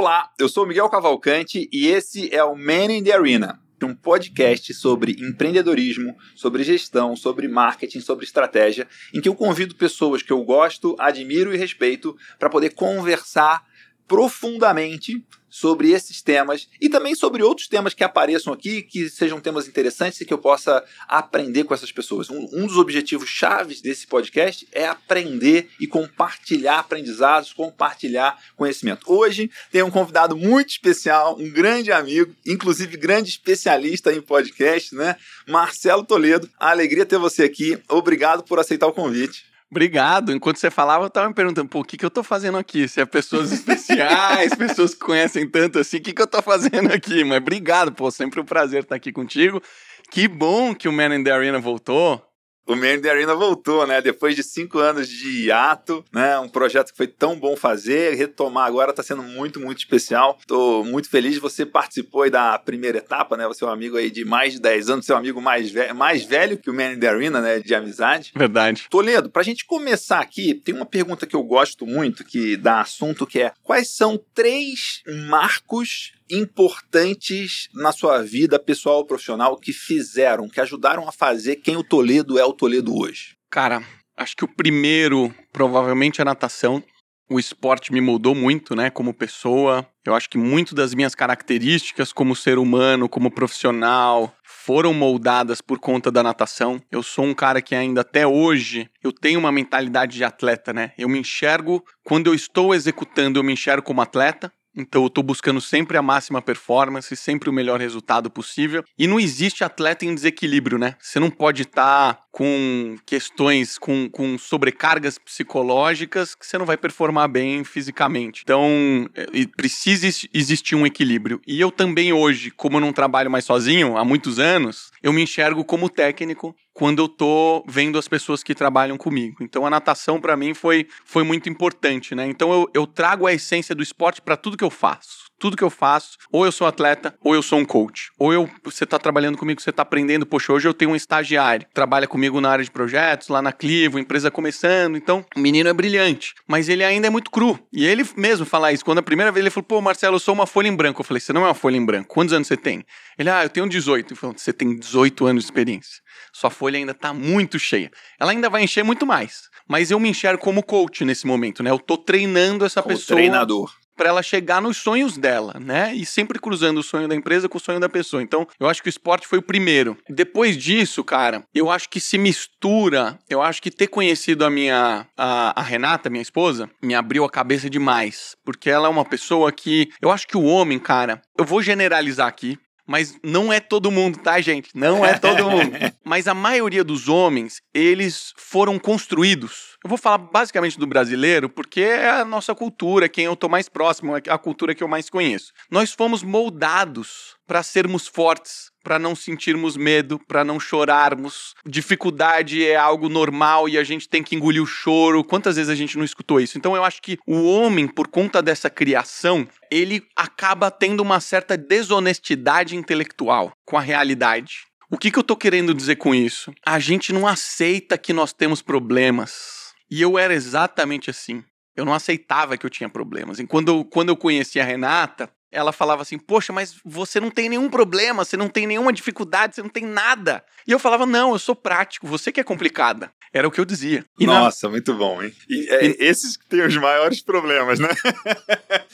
Olá, eu sou Miguel Cavalcante e esse é o Man in the Arena, um podcast sobre empreendedorismo, sobre gestão, sobre marketing, sobre estratégia, em que eu convido pessoas que eu gosto, admiro e respeito para poder conversar profundamente sobre esses temas e também sobre outros temas que apareçam aqui, que sejam temas interessantes e que eu possa aprender com essas pessoas. Um, um dos objetivos chaves desse podcast é aprender e compartilhar aprendizados, compartilhar conhecimento. Hoje tem um convidado muito especial, um grande amigo, inclusive grande especialista em podcast, né? Marcelo Toledo. A alegria ter você aqui. Obrigado por aceitar o convite. Obrigado. Enquanto você falava, eu tava me perguntando, pô, o que, que eu tô fazendo aqui? Se é pessoas especiais, pessoas que conhecem tanto assim, o que, que eu tô fazendo aqui? Mas obrigado, pô, sempre um prazer estar aqui contigo. Que bom que o Man in the Arena voltou o Man the Arena voltou, né? Depois de cinco anos de hiato, né? Um projeto que foi tão bom fazer, retomar agora está sendo muito, muito especial. Estou muito feliz você participou aí da primeira etapa, né? Você é um amigo aí de mais de 10 anos, seu amigo mais velho, mais velho que o Man the Arena, né? De amizade. Verdade. Toledo, pra gente começar aqui, tem uma pergunta que eu gosto muito, que dá assunto, que é quais são três marcos importantes na sua vida pessoal ou profissional que fizeram, que ajudaram a fazer quem o Toledo é o Toledo hoje? Cara, acho que o primeiro, provavelmente, é a natação. O esporte me mudou muito, né, como pessoa. Eu acho que muito das minhas características como ser humano, como profissional, foram moldadas por conta da natação. Eu sou um cara que ainda até hoje eu tenho uma mentalidade de atleta, né? Eu me enxergo quando eu estou executando, eu me enxergo como atleta. Então eu estou buscando sempre a máxima performance, sempre o melhor resultado possível. E não existe atleta em desequilíbrio, né? Você não pode estar tá com questões, com, com sobrecargas psicológicas que você não vai performar bem fisicamente. Então é, precisa existir um equilíbrio. E eu também hoje, como eu não trabalho mais sozinho há muitos anos, eu me enxergo como técnico quando eu tô vendo as pessoas que trabalham comigo. Então a natação para mim foi, foi muito importante, né? Então eu, eu trago a essência do esporte para tudo que eu faço tudo que eu faço, ou eu sou atleta, ou eu sou um coach. Ou eu, você está trabalhando comigo, você está aprendendo, poxa, hoje eu tenho um estagiário, trabalha comigo na área de projetos, lá na Clivo, empresa começando, então o menino é brilhante, mas ele ainda é muito cru. E ele mesmo fala isso, quando a primeira vez ele falou, pô, Marcelo, eu sou uma folha em branco. Eu falei, você não é uma folha em branco, quantos anos você tem? Ele, ah, eu tenho 18. Ele falou, você tem 18 anos de experiência. Sua folha ainda está muito cheia. Ela ainda vai encher muito mais. Mas eu me enxergo como coach nesse momento, né? Eu tô treinando essa como pessoa. Treinador para ela chegar nos sonhos dela, né? E sempre cruzando o sonho da empresa com o sonho da pessoa. Então, eu acho que o esporte foi o primeiro. Depois disso, cara, eu acho que se mistura. Eu acho que ter conhecido a minha a, a Renata, minha esposa, me abriu a cabeça demais, porque ela é uma pessoa que eu acho que o homem, cara, eu vou generalizar aqui, mas não é todo mundo, tá, gente? Não é todo mundo. mas a maioria dos homens, eles foram construídos. Eu vou falar basicamente do brasileiro, porque é a nossa cultura, quem eu tô mais próximo, é a cultura que eu mais conheço. Nós fomos moldados para sermos fortes, para não sentirmos medo, para não chorarmos. Dificuldade é algo normal e a gente tem que engolir o choro. Quantas vezes a gente não escutou isso? Então eu acho que o homem, por conta dessa criação, ele acaba tendo uma certa desonestidade intelectual com a realidade. O que, que eu tô querendo dizer com isso? A gente não aceita que nós temos problemas. E eu era exatamente assim. Eu não aceitava que eu tinha problemas. E quando eu, quando eu conheci a Renata, ela falava assim: Poxa, mas você não tem nenhum problema, você não tem nenhuma dificuldade, você não tem nada. E eu falava: Não, eu sou prático, você que é complicada. Era o que eu dizia. E Nossa, na... muito bom, hein? E, é, e... Esses que têm os maiores problemas, né?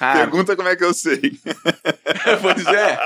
Ah. Pergunta como é que eu sei. pois é.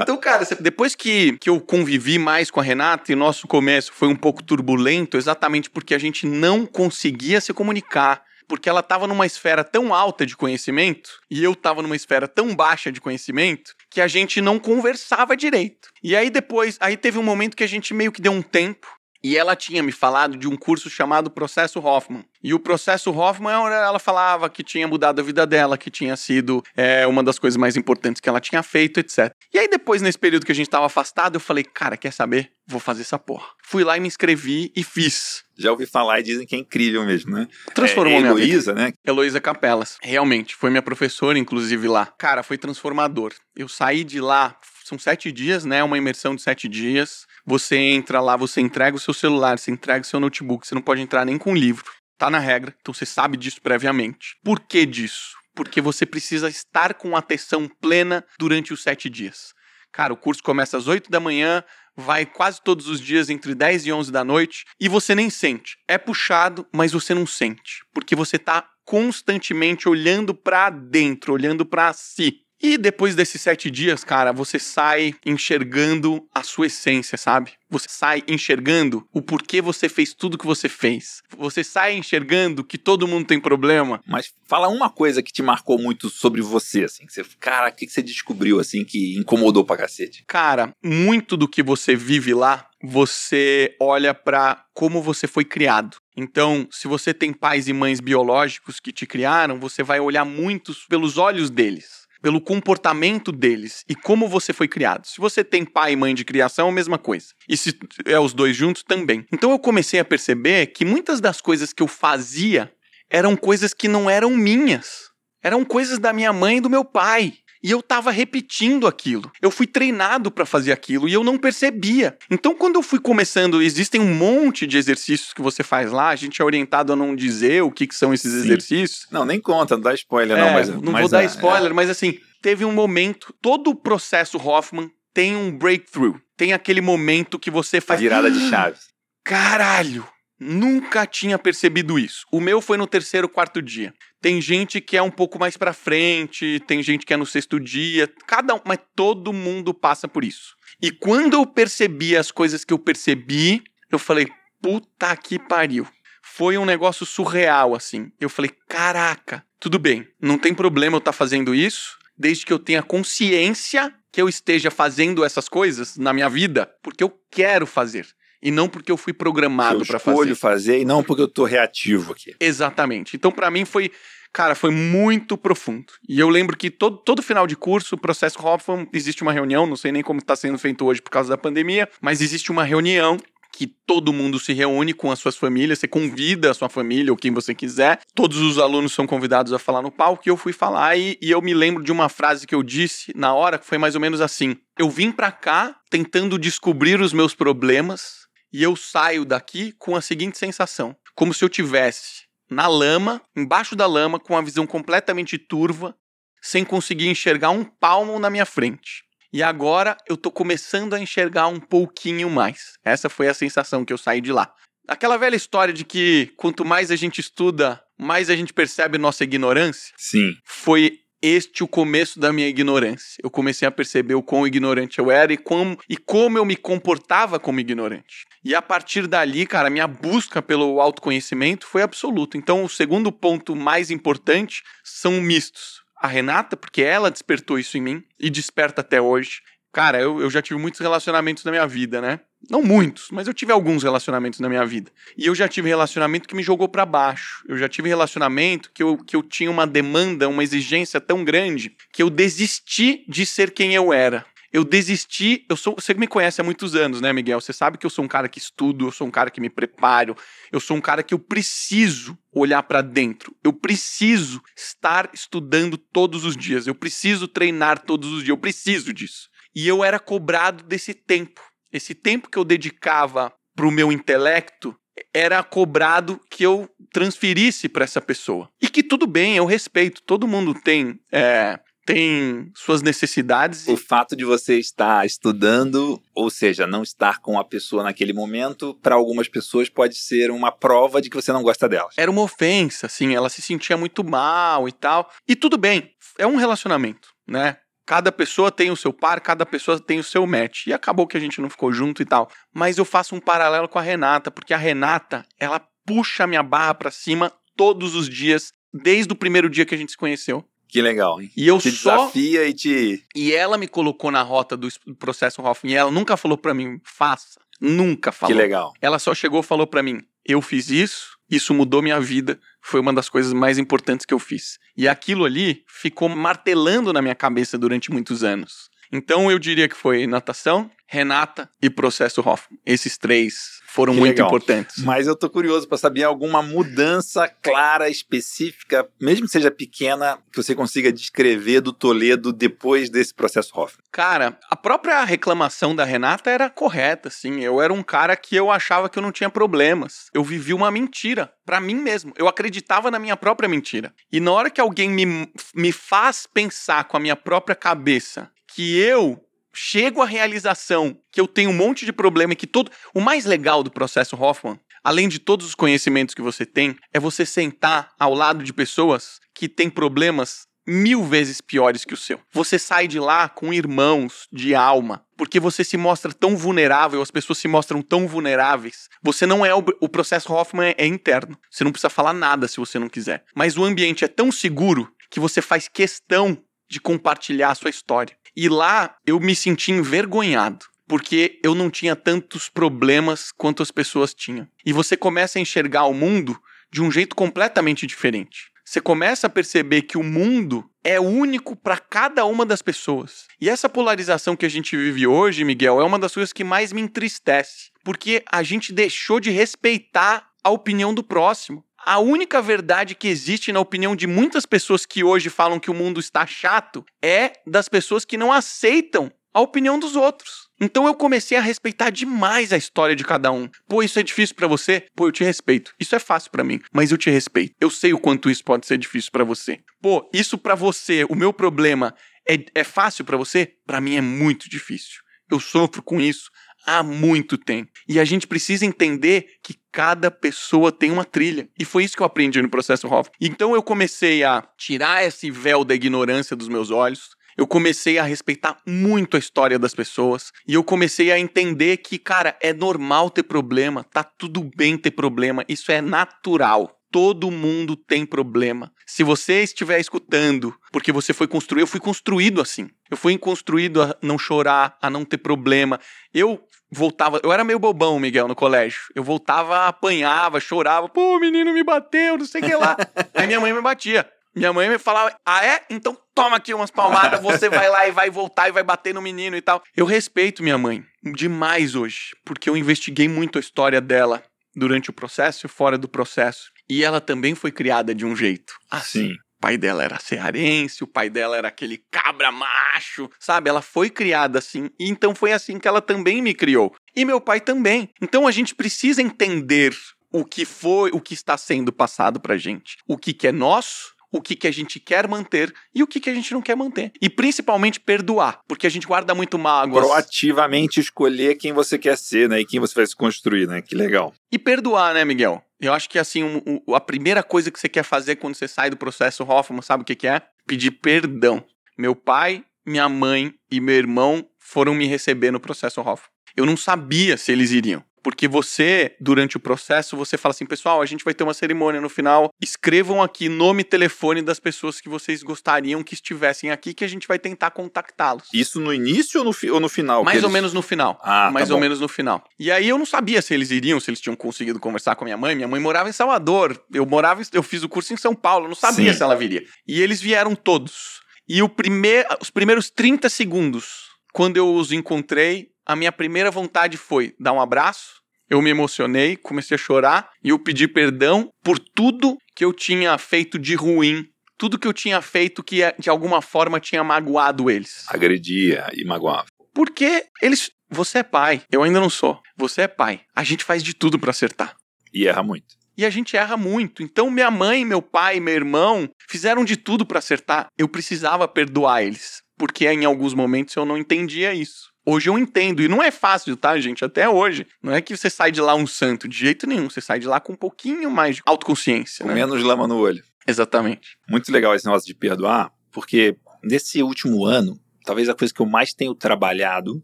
Então, cara, depois que, que eu convivi mais com a Renata e nosso começo foi um pouco turbulento, exatamente porque a gente não conseguia se comunicar porque ela estava numa esfera tão alta de conhecimento e eu estava numa esfera tão baixa de conhecimento que a gente não conversava direito. E aí depois, aí teve um momento que a gente meio que deu um tempo E ela tinha me falado de um curso chamado Processo Hoffman. E o processo Hoffman, ela falava que tinha mudado a vida dela, que tinha sido é, uma das coisas mais importantes que ela tinha feito, etc. E aí, depois, nesse período que a gente tava afastado, eu falei, cara, quer saber? Vou fazer essa porra. Fui lá e me inscrevi e fiz. Já ouvi falar e dizem que é incrível mesmo, né? Transformou é, minha Heloísa, vida. né? Heloísa Capelas. Realmente, foi minha professora, inclusive, lá. Cara, foi transformador. Eu saí de lá, são sete dias, né? Uma imersão de sete dias. Você entra lá, você entrega o seu celular, você entrega o seu notebook, você não pode entrar nem com livro. Tá na regra, então você sabe disso previamente. Por que disso? Porque você precisa estar com atenção plena durante os sete dias. Cara, o curso começa às 8 da manhã, vai quase todos os dias entre 10 e 11 da noite e você nem sente. É puxado, mas você não sente, porque você tá constantemente olhando para dentro, olhando para si. E depois desses sete dias, cara, você sai enxergando a sua essência, sabe? Você sai enxergando o porquê você fez tudo que você fez. Você sai enxergando que todo mundo tem problema. Mas fala uma coisa que te marcou muito sobre você, assim. Que você, cara, o que você descobriu, assim, que incomodou pra cacete? Cara, muito do que você vive lá, você olha para como você foi criado. Então, se você tem pais e mães biológicos que te criaram, você vai olhar muito pelos olhos deles pelo comportamento deles e como você foi criado. Se você tem pai e mãe de criação, é a mesma coisa. E se é os dois juntos, também. Então eu comecei a perceber que muitas das coisas que eu fazia eram coisas que não eram minhas. Eram coisas da minha mãe e do meu pai. E eu tava repetindo aquilo. Eu fui treinado para fazer aquilo e eu não percebia. Então, quando eu fui começando, existem um monte de exercícios que você faz lá. A gente é orientado a não dizer o que, que são esses Sim. exercícios. Não, nem conta, não dá spoiler, é, não. Mas, não mas, vou dar é, spoiler, é. mas assim, teve um momento. Todo o processo Hoffman tem um breakthrough. Tem aquele momento que você faz. Virada de chave. Caralho! Nunca tinha percebido isso. O meu foi no terceiro, quarto dia. Tem gente que é um pouco mais para frente, tem gente que é no sexto dia, cada um, mas todo mundo passa por isso. E quando eu percebi as coisas que eu percebi, eu falei, puta que pariu. Foi um negócio surreal assim. Eu falei, caraca, tudo bem, não tem problema eu estar tá fazendo isso, desde que eu tenha consciência que eu esteja fazendo essas coisas na minha vida, porque eu quero fazer e não porque eu fui programado para fazer. Eu escolho fazer e não porque eu tô reativo aqui. Exatamente. Então para mim foi, cara, foi muito profundo. E eu lembro que todo, todo final de curso, o processo Hoffman, existe uma reunião, não sei nem como está sendo feito hoje por causa da pandemia, mas existe uma reunião que todo mundo se reúne com as suas famílias, você convida a sua família ou quem você quiser. Todos os alunos são convidados a falar no palco e eu fui falar e, e eu me lembro de uma frase que eu disse na hora que foi mais ou menos assim: Eu vim para cá tentando descobrir os meus problemas e eu saio daqui com a seguinte sensação: como se eu tivesse na lama, embaixo da lama, com a visão completamente turva, sem conseguir enxergar um palmo na minha frente. E agora eu tô começando a enxergar um pouquinho mais. Essa foi a sensação que eu saí de lá. Aquela velha história de que quanto mais a gente estuda, mais a gente percebe nossa ignorância. Sim. Foi este o começo da minha ignorância. Eu comecei a perceber o quão ignorante eu era e como, e como eu me comportava como ignorante. E a partir dali, cara, minha busca pelo autoconhecimento foi absoluta. Então, o segundo ponto mais importante são mistos. A Renata, porque ela despertou isso em mim e desperta até hoje. Cara, eu, eu já tive muitos relacionamentos na minha vida, né? Não muitos, mas eu tive alguns relacionamentos na minha vida. E eu já tive relacionamento que me jogou para baixo. Eu já tive relacionamento que eu, que eu tinha uma demanda, uma exigência tão grande que eu desisti de ser quem eu era. Eu desisti, eu sou, você me conhece há muitos anos, né, Miguel? Você sabe que eu sou um cara que estudo, eu sou um cara que me preparo, eu sou um cara que eu preciso olhar para dentro. Eu preciso estar estudando todos os dias. Eu preciso treinar todos os dias. Eu preciso disso. E eu era cobrado desse tempo. Esse tempo que eu dedicava para o meu intelecto era cobrado que eu transferisse para essa pessoa. E que tudo bem, eu respeito. Todo mundo tem é, tem suas necessidades. O fato de você estar estudando, ou seja, não estar com a pessoa naquele momento, para algumas pessoas pode ser uma prova de que você não gosta delas. Era uma ofensa, assim, ela se sentia muito mal e tal. E tudo bem, é um relacionamento, né? Cada pessoa tem o seu par, cada pessoa tem o seu match. E acabou que a gente não ficou junto e tal. Mas eu faço um paralelo com a Renata, porque a Renata, ela puxa a minha barra para cima todos os dias, desde o primeiro dia que a gente se conheceu. Que legal, hein? E eu te só... desafia e te. E ela me colocou na rota do processo Hoffman. E ela nunca falou para mim, faça. Nunca falou. Que legal. Ela só chegou e falou para mim: eu fiz isso, isso mudou minha vida, foi uma das coisas mais importantes que eu fiz. E aquilo ali ficou martelando na minha cabeça durante muitos anos. Então eu diria que foi natação, Renata e processo Hoffman. Esses três foram Que muito legal. importantes. Mas eu tô curioso para saber alguma mudança clara, específica, mesmo que seja pequena, que você consiga descrever do Toledo depois desse processo Hoffman. Cara, a própria reclamação da Renata era correta, assim. Eu era um cara que eu achava que eu não tinha problemas. Eu vivi uma mentira pra mim mesmo. Eu acreditava na minha própria mentira. E na hora que alguém me, me faz pensar com a minha própria cabeça que eu chego à realização que eu tenho um monte de problema e que todo. O mais legal do processo Hoffman, além de todos os conhecimentos que você tem, é você sentar ao lado de pessoas que têm problemas mil vezes piores que o seu. Você sai de lá com irmãos de alma, porque você se mostra tão vulnerável, as pessoas se mostram tão vulneráveis. Você não é o, o processo Hoffman é, é interno. Você não precisa falar nada se você não quiser. Mas o ambiente é tão seguro que você faz questão de compartilhar a sua história. E lá eu me senti envergonhado. Porque eu não tinha tantos problemas quanto as pessoas tinham. E você começa a enxergar o mundo de um jeito completamente diferente. Você começa a perceber que o mundo é único para cada uma das pessoas. E essa polarização que a gente vive hoje, Miguel, é uma das coisas que mais me entristece. Porque a gente deixou de respeitar a opinião do próximo. A única verdade que existe na opinião de muitas pessoas que hoje falam que o mundo está chato é das pessoas que não aceitam a opinião dos outros. Então eu comecei a respeitar demais a história de cada um. Pô, isso é difícil pra você? Pô, eu te respeito. Isso é fácil pra mim, mas eu te respeito. Eu sei o quanto isso pode ser difícil pra você. Pô, isso pra você, o meu problema é, é fácil pra você? Pra mim é muito difícil. Eu sofro com isso há muito tempo. E a gente precisa entender que cada pessoa tem uma trilha. E foi isso que eu aprendi no processo Hoffman. Então eu comecei a tirar esse véu da ignorância dos meus olhos. Eu comecei a respeitar muito a história das pessoas. E eu comecei a entender que, cara, é normal ter problema. Tá tudo bem ter problema. Isso é natural. Todo mundo tem problema. Se você estiver escutando, porque você foi construído, eu fui construído assim. Eu fui construído a não chorar, a não ter problema. Eu voltava, eu era meio bobão, Miguel, no colégio. Eu voltava, apanhava, chorava, pô, o menino me bateu, não sei o que lá. Aí minha mãe me batia. Minha mãe me falava, ah é? Então toma aqui umas palmadas, você vai lá e vai voltar e vai bater no menino e tal. Eu respeito minha mãe demais hoje, porque eu investiguei muito a história dela durante o processo e fora do processo. E ela também foi criada de um jeito. Assim. Sim. O pai dela era cearense, o pai dela era aquele cabra macho, sabe? Ela foi criada assim, e então foi assim que ela também me criou. E meu pai também. Então a gente precisa entender o que foi, o que está sendo passado pra gente. O que, que é nosso, o que, que a gente quer manter e o que, que a gente não quer manter. E principalmente perdoar, porque a gente guarda muito mágoas. Proativamente escolher quem você quer ser, né? E quem você vai se construir, né? Que legal. E perdoar, né, Miguel? Eu acho que assim, um- um- a primeira coisa que você quer fazer quando você sai do processo Hoffman, sabe o que, que é? Pedir perdão. Meu pai, minha mãe e meu irmão foram me receber no processo Hoffman. Eu não sabia se eles iriam. Porque você, durante o processo, você fala assim, pessoal, a gente vai ter uma cerimônia no final. Escrevam aqui nome e telefone das pessoas que vocês gostariam que estivessem aqui, que a gente vai tentar contactá-los. Isso no início ou no, fi- ou no final? Mais ou eles- menos no final. Ah, mais tá ou bom. menos no final. E aí eu não sabia se eles iriam, se eles tinham conseguido conversar com a minha mãe. Minha mãe morava em Salvador. Eu morava, eu fiz o curso em São Paulo. Eu não sabia Sim. se ela viria. E eles vieram todos. E o primeir, os primeiros 30 segundos, quando eu os encontrei, a minha primeira vontade foi dar um abraço. Eu me emocionei, comecei a chorar e eu pedi perdão por tudo que eu tinha feito de ruim, tudo que eu tinha feito que de alguma forma tinha magoado eles. Agredia e magoava. Porque eles. Você é pai, eu ainda não sou. Você é pai. A gente faz de tudo pra acertar. E erra muito. E a gente erra muito. Então, minha mãe, meu pai, meu irmão fizeram de tudo pra acertar. Eu precisava perdoar eles. Porque em alguns momentos eu não entendia isso. Hoje eu entendo. E não é fácil, tá, gente? Até hoje. Não é que você sai de lá um santo, de jeito nenhum. Você sai de lá com um pouquinho mais de autoconsciência. Com Né? menos lama no olho. Exatamente. Muito legal esse negócio de perdoar, porque nesse último ano, talvez a coisa que eu mais tenho trabalhado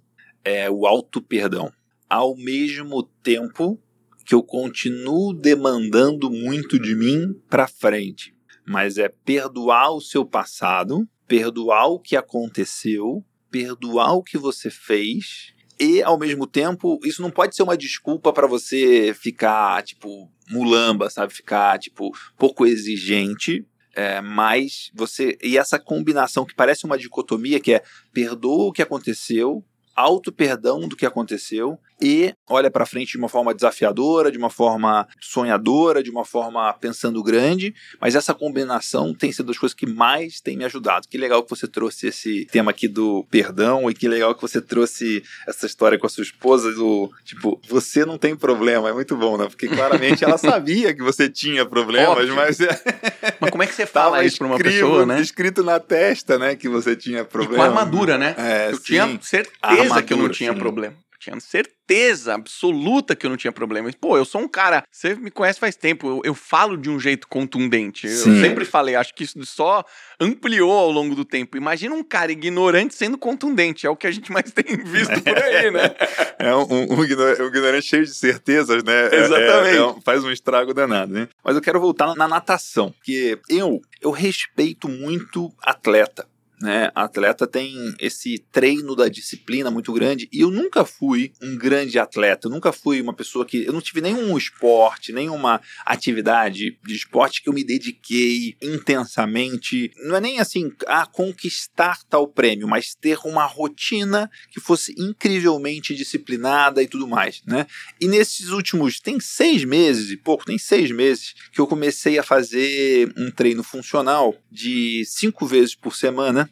é o auto-perdão. Ao mesmo tempo que eu continuo demandando muito de mim para frente. Mas é perdoar o seu passado, perdoar o que aconteceu, perdoar o que você fez E, ao mesmo tempo, isso não pode ser uma desculpa para você ficar, tipo, mulamba, sabe? Ficar, tipo, pouco exigente. É, mas você. E essa combinação que parece uma dicotomia, que é perdoa o que aconteceu, auto-perdão do que aconteceu e olha para frente de uma forma desafiadora, de uma forma sonhadora, de uma forma pensando grande, mas essa combinação tem sido das coisas que mais tem me ajudado. Que legal que você trouxe esse tema aqui do perdão e que legal que você trouxe essa história com a sua esposa do tipo, você não tem problema, é muito bom, né? Porque claramente ela sabia que você tinha problemas, Óbvio. mas Mas como é que você fala isso para uma pessoa, né? Escrito na testa, né, que você tinha problema. E com armadura, né? É, eu sim. tinha certeza armadura, que eu não tinha sim. problema tinha certeza absoluta que eu não tinha problema. Pô, eu sou um cara, você me conhece faz tempo, eu, eu falo de um jeito contundente. Sim. Eu sempre falei, acho que isso só ampliou ao longo do tempo. Imagina um cara ignorante sendo contundente, é o que a gente mais tem visto por aí, né? É um, um, um ignorante cheio de certezas, né? É, Exatamente. É, é, faz um estrago danado, né? Mas eu quero voltar na natação, porque eu, eu respeito muito atleta né? A atleta tem esse treino da disciplina muito grande e eu nunca fui um grande atleta, eu nunca fui uma pessoa que eu não tive nenhum esporte, nenhuma atividade de esporte que eu me dediquei intensamente. Não é nem assim a conquistar tal prêmio, mas ter uma rotina que fosse incrivelmente disciplinada e tudo mais, né? E nesses últimos tem seis meses e pouco, tem seis meses que eu comecei a fazer um treino funcional de cinco vezes por semana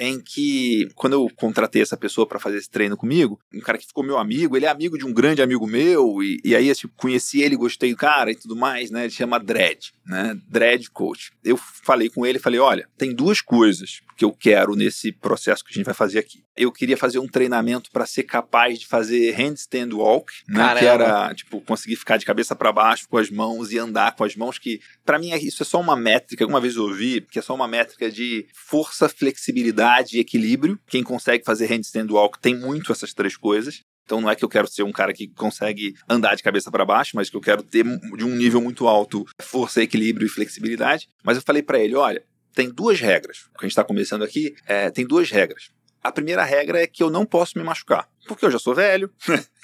em que, quando eu contratei essa pessoa para fazer esse treino comigo, um cara que ficou meu amigo, ele é amigo de um grande amigo meu, e, e aí, assim, conheci ele, gostei do cara e tudo mais, né? Ele chama Dredd, né? Dredd Coach. Eu falei com ele, falei, olha, tem duas coisas que eu quero nesse processo que a gente vai fazer aqui. Eu queria fazer um treinamento para ser capaz de fazer handstand walk, né? Que era, tipo, conseguir ficar de cabeça para baixo com as mãos e andar com as mãos, que para mim isso é só uma métrica, alguma vez eu ouvi, que é só uma métrica de força, flexibilidade e equilíbrio. Quem consegue fazer handstand walk tem muito essas três coisas. Então não é que eu quero ser um cara que consegue andar de cabeça para baixo, mas que eu quero ter de um nível muito alto força, equilíbrio e flexibilidade. Mas eu falei para ele, olha, tem duas regras. O que a gente está começando aqui é, tem duas regras. A primeira regra é que eu não posso me machucar porque eu já sou velho,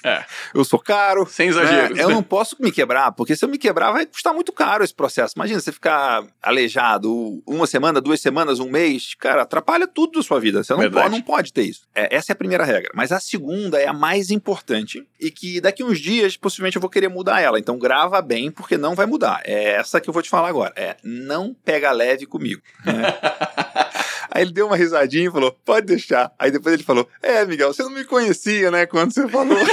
é. eu sou caro. Sem exagero. Né? Eu não posso me quebrar, porque se eu me quebrar vai custar muito caro esse processo. Imagina você ficar aleijado uma semana, duas semanas, um mês, cara, atrapalha tudo da sua vida. Você não, pode, não pode ter isso. É, essa é a primeira regra. Mas a segunda é a mais importante e que daqui uns dias possivelmente eu vou querer mudar ela. Então grava bem, porque não vai mudar. É essa que eu vou te falar agora. É não pega leve comigo. Né? Aí ele deu uma risadinha e falou: pode deixar. Aí depois ele falou: é, Miguel, você não me conhecia, né, quando você falou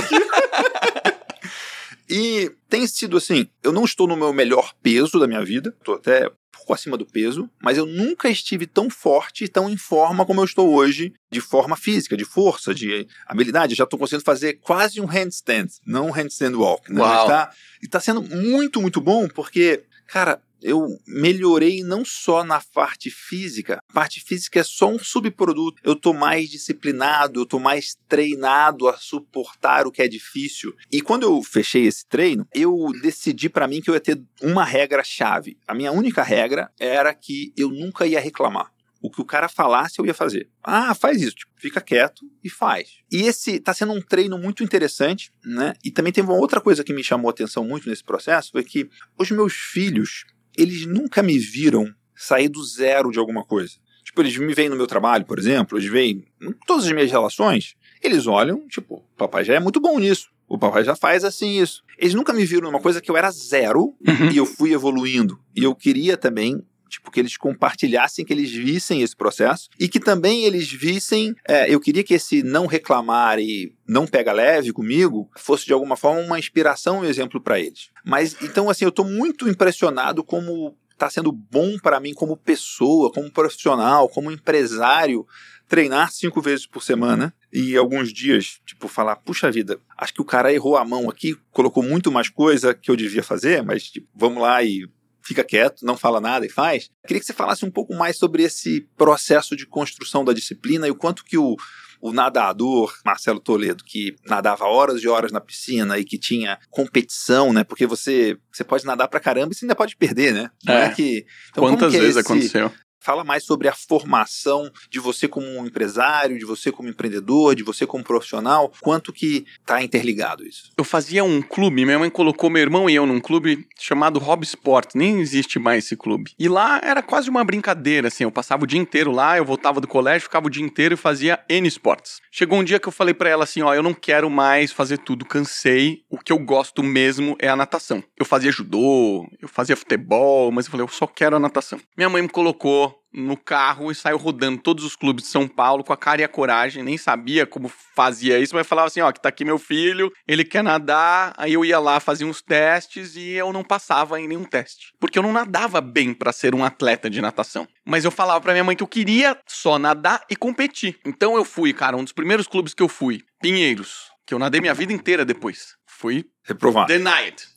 E tem sido assim, eu não estou no meu melhor peso da minha vida, estou até pouco acima do peso, mas eu nunca estive tão forte e tão em forma como eu estou hoje, de forma física, de força, de habilidade. Eu já estou conseguindo fazer quase um handstand, não um handstand walk. Né? Uau. Tá, e está sendo muito, muito bom, porque, cara, eu melhorei não só na parte física, a parte física é só um subproduto. Eu tô mais disciplinado, eu tô mais treinado a suportar o que é difícil. E quando eu fechei esse treino, eu decidi para mim que eu ia ter uma regra chave. A minha única regra era que eu nunca ia reclamar. O que o cara falasse, eu ia fazer. Ah, faz isso, tipo, fica quieto e faz. E esse tá sendo um treino muito interessante, né? E também tem uma outra coisa que me chamou a atenção muito nesse processo, foi que os meus filhos, eles nunca me viram sair do zero de alguma coisa. Tipo, eles me veem no meu trabalho, por exemplo, eles veem em todas as minhas relações, eles olham, tipo, o papai já é muito bom nisso. O papai já faz assim isso. Eles nunca me viram numa coisa que eu era zero uhum. e eu fui evoluindo. E eu queria também tipo, que eles compartilhassem, que eles vissem esse processo e que também eles vissem. É, eu queria que esse não reclamar e não pega leve comigo fosse de alguma forma uma inspiração, um exemplo para eles. Mas então, assim, eu estou muito impressionado como está sendo bom para mim como pessoa, como profissional, como empresário treinar cinco vezes por semana e alguns dias, tipo, falar, puxa vida, acho que o cara errou a mão aqui, colocou muito mais coisa que eu devia fazer, mas tipo, vamos lá e fica quieto, não fala nada e faz. Queria que você falasse um pouco mais sobre esse processo de construção da disciplina e o quanto que o, o nadador Marcelo Toledo, que nadava horas e horas na piscina e que tinha competição, né? Porque você, você pode nadar pra caramba e você ainda pode perder, né? Não é, é que. Então, Quantas é vezes esse, aconteceu? Fala mais sobre a formação de você como um empresário, de você como empreendedor, de você como profissional. Quanto que está interligado isso? Eu fazia um clube, minha mãe colocou meu irmão e eu num clube chamado Hobby Sport. Nem existe mais esse clube. E lá era quase uma brincadeira, assim. Eu passava o dia inteiro lá, eu voltava do colégio, ficava o dia inteiro e fazia N esportes. Chegou um dia que eu falei para ela assim: ó, eu não quero mais fazer tudo, cansei. O que eu gosto mesmo é a natação. Eu fazia judô, eu fazia futebol, mas eu falei, eu só quero a natação. Minha mãe me colocou no carro e saiu rodando todos os clubes de São Paulo com a cara e a coragem, nem sabia como fazia isso, mas falava assim, ó, que tá aqui meu filho, ele quer nadar, aí eu ia lá, fazia uns testes e eu não passava em nenhum teste, porque eu não nadava bem para ser um atleta de natação. Mas eu falava para minha mãe que eu queria só nadar e competir. Então eu fui, cara, um dos primeiros clubes que eu fui, Pinheiros, que eu nadei minha vida inteira depois. Fui reprovado. Denied.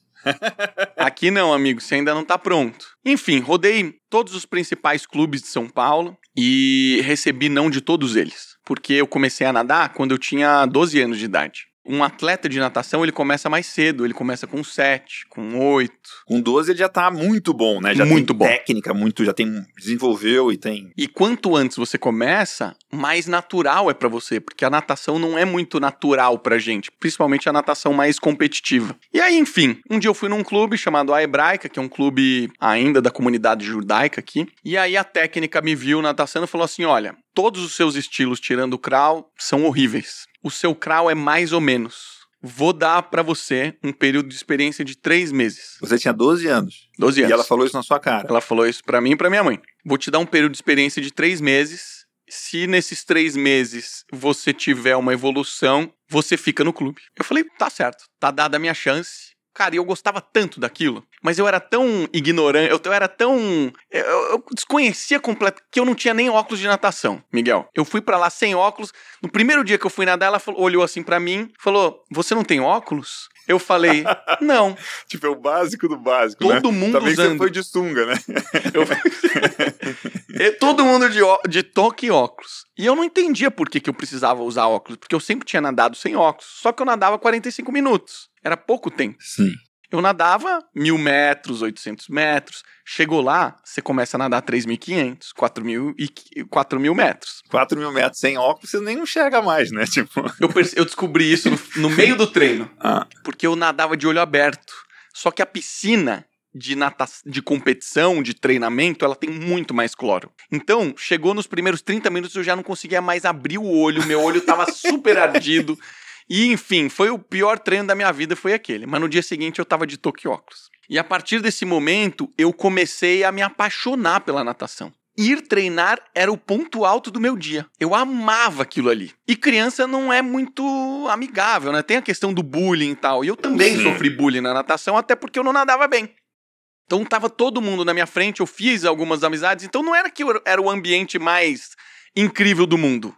Aqui não, amigo, você ainda não tá pronto. Enfim, rodei todos os principais clubes de São Paulo e recebi não de todos eles, porque eu comecei a nadar quando eu tinha 12 anos de idade um atleta de natação, ele começa mais cedo, ele começa com 7, com 8. Com 12 ele já tá muito bom, né? Já muito tem bom. técnica, muito, já tem desenvolveu e tem. E quanto antes você começa, mais natural é para você, porque a natação não é muito natural pra gente, principalmente a natação mais competitiva. E aí, enfim, um dia eu fui num clube chamado A Hebraica, que é um clube ainda da comunidade judaica aqui, e aí a técnica me viu natação e falou assim: "Olha, todos os seus estilos tirando o crawl são horríveis o seu crawl é mais ou menos. Vou dar para você um período de experiência de três meses. Você tinha 12 anos. 12 anos. E ela falou isso na sua cara. Ela falou isso para mim e pra minha mãe. Vou te dar um período de experiência de três meses. Se nesses três meses você tiver uma evolução, você fica no clube. Eu falei, tá certo, tá dada a minha chance. Cara, e eu gostava tanto daquilo, mas eu era tão ignorante, eu, eu era tão. Eu, eu desconhecia completamente que eu não tinha nem óculos de natação, Miguel. Eu fui para lá sem óculos. No primeiro dia que eu fui nadar, ela falou, olhou assim para mim, falou: Você não tem óculos? Eu falei, não. tipo, é o básico do básico. Todo né? mundo Também usando. você foi de sunga, né? eu... Todo mundo de, ó... de toque e óculos. E eu não entendia por que, que eu precisava usar óculos, porque eu sempre tinha nadado sem óculos. Só que eu nadava 45 minutos. Era pouco tempo. Sim. Eu nadava mil metros, 800 metros. Chegou lá, você começa a nadar 3.500, 4.000 e 4 mil metros. 4 mil metros sem óculos, você nem enxerga mais, né? Tipo... Eu, eu descobri isso no, no meio do treino. Ah. Porque eu nadava de olho aberto. Só que a piscina de, nata... de competição, de treinamento, ela tem muito mais cloro. Então, chegou nos primeiros 30 minutos, eu já não conseguia mais abrir o olho, meu olho tava super ardido. E, enfim, foi o pior treino da minha vida, foi aquele. Mas no dia seguinte eu tava de toque óculos. E a partir desse momento, eu comecei a me apaixonar pela natação. Ir treinar era o ponto alto do meu dia. Eu amava aquilo ali. E criança não é muito amigável, né? Tem a questão do bullying e tal. E eu também Sim. sofri bullying na natação, até porque eu não nadava bem. Então tava todo mundo na minha frente, eu fiz algumas amizades, então não era que era o ambiente mais incrível do mundo.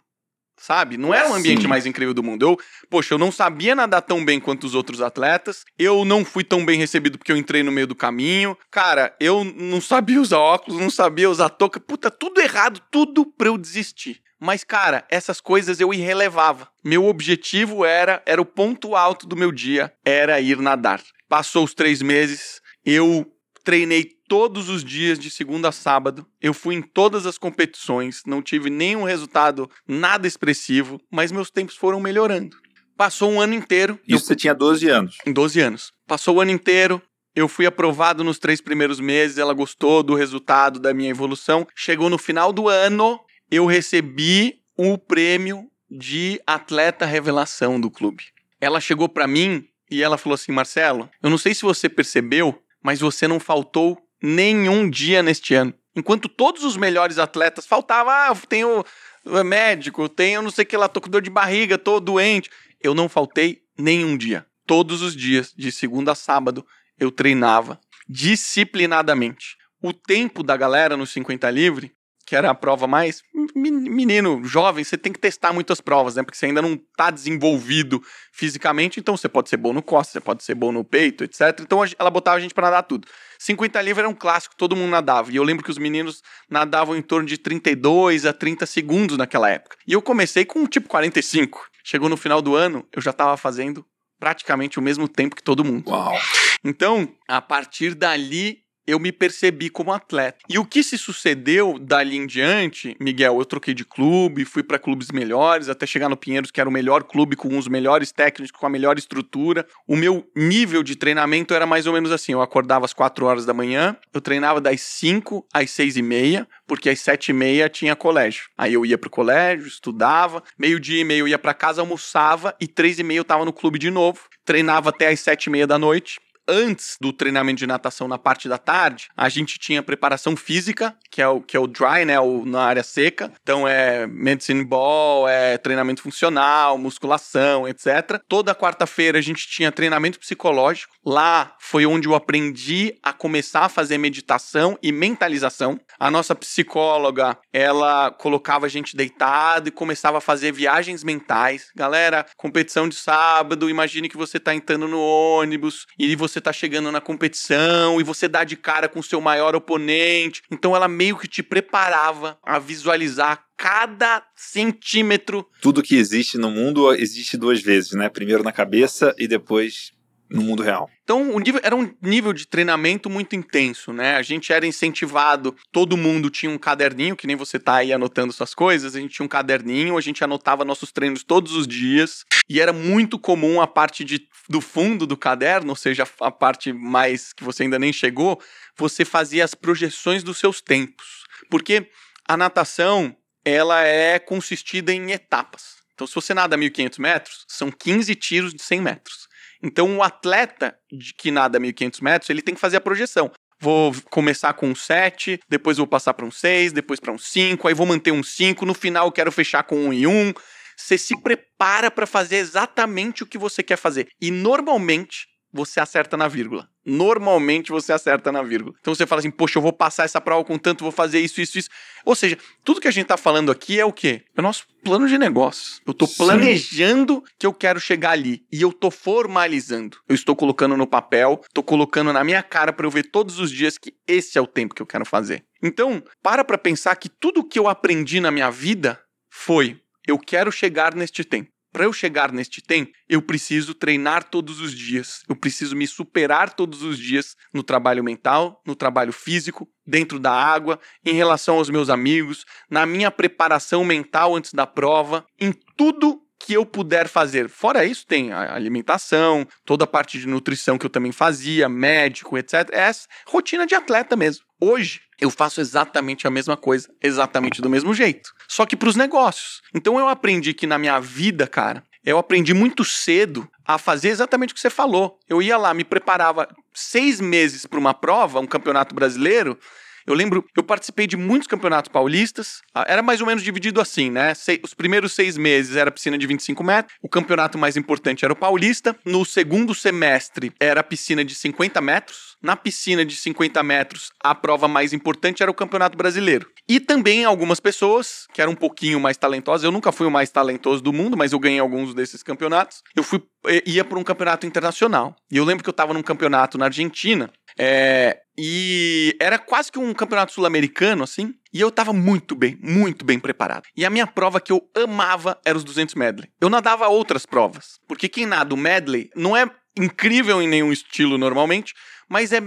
Sabe? Não era o ambiente Sim. mais incrível do mundo. Eu, poxa, eu não sabia nadar tão bem quanto os outros atletas. Eu não fui tão bem recebido porque eu entrei no meio do caminho. Cara, eu não sabia usar óculos, não sabia usar touca. Puta, tudo errado, tudo pra eu desistir. Mas, cara, essas coisas eu irrelevava. Meu objetivo era, era o ponto alto do meu dia, era ir nadar. Passou os três meses, eu treinei todos os dias de segunda a sábado. Eu fui em todas as competições, não tive nenhum resultado nada expressivo, mas meus tempos foram melhorando. Passou um ano inteiro, eu Isso você tinha 12 anos. em 12 anos. Passou o ano inteiro, eu fui aprovado nos três primeiros meses, ela gostou do resultado da minha evolução. Chegou no final do ano, eu recebi o prêmio de atleta revelação do clube. Ela chegou pra mim e ela falou assim: Marcelo, eu não sei se você percebeu, mas você não faltou nenhum dia neste ano. Enquanto todos os melhores atletas faltavam, ah, tenho é, médico, tenho não sei o que lá, tô com dor de barriga, tô doente. Eu não faltei nenhum dia. Todos os dias, de segunda a sábado, eu treinava disciplinadamente. O tempo da galera no 50 livre, que era a prova mais. men- Menino, jovem, você tem que testar muitas provas, né? Porque você ainda não tá desenvolvido fisicamente, então você pode ser bom no costas, você pode ser bom no peito, etc. Então ela botava a gente pra nadar tudo. 50 livre era um clássico, todo mundo nadava. E eu lembro que os meninos nadavam em torno de 32 a 30 segundos naquela época. E eu comecei com tipo 45. Chegou no final do ano, eu já tava fazendo praticamente o mesmo tempo que todo mundo. Uau. Então, a partir dali, eu me percebi como atleta. E o que se sucedeu dali em diante, Miguel, eu troquei de clube, fui para clubes melhores, até chegar no Pinheiros, que era o melhor clube com os melhores técnicos, com a melhor estrutura. O meu nível de treinamento era mais ou menos assim: eu acordava às 4 horas da manhã, eu treinava das 5 às 6 e meia, porque às 7 e meia tinha colégio. Aí eu ia pro colégio, estudava, meio-dia e meio eu ia para casa, almoçava e 3 e meia eu tava no clube de novo, treinava até às 7 e meia da noite antes do treinamento de natação na parte da tarde, a gente tinha preparação física, que é o, que é o dry, né, o, na área seca. Então é medicine ball, é treinamento funcional, musculação, etc. Toda quarta-feira a gente tinha treinamento psicológico. Lá foi onde eu aprendi a começar a fazer meditação e mentalização. A nossa psicóloga, ela colocava a gente deitado e começava a fazer viagens mentais. Galera, competição de sábado, imagine que você está entrando no ônibus e você você tá chegando na competição e você dá de cara com o seu maior oponente. Então ela meio que te preparava a visualizar cada centímetro. Tudo que existe no mundo existe duas vezes, né? Primeiro na cabeça e depois no mundo real. Então, o nível, era um nível de treinamento muito intenso, né? A gente era incentivado, todo mundo tinha um caderninho, que nem você tá aí anotando suas coisas, a gente tinha um caderninho, a gente anotava nossos treinos todos os dias, e era muito comum a parte de, do fundo do caderno, ou seja, a parte mais que você ainda nem chegou, você fazia as projeções dos seus tempos. Porque a natação, ela é consistida em etapas. Então, se você nada 1.500 metros, são 15 tiros de 100 metros. Então, o atleta de que nada 1.500 metros, ele tem que fazer a projeção. Vou começar com um 7, depois vou passar para um 6, depois para um 5, aí vou manter um 5, no final eu quero fechar com um e 1. Você se prepara para fazer exatamente o que você quer fazer. E normalmente você acerta na vírgula. Normalmente você acerta na vírgula. Então você fala assim, poxa, eu vou passar essa prova com tanto, vou fazer isso, isso, isso. Ou seja, tudo que a gente está falando aqui é o quê? É o nosso plano de negócio. Eu estou planejando que eu quero chegar ali. E eu estou formalizando. Eu estou colocando no papel, estou colocando na minha cara para eu ver todos os dias que esse é o tempo que eu quero fazer. Então, para para pensar que tudo que eu aprendi na minha vida foi eu quero chegar neste tempo. Para eu chegar neste tempo, eu preciso treinar todos os dias. Eu preciso me superar todos os dias no trabalho mental, no trabalho físico, dentro da água, em relação aos meus amigos, na minha preparação mental antes da prova, em tudo que eu puder fazer. Fora isso, tem a alimentação, toda a parte de nutrição que eu também fazia, médico, etc. É rotina de atleta mesmo. Hoje, eu faço exatamente a mesma coisa, exatamente do mesmo jeito. Só que para os negócios. Então eu aprendi que na minha vida, cara, eu aprendi muito cedo a fazer exatamente o que você falou. Eu ia lá, me preparava seis meses para uma prova, um campeonato brasileiro, eu lembro, eu participei de muitos campeonatos paulistas. Ah, era mais ou menos dividido assim, né? Os primeiros seis meses era piscina de 25 metros. O campeonato mais importante era o paulista. No segundo semestre era piscina de 50 metros. Na piscina de 50 metros, a prova mais importante era o Campeonato Brasileiro. E também algumas pessoas que eram um pouquinho mais talentosas. Eu nunca fui o mais talentoso do mundo, mas eu ganhei alguns desses campeonatos. Eu fui eh, ia para um campeonato internacional. E eu lembro que eu estava num campeonato na Argentina é, e era quase que um campeonato sul-americano, assim. E eu tava muito bem, muito bem preparado. E a minha prova que eu amava era os 200 medley. Eu nadava outras provas, porque quem nada o medley não é incrível em nenhum estilo normalmente, mas é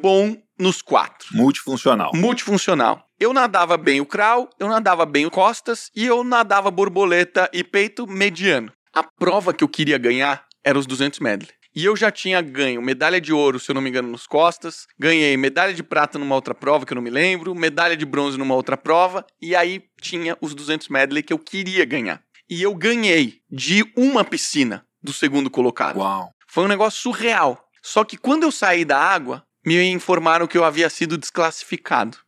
bom nos quatro. Multifuncional. Multifuncional. Eu nadava bem o crawl, eu nadava bem o costas e eu nadava borboleta e peito mediano. A prova que eu queria ganhar era os 200 medley. E eu já tinha ganho medalha de ouro, se eu não me engano, nos costas. Ganhei medalha de prata numa outra prova, que eu não me lembro. Medalha de bronze numa outra prova. E aí tinha os 200 medley que eu queria ganhar. E eu ganhei de uma piscina do segundo colocado. Uau. Foi um negócio surreal. Só que quando eu saí da água, me informaram que eu havia sido desclassificado.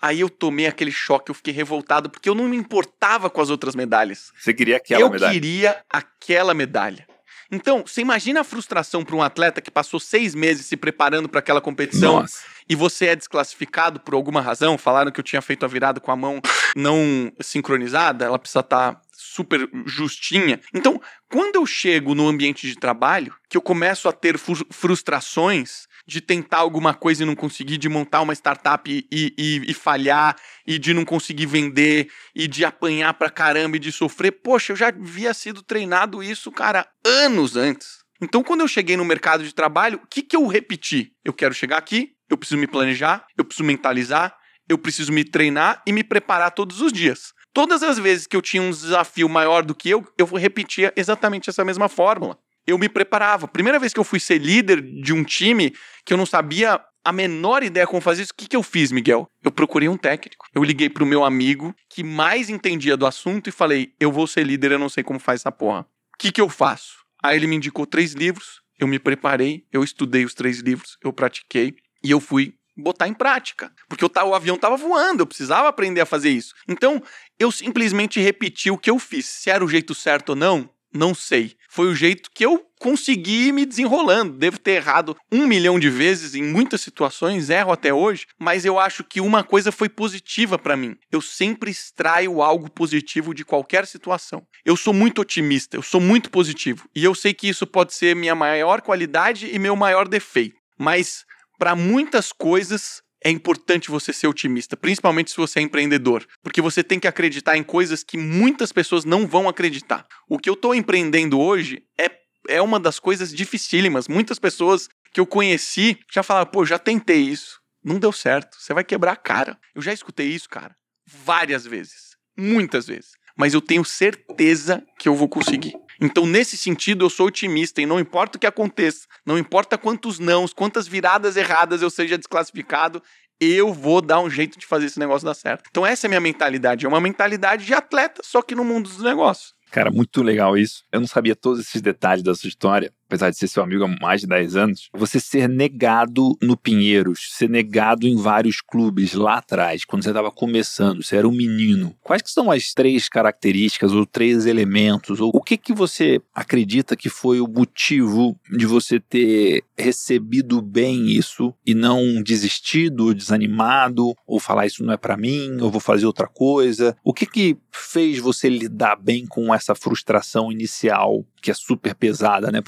Aí eu tomei aquele choque, eu fiquei revoltado, porque eu não me importava com as outras medalhas. Você queria aquela eu medalha? Eu queria aquela medalha. Então, você imagina a frustração para um atleta que passou seis meses se preparando para aquela competição Nossa. e você é desclassificado por alguma razão? Falaram que eu tinha feito a virada com a mão não sincronizada, ela precisa estar tá super justinha. Então, quando eu chego no ambiente de trabalho, que eu começo a ter frustrações de tentar alguma coisa e não conseguir, de montar uma startup e, e, e, falhar, e de não conseguir vender, e de apanhar pra caramba e de sofrer, poxa, eu já havia sido treinado isso, cara, anos antes. Então, quando eu cheguei no mercado de trabalho, o que, que eu repeti? Eu quero chegar aqui, eu preciso me planejar, eu preciso mentalizar, eu preciso me treinar e me preparar todos os dias. Todas as vezes que eu tinha um desafio maior do que eu, eu repetia exatamente essa mesma fórmula. Eu me preparava. Primeira vez que eu fui ser líder de um time que eu não sabia a menor ideia como fazer isso, o que, que eu fiz, Miguel? Eu procurei um técnico. Eu liguei pro meu amigo que mais entendia do assunto e falei: eu vou ser líder, eu não sei como faz essa porra. O que, que eu faço? Aí ele me indicou três livros, eu me preparei, eu estudei os três livros, eu pratiquei e eu fui botar em prática. Porque o, avião estava voando, eu precisava aprender a fazer isso. Então, eu simplesmente repeti o que eu fiz. Se era o jeito certo ou não, não sei. Foi o jeito que eu consegui me desenrolando. Devo ter errado um milhão de vezes em muitas situações, erro até hoje, mas eu acho que uma coisa foi positiva para mim. Eu sempre extraio algo positivo de qualquer situação. Eu sou muito otimista, eu sou muito positivo. E eu sei que isso pode ser minha maior qualidade e meu maior defeito. Mas para muitas coisas é importante você ser otimista, principalmente se você é empreendedor, porque você tem que acreditar em coisas que muitas pessoas não vão acreditar. O que eu estou empreendendo hoje é, é uma das coisas dificílimas. Muitas pessoas que eu conheci já falaram: pô, já tentei isso, não deu certo, você vai quebrar a cara. Eu já escutei isso, cara, várias vezes, muitas vezes, mas eu tenho certeza que eu vou conseguir. Então, nesse sentido, eu sou otimista e não importa o que aconteça, não importa quantos nãos, quantas viradas erradas eu seja desclassificado, eu vou dar um jeito de fazer esse negócio dar certo. Então, essa é a minha mentalidade. É uma mentalidade de atleta, só que no mundo dos negócios. Cara, muito legal isso. Eu não sabia todos esses detalhes da sua história, apesar de ser seu amigo há mais de 10 anos. Você ser negado no Pinheiros, ser negado em vários clubes lá atrás, quando você estava começando, você era um menino. Quais que são as três características ou três elementos? Ou o que que você acredita que foi o motivo de você ter recebido bem isso e não desistido, desanimado, ou falar isso não é para mim, eu vou fazer outra coisa? O que que fez você lidar bem com essa frustração inicial que é super pesada, né?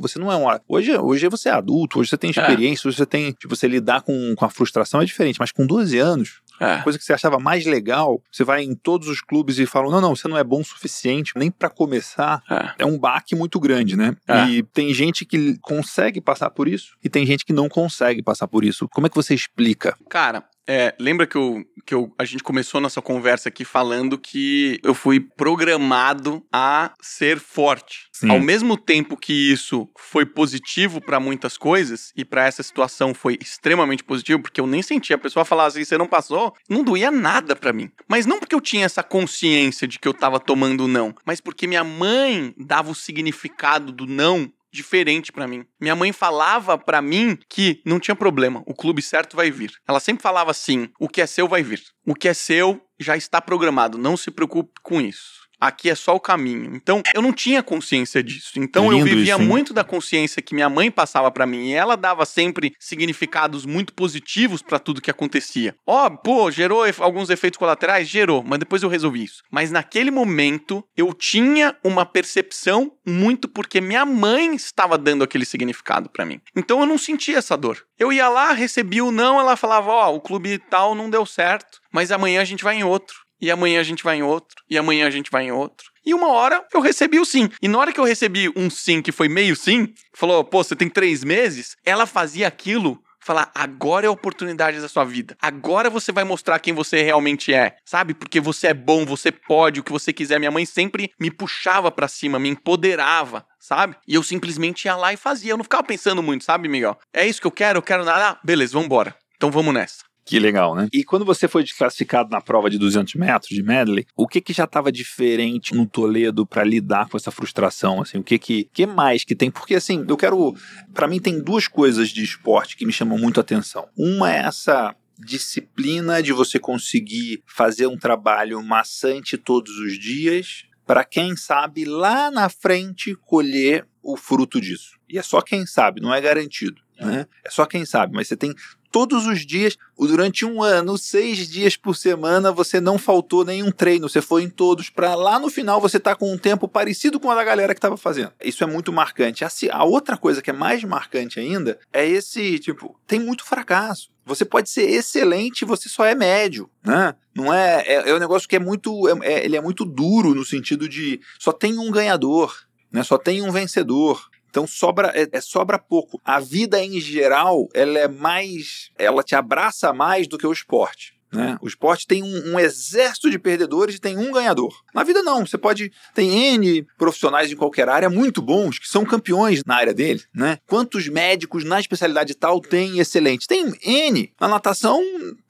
Você não é um. Hoje, hoje você é adulto, hoje você tem é. experiência, é. hoje você tem. Tipo, você lidar com, com a frustração é diferente, mas com 12 anos. É. Coisa que você achava mais legal, você vai em todos os clubes e fala: não, não, você não é bom o suficiente, nem para começar. É. é. um baque muito grande, né? É. E tem gente que consegue passar por isso e tem gente que não consegue passar por isso. Como é que você explica? Cara, é, lembra que, eu, que eu, a gente começou nossa conversa aqui falando que eu fui programado a ser forte. Sim. Ao mesmo tempo que isso foi positivo para muitas coisas, e para essa situação foi extremamente positivo, porque eu nem sentia a pessoa falar assim, você não passou, não doía nada para mim. Mas não porque eu tinha essa consciência de que eu tava tomando não, mas porque minha mãe dava o significado do não diferente para mim. Minha mãe falava para mim que não tinha problema, o clube certo vai vir. Ela sempre falava assim: o que é seu vai vir. O que é seu já está programado, não se preocupe com isso aqui é só o caminho. Então, eu não tinha consciência disso. Então, Lindo eu vivia isso, muito da consciência que minha mãe passava para mim. E ela dava sempre significados muito positivos para tudo que acontecia. Ó, oh, pô, gerou alguns efeitos colaterais? Gerou, mas depois eu resolvi isso. Mas naquele momento, eu tinha uma percepção muito porque minha mãe estava dando aquele significado para mim. Então, eu não sentia essa dor. Eu ia lá, recebia o não, ela falava: Ó, oh, o clube tal não deu certo, mas amanhã a gente vai em outro e amanhã a gente vai em outro, e amanhã a gente vai em outro. E uma hora eu recebi o sim. E na hora que eu recebi um sim que foi meio sim, falou, pô, você tem três meses, ela fazia aquilo falar: agora é a oportunidade da sua vida. Agora você vai mostrar quem você realmente é, sabe? Porque você é bom, você pode, o que você quiser. Minha mãe sempre me puxava para cima, me empoderava, sabe? E eu simplesmente ia lá e fazia. Eu não ficava pensando muito, sabe, Miguel? É isso que eu quero, eu quero nada. Ah, beleza, vambora. Então vamos nessa. Que legal, né? E quando você foi desclassificado na prova de 200 metros de medley, o que que já estava diferente no Toledo para lidar com essa frustração? Assim, o que que, que mais que tem? Porque assim, eu quero, para mim tem duas coisas de esporte que me chamam muito a atenção. Uma é essa disciplina de você conseguir fazer um trabalho maçante todos os dias, para quem sabe lá na frente colher o fruto disso. E é só quem sabe, não é garantido. Né? É só quem sabe, mas você tem todos os dias, durante um ano, seis dias por semana, você não faltou nenhum treino, você foi em todos, para lá no final você tá com um tempo parecido com a da galera que estava fazendo. Isso é muito marcante. A outra coisa que é mais marcante ainda é esse, tipo, tem muito fracasso. Você pode ser excelente, você só é médio, né? Não é, é, é um negócio que é muito, é, é ele é muito duro no sentido de só tem um ganhador, né? Só tem um vencedor. Então sobra é, é, sobra pouco. A vida em geral, ela é mais, ela te abraça mais do que o esporte. Né? O esporte tem um, um, exército de perdedores e tem um ganhador. Na vida, não. Você pode. Tem N profissionais em qualquer área muito bons que são campeões na área dele. Né? Quantos médicos na especialidade tal tem excelentes? Tem N. Na natação,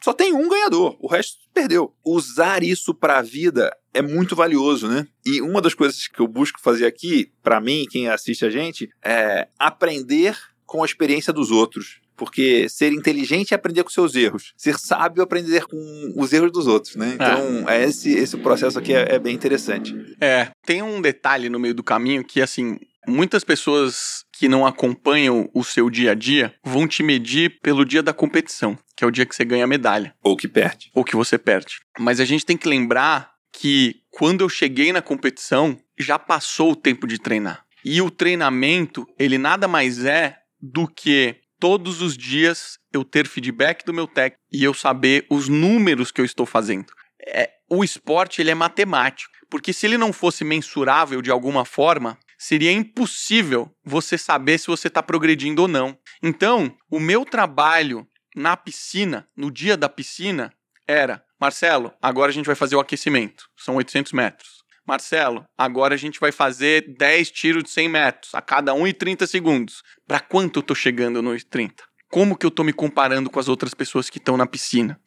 só tem um ganhador. O resto perdeu. Usar isso para a vida é muito valioso, né? E uma das coisas que eu busco fazer aqui, para mim, quem assiste a gente, é aprender com a experiência dos outros. Porque ser inteligente é aprender com seus erros. Ser sábio é aprender com os erros dos outros, né? Então, é. esse, esse processo aqui é, é bem interessante. É, tem um detalhe no meio do caminho que, assim, muitas pessoas que não acompanham o seu dia a dia vão te medir pelo dia da competição, que é o dia que você ganha a medalha. Ou que perde. Ou que você perde. Mas a gente tem que lembrar que quando eu cheguei na competição, já passou o tempo de treinar. E o treinamento, ele nada mais é do que todos os dias eu ter feedback do meu técnico e eu saber os números que eu estou fazendo. É, o esporte ele é matemático, porque se ele não fosse mensurável de alguma forma, seria impossível você saber se você está progredindo ou não. Então, o meu trabalho na piscina, no dia da piscina, era: Marcelo, agora a gente vai fazer o aquecimento, são 800 metros. Marcelo, agora a gente vai fazer 10 tiros de 100 metros, a cada 1 e 30 segundos. Para quanto eu tô chegando no 30? Como que eu tô me comparando com as outras pessoas que estão na piscina?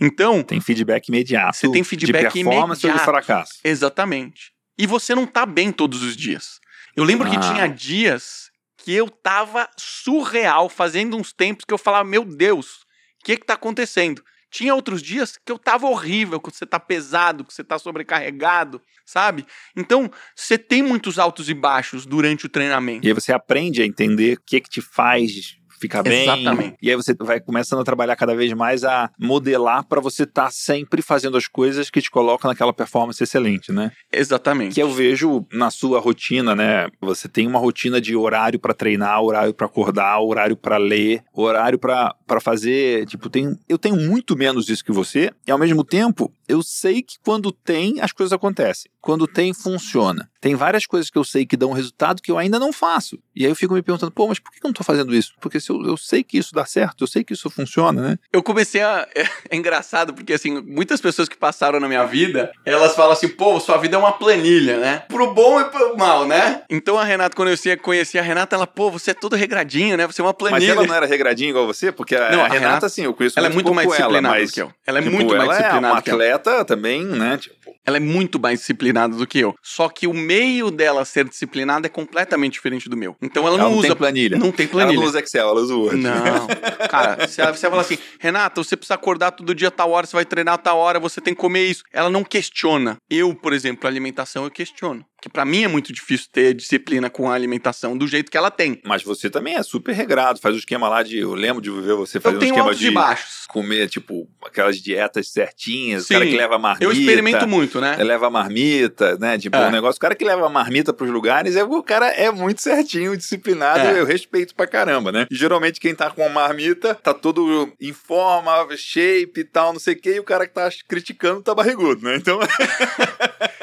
Então, tem feedback imediato. Você tem feedback de performance imediato. ou de fracasso. Exatamente. E você não tá bem todos os dias. Eu lembro ah. que tinha dias que eu tava surreal, fazendo uns tempos que eu falava, meu Deus, o que que tá acontecendo? Tinha outros dias que eu tava horrível, que você tá pesado, que você tá sobrecarregado, sabe? Então, você tem muitos altos e baixos durante o treinamento. E aí você aprende a entender o que que te faz ficar bem. Exatamente. E aí você vai começando a trabalhar cada vez mais a modelar para você estar tá sempre fazendo as coisas que te colocam naquela performance excelente, né? Exatamente. Que eu vejo na sua rotina, né? Você tem uma rotina de horário para treinar, horário para acordar, horário para ler, horário para fazer, tipo, tem, eu tenho muito menos disso que você, e ao mesmo tempo, eu sei que quando tem, as coisas acontecem. Quando tem, funciona. Tem várias coisas que eu sei que dão resultado que eu ainda não faço. E aí eu fico me perguntando, pô, mas por que eu não tô fazendo isso? Porque se eu, eu sei que isso dá certo, eu sei que isso funciona, né? Eu comecei a. É, engraçado, porque assim, muitas pessoas que passaram na minha vida, elas falam assim, pô, sua vida é uma planilha, né? Pro bom e pro mal, né? Então a Renata, quando eu conheci a Renata, ela, pô, você é todo regradinho, né? Você é uma planilha. Mas ela não era regradinha igual você? Porque a, não, a, a Renata, Renata, assim, eu conheço ela é muito mais disciplinada ela, mas, que eu. Ela é tipo, muito mais disciplinada. É uma atleta também, né? Tipo, ela é muito mais disciplinada do que eu. Só que o meio dela ser disciplinada é completamente diferente do meu. Então ela não, ela não usa. Tem planilha. Não tem planilha. Ela não usa Excel, ela usa Word. Não. Cara, se você fala assim, Renata, você precisa acordar todo dia a tal hora, você vai treinar a tal hora, você tem que comer isso. Ela não questiona. Eu, por exemplo, a alimentação eu questiono que para mim é muito difícil ter disciplina com a alimentação do jeito que ela tem. Mas você também é super regrado, faz o esquema lá de. Eu lembro de ver você fazer um esquema de baixos. comer, tipo, aquelas dietas certinhas, Sim, o cara que leva marmita. Eu experimento muito, né? Leva marmita, né? Tipo, é. um negócio. O cara que leva marmita pros lugares, é, o cara é muito certinho, disciplinado, é. eu respeito pra caramba, né? E geralmente quem tá com uma marmita tá todo em forma, shape e tal, não sei o quê, e o cara que tá criticando tá barrigudo, né? Então.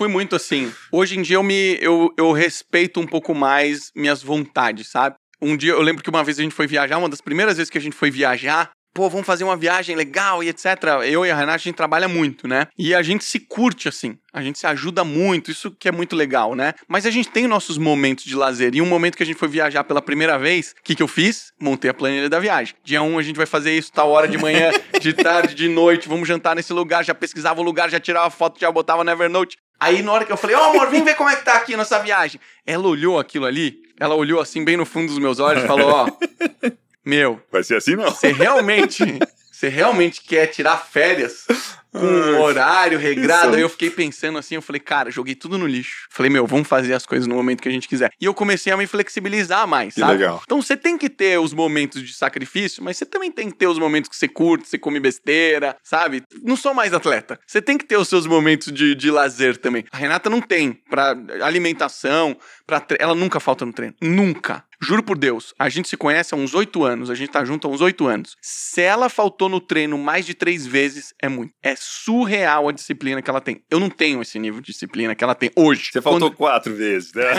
fui muito assim. Hoje em dia eu me eu, eu respeito um pouco mais minhas vontades, sabe? Um dia eu lembro que uma vez a gente foi viajar, uma das primeiras vezes que a gente foi viajar, pô, vamos fazer uma viagem legal e etc. Eu e a Renata, a gente trabalha muito, né? E a gente se curte assim, a gente se ajuda muito, isso que é muito legal, né? Mas a gente tem nossos momentos de lazer. E um momento que a gente foi viajar pela primeira vez, o que, que eu fiz? Montei a planilha da viagem. Dia 1 um, a gente vai fazer isso, tal hora de manhã, de tarde, de noite, vamos jantar nesse lugar, já pesquisava o lugar, já tirava foto, já botava no Evernote. Aí na hora que eu falei, ó oh, amor, vem ver como é que tá aqui nossa viagem. Ela olhou aquilo ali, ela olhou assim bem no fundo dos meus olhos e falou, ó, oh, meu... Vai ser assim não? Você realmente, você realmente quer tirar férias com um horário regrado. Aí eu fiquei pensando assim, eu falei, cara, joguei tudo no lixo. Falei, meu, vamos fazer as coisas no momento que a gente quiser. E eu comecei a me flexibilizar mais, que sabe? Legal. Então você tem que ter os momentos de sacrifício, mas você também tem que ter os momentos que você curte, você come besteira, sabe? Não sou mais atleta. Você tem que ter os seus momentos de, de lazer também. A Renata não tem. Pra alimentação, pra tre... ela nunca falta no treino. Nunca. Juro por Deus, a gente se conhece há uns oito anos, a gente tá junto há uns oito anos. Se ela faltou no treino mais de três vezes, é muito. É surreal a disciplina que ela tem. Eu não tenho esse nível de disciplina que ela tem hoje. Você faltou Quando... quatro vezes, né?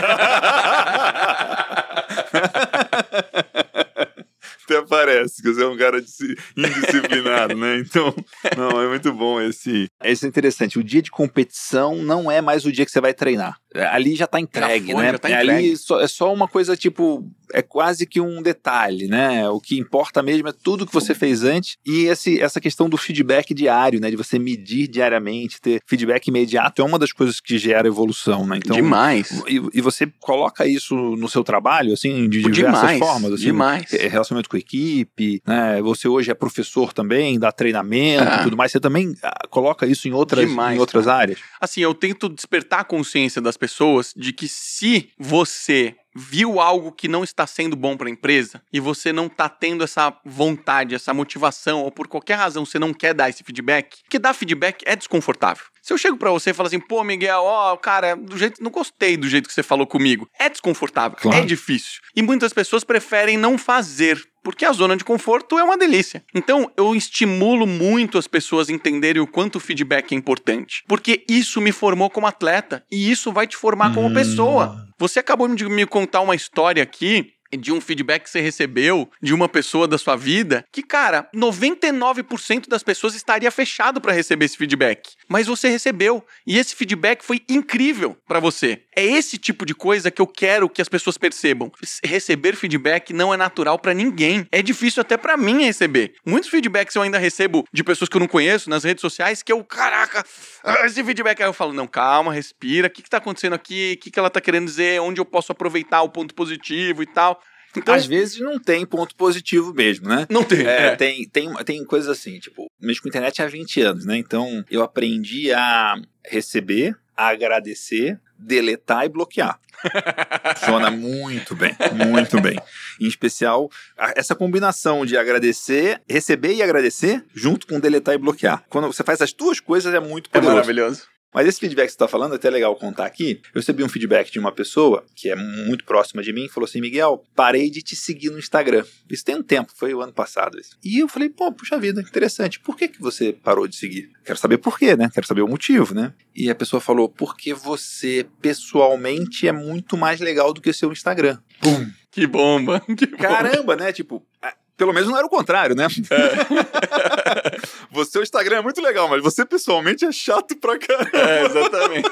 Até parece que você é um cara indisciplinado, né? Então, não, é muito bom esse. Esse é interessante. O dia de competição não é mais o dia que você vai treinar. Ali já tá entregue, já foi, né? Já tá é, entregue. Ali só, é só uma coisa tipo. É quase que um detalhe, né? O que importa mesmo é tudo que você fez antes e esse, essa questão do feedback diário, né? De você medir diariamente, ter feedback imediato é uma das coisas que gera evolução, né? Então, Demais. E, e você coloca isso no seu trabalho, assim, de diversas Demais. formas. Assim, Demais. Relacionamento com a equipe, né? Você hoje é professor também, dá treinamento ah. e tudo mais. Você também ah, coloca isso em outras, Demais, em outras áreas? Assim, eu tento despertar a consciência das pessoas de que se você viu algo que não está sendo bom para a empresa e você não está tendo essa vontade, essa motivação, ou por qualquer razão você não quer dar esse feedback, porque dar feedback é desconfortável. Se eu chego para você e falo assim, pô, Miguel, ó, cara, do jeito, não gostei do jeito que você falou comigo, é desconfortável, claro. é difícil. E muitas pessoas preferem não fazer porque a zona de conforto é uma delícia. Então, eu estimulo muito as pessoas a entenderem o quanto o feedback é importante, porque isso me formou como atleta e isso vai te formar como hum. pessoa. Você acabou de me contar uma história aqui de um feedback que você recebeu de uma pessoa da sua vida, que, cara, 99% das pessoas estaria fechado para receber esse feedback. Mas você recebeu. E esse feedback foi incrível para você. É esse tipo de coisa que eu quero que as pessoas percebam. Receber feedback não é natural para ninguém. É difícil até para mim receber. Muitos feedbacks eu ainda recebo de pessoas que eu não conheço nas redes sociais, que eu, caraca, esse feedback. Aí eu falo, não, calma, respira. O que, que tá acontecendo aqui? O que, que ela tá querendo dizer? Onde eu posso aproveitar o ponto positivo e tal. Então, Às vezes não tem ponto positivo mesmo, né? Não tem. É, é. Tem, tem, tem coisas assim, tipo, mexo com internet há 20 anos, né? Então eu aprendi a receber, a agradecer, deletar e bloquear. Funciona muito bem, muito bem. Em especial, essa combinação de agradecer, receber e agradecer, junto com deletar e bloquear. Quando você faz as duas coisas, é muito é poderoso. É maravilhoso. Mas esse feedback que você está falando, é até legal contar aqui. Eu recebi um feedback de uma pessoa que é muito próxima de mim, falou assim: Miguel, parei de te seguir no Instagram. Isso tem um tempo, foi o ano passado. Isso. E eu falei: pô, puxa vida, interessante. Por que, que você parou de seguir? Quero saber por quê, né? Quero saber o motivo, né? E a pessoa falou: porque você pessoalmente é muito mais legal do que o seu Instagram. Pum! Que bomba! Que bomba. Caramba, né? Tipo, pelo menos não era o contrário, né? É. você, o Instagram é muito legal, mas você pessoalmente é chato pra caramba. É, exatamente.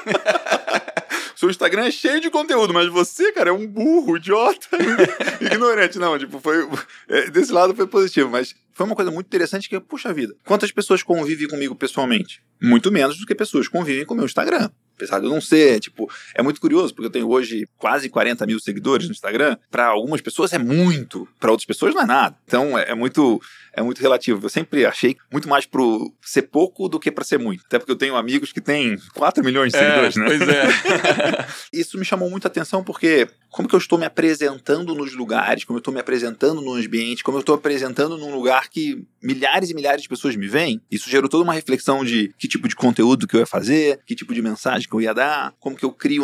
Seu Instagram é cheio de conteúdo, mas você, cara, é um burro, idiota, ignorante. Não, tipo, foi. É, desse lado foi positivo, mas foi uma coisa muito interessante que, puxa vida, quantas pessoas convivem comigo pessoalmente? Muito menos do que pessoas convivem com o meu Instagram. Apesar de eu não ser, tipo, é muito curioso, porque eu tenho hoje quase 40 mil seguidores no Instagram. Para algumas pessoas é muito, para outras pessoas não é nada. Então é, é, muito é muito relativo. Eu sempre achei muito mais pro ser pouco do que para ser muito. Até porque eu tenho amigos que têm 4 milhões de é, seguidores, é, né? Pois é. Isso me chamou muita atenção porque como que eu estou me apresentando nos lugares, como eu estou me apresentando no ambiente, como eu estou apresentando num lugar que milhares e milhares de pessoas me veem. Isso gerou toda uma reflexão de que tipo de conteúdo que eu ia fazer, que tipo de mensagem que eu ia dar, como que eu crio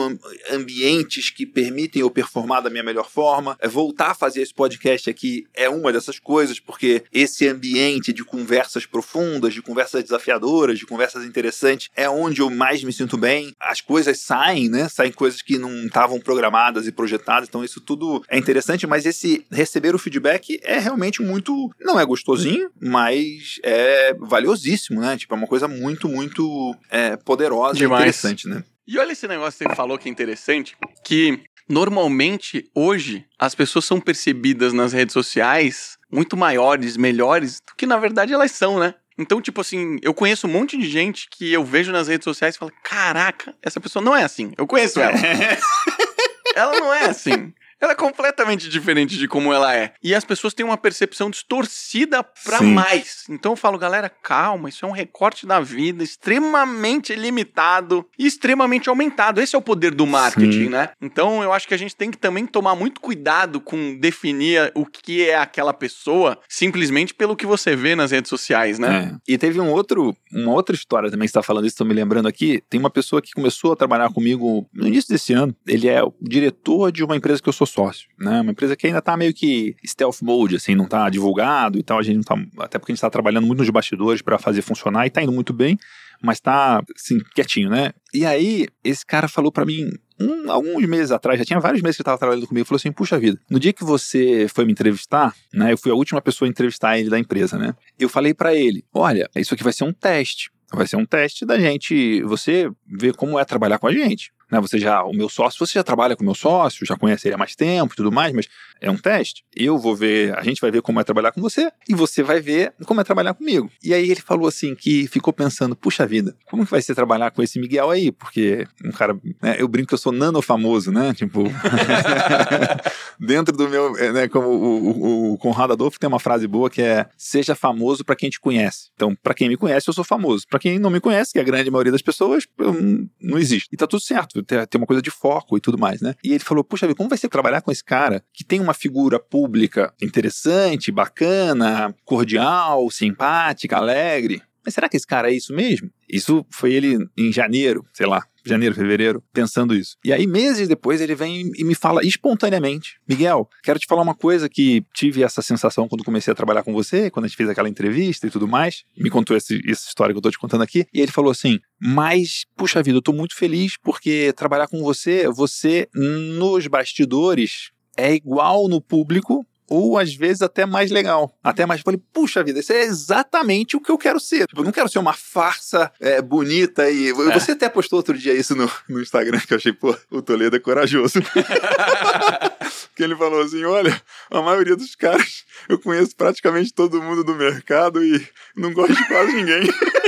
ambientes que permitem eu performar da minha melhor forma. É voltar a fazer esse podcast aqui é uma dessas coisas, porque esse ambiente de conversas profundas, de conversas desafiadoras, de conversas interessantes, é onde eu mais me sinto bem. As coisas saem, né? Saem coisas que não estavam programadas e projetadas projetadas, então isso tudo é interessante, mas esse receber o feedback é realmente muito. Não é gostosinho, mas é valiosíssimo, né? Tipo, é uma coisa muito, muito é, poderosa Demais. e interessante, né? E olha esse negócio que você falou que é interessante, que normalmente hoje as pessoas são percebidas nas redes sociais muito maiores, melhores do que na verdade elas são, né? Então, tipo assim, eu conheço um monte de gente que eu vejo nas redes sociais e falo: caraca, essa pessoa não é assim. Eu conheço ela. Ela não é assim. Ela é completamente diferente de como ela é. E as pessoas têm uma percepção distorcida para mais. Então eu falo, galera, calma, isso é um recorte da vida extremamente limitado e extremamente aumentado. Esse é o poder do marketing, Sim. né? Então eu acho que a gente tem que também tomar muito cuidado com definir o que é aquela pessoa simplesmente pelo que você vê nas redes sociais, né? É. E teve um outro, uma outra história também que está falando isso, tô me lembrando aqui. Tem uma pessoa que começou a trabalhar comigo no início desse ano. Ele é o diretor de uma empresa que eu sou sócio, né? Uma empresa que ainda tá meio que stealth mode, assim, não tá divulgado e tal. A gente não tá, até porque a gente tá trabalhando muito nos bastidores para fazer funcionar e tá indo muito bem. mas tá, assim, quietinho, né? E aí, esse cara falou para mim, um, alguns meses atrás, já tinha vários meses que ele estava trabalhando comigo, falou assim: puxa vida, no dia que você foi me entrevistar, né? Eu fui a última pessoa a entrevistar ele da empresa, né? Eu falei para ele: olha, isso aqui vai ser um teste. Vai ser um teste da gente, você ver como é trabalhar com a gente né? Você já, o meu sócio, você já trabalha com o meu sócio, já conhece ele há mais tempo e tudo mais, mas é um teste. Eu vou ver, a gente vai ver como é trabalhar com você e você vai ver como é trabalhar comigo. E aí ele falou assim que ficou pensando, puxa vida, como que vai ser trabalhar com esse Miguel aí? Porque um cara, né, eu brinco que eu sou nano famoso, né? Tipo, dentro do meu, é, né, como o, o, o Conrado Adolfo tem uma frase boa que é seja famoso para quem te conhece. Então, para quem me conhece, eu sou famoso. Para quem não me conhece, que é a grande maioria das pessoas, não existe. E tá tudo certo ter, ter uma coisa de foco e tudo mais, né? E ele falou, puxa, como vai ser trabalhar com esse cara que tem uma figura pública interessante, bacana, cordial, simpática, alegre? Mas será que esse cara é isso mesmo? Isso foi ele em janeiro, sei lá, janeiro, fevereiro, pensando isso. E aí, meses depois, ele vem e me fala espontaneamente: Miguel, quero te falar uma coisa que tive essa sensação quando comecei a trabalhar com você, quando a gente fez aquela entrevista e tudo mais. Me contou esse, essa história que eu tô te contando aqui. E ele falou assim: Mas, puxa vida, eu tô muito feliz porque trabalhar com você, você nos bastidores é igual no público ou às vezes até mais legal. Até mais. Falei, puxa vida, isso é exatamente o que eu quero ser. Tipo, eu não quero ser uma farsa é, bonita e. É. Você até postou outro dia isso no, no Instagram, que eu achei, pô, o Toledo é corajoso. que ele falou assim: olha, a maioria dos caras, eu conheço praticamente todo mundo do mercado e não gosto de quase ninguém.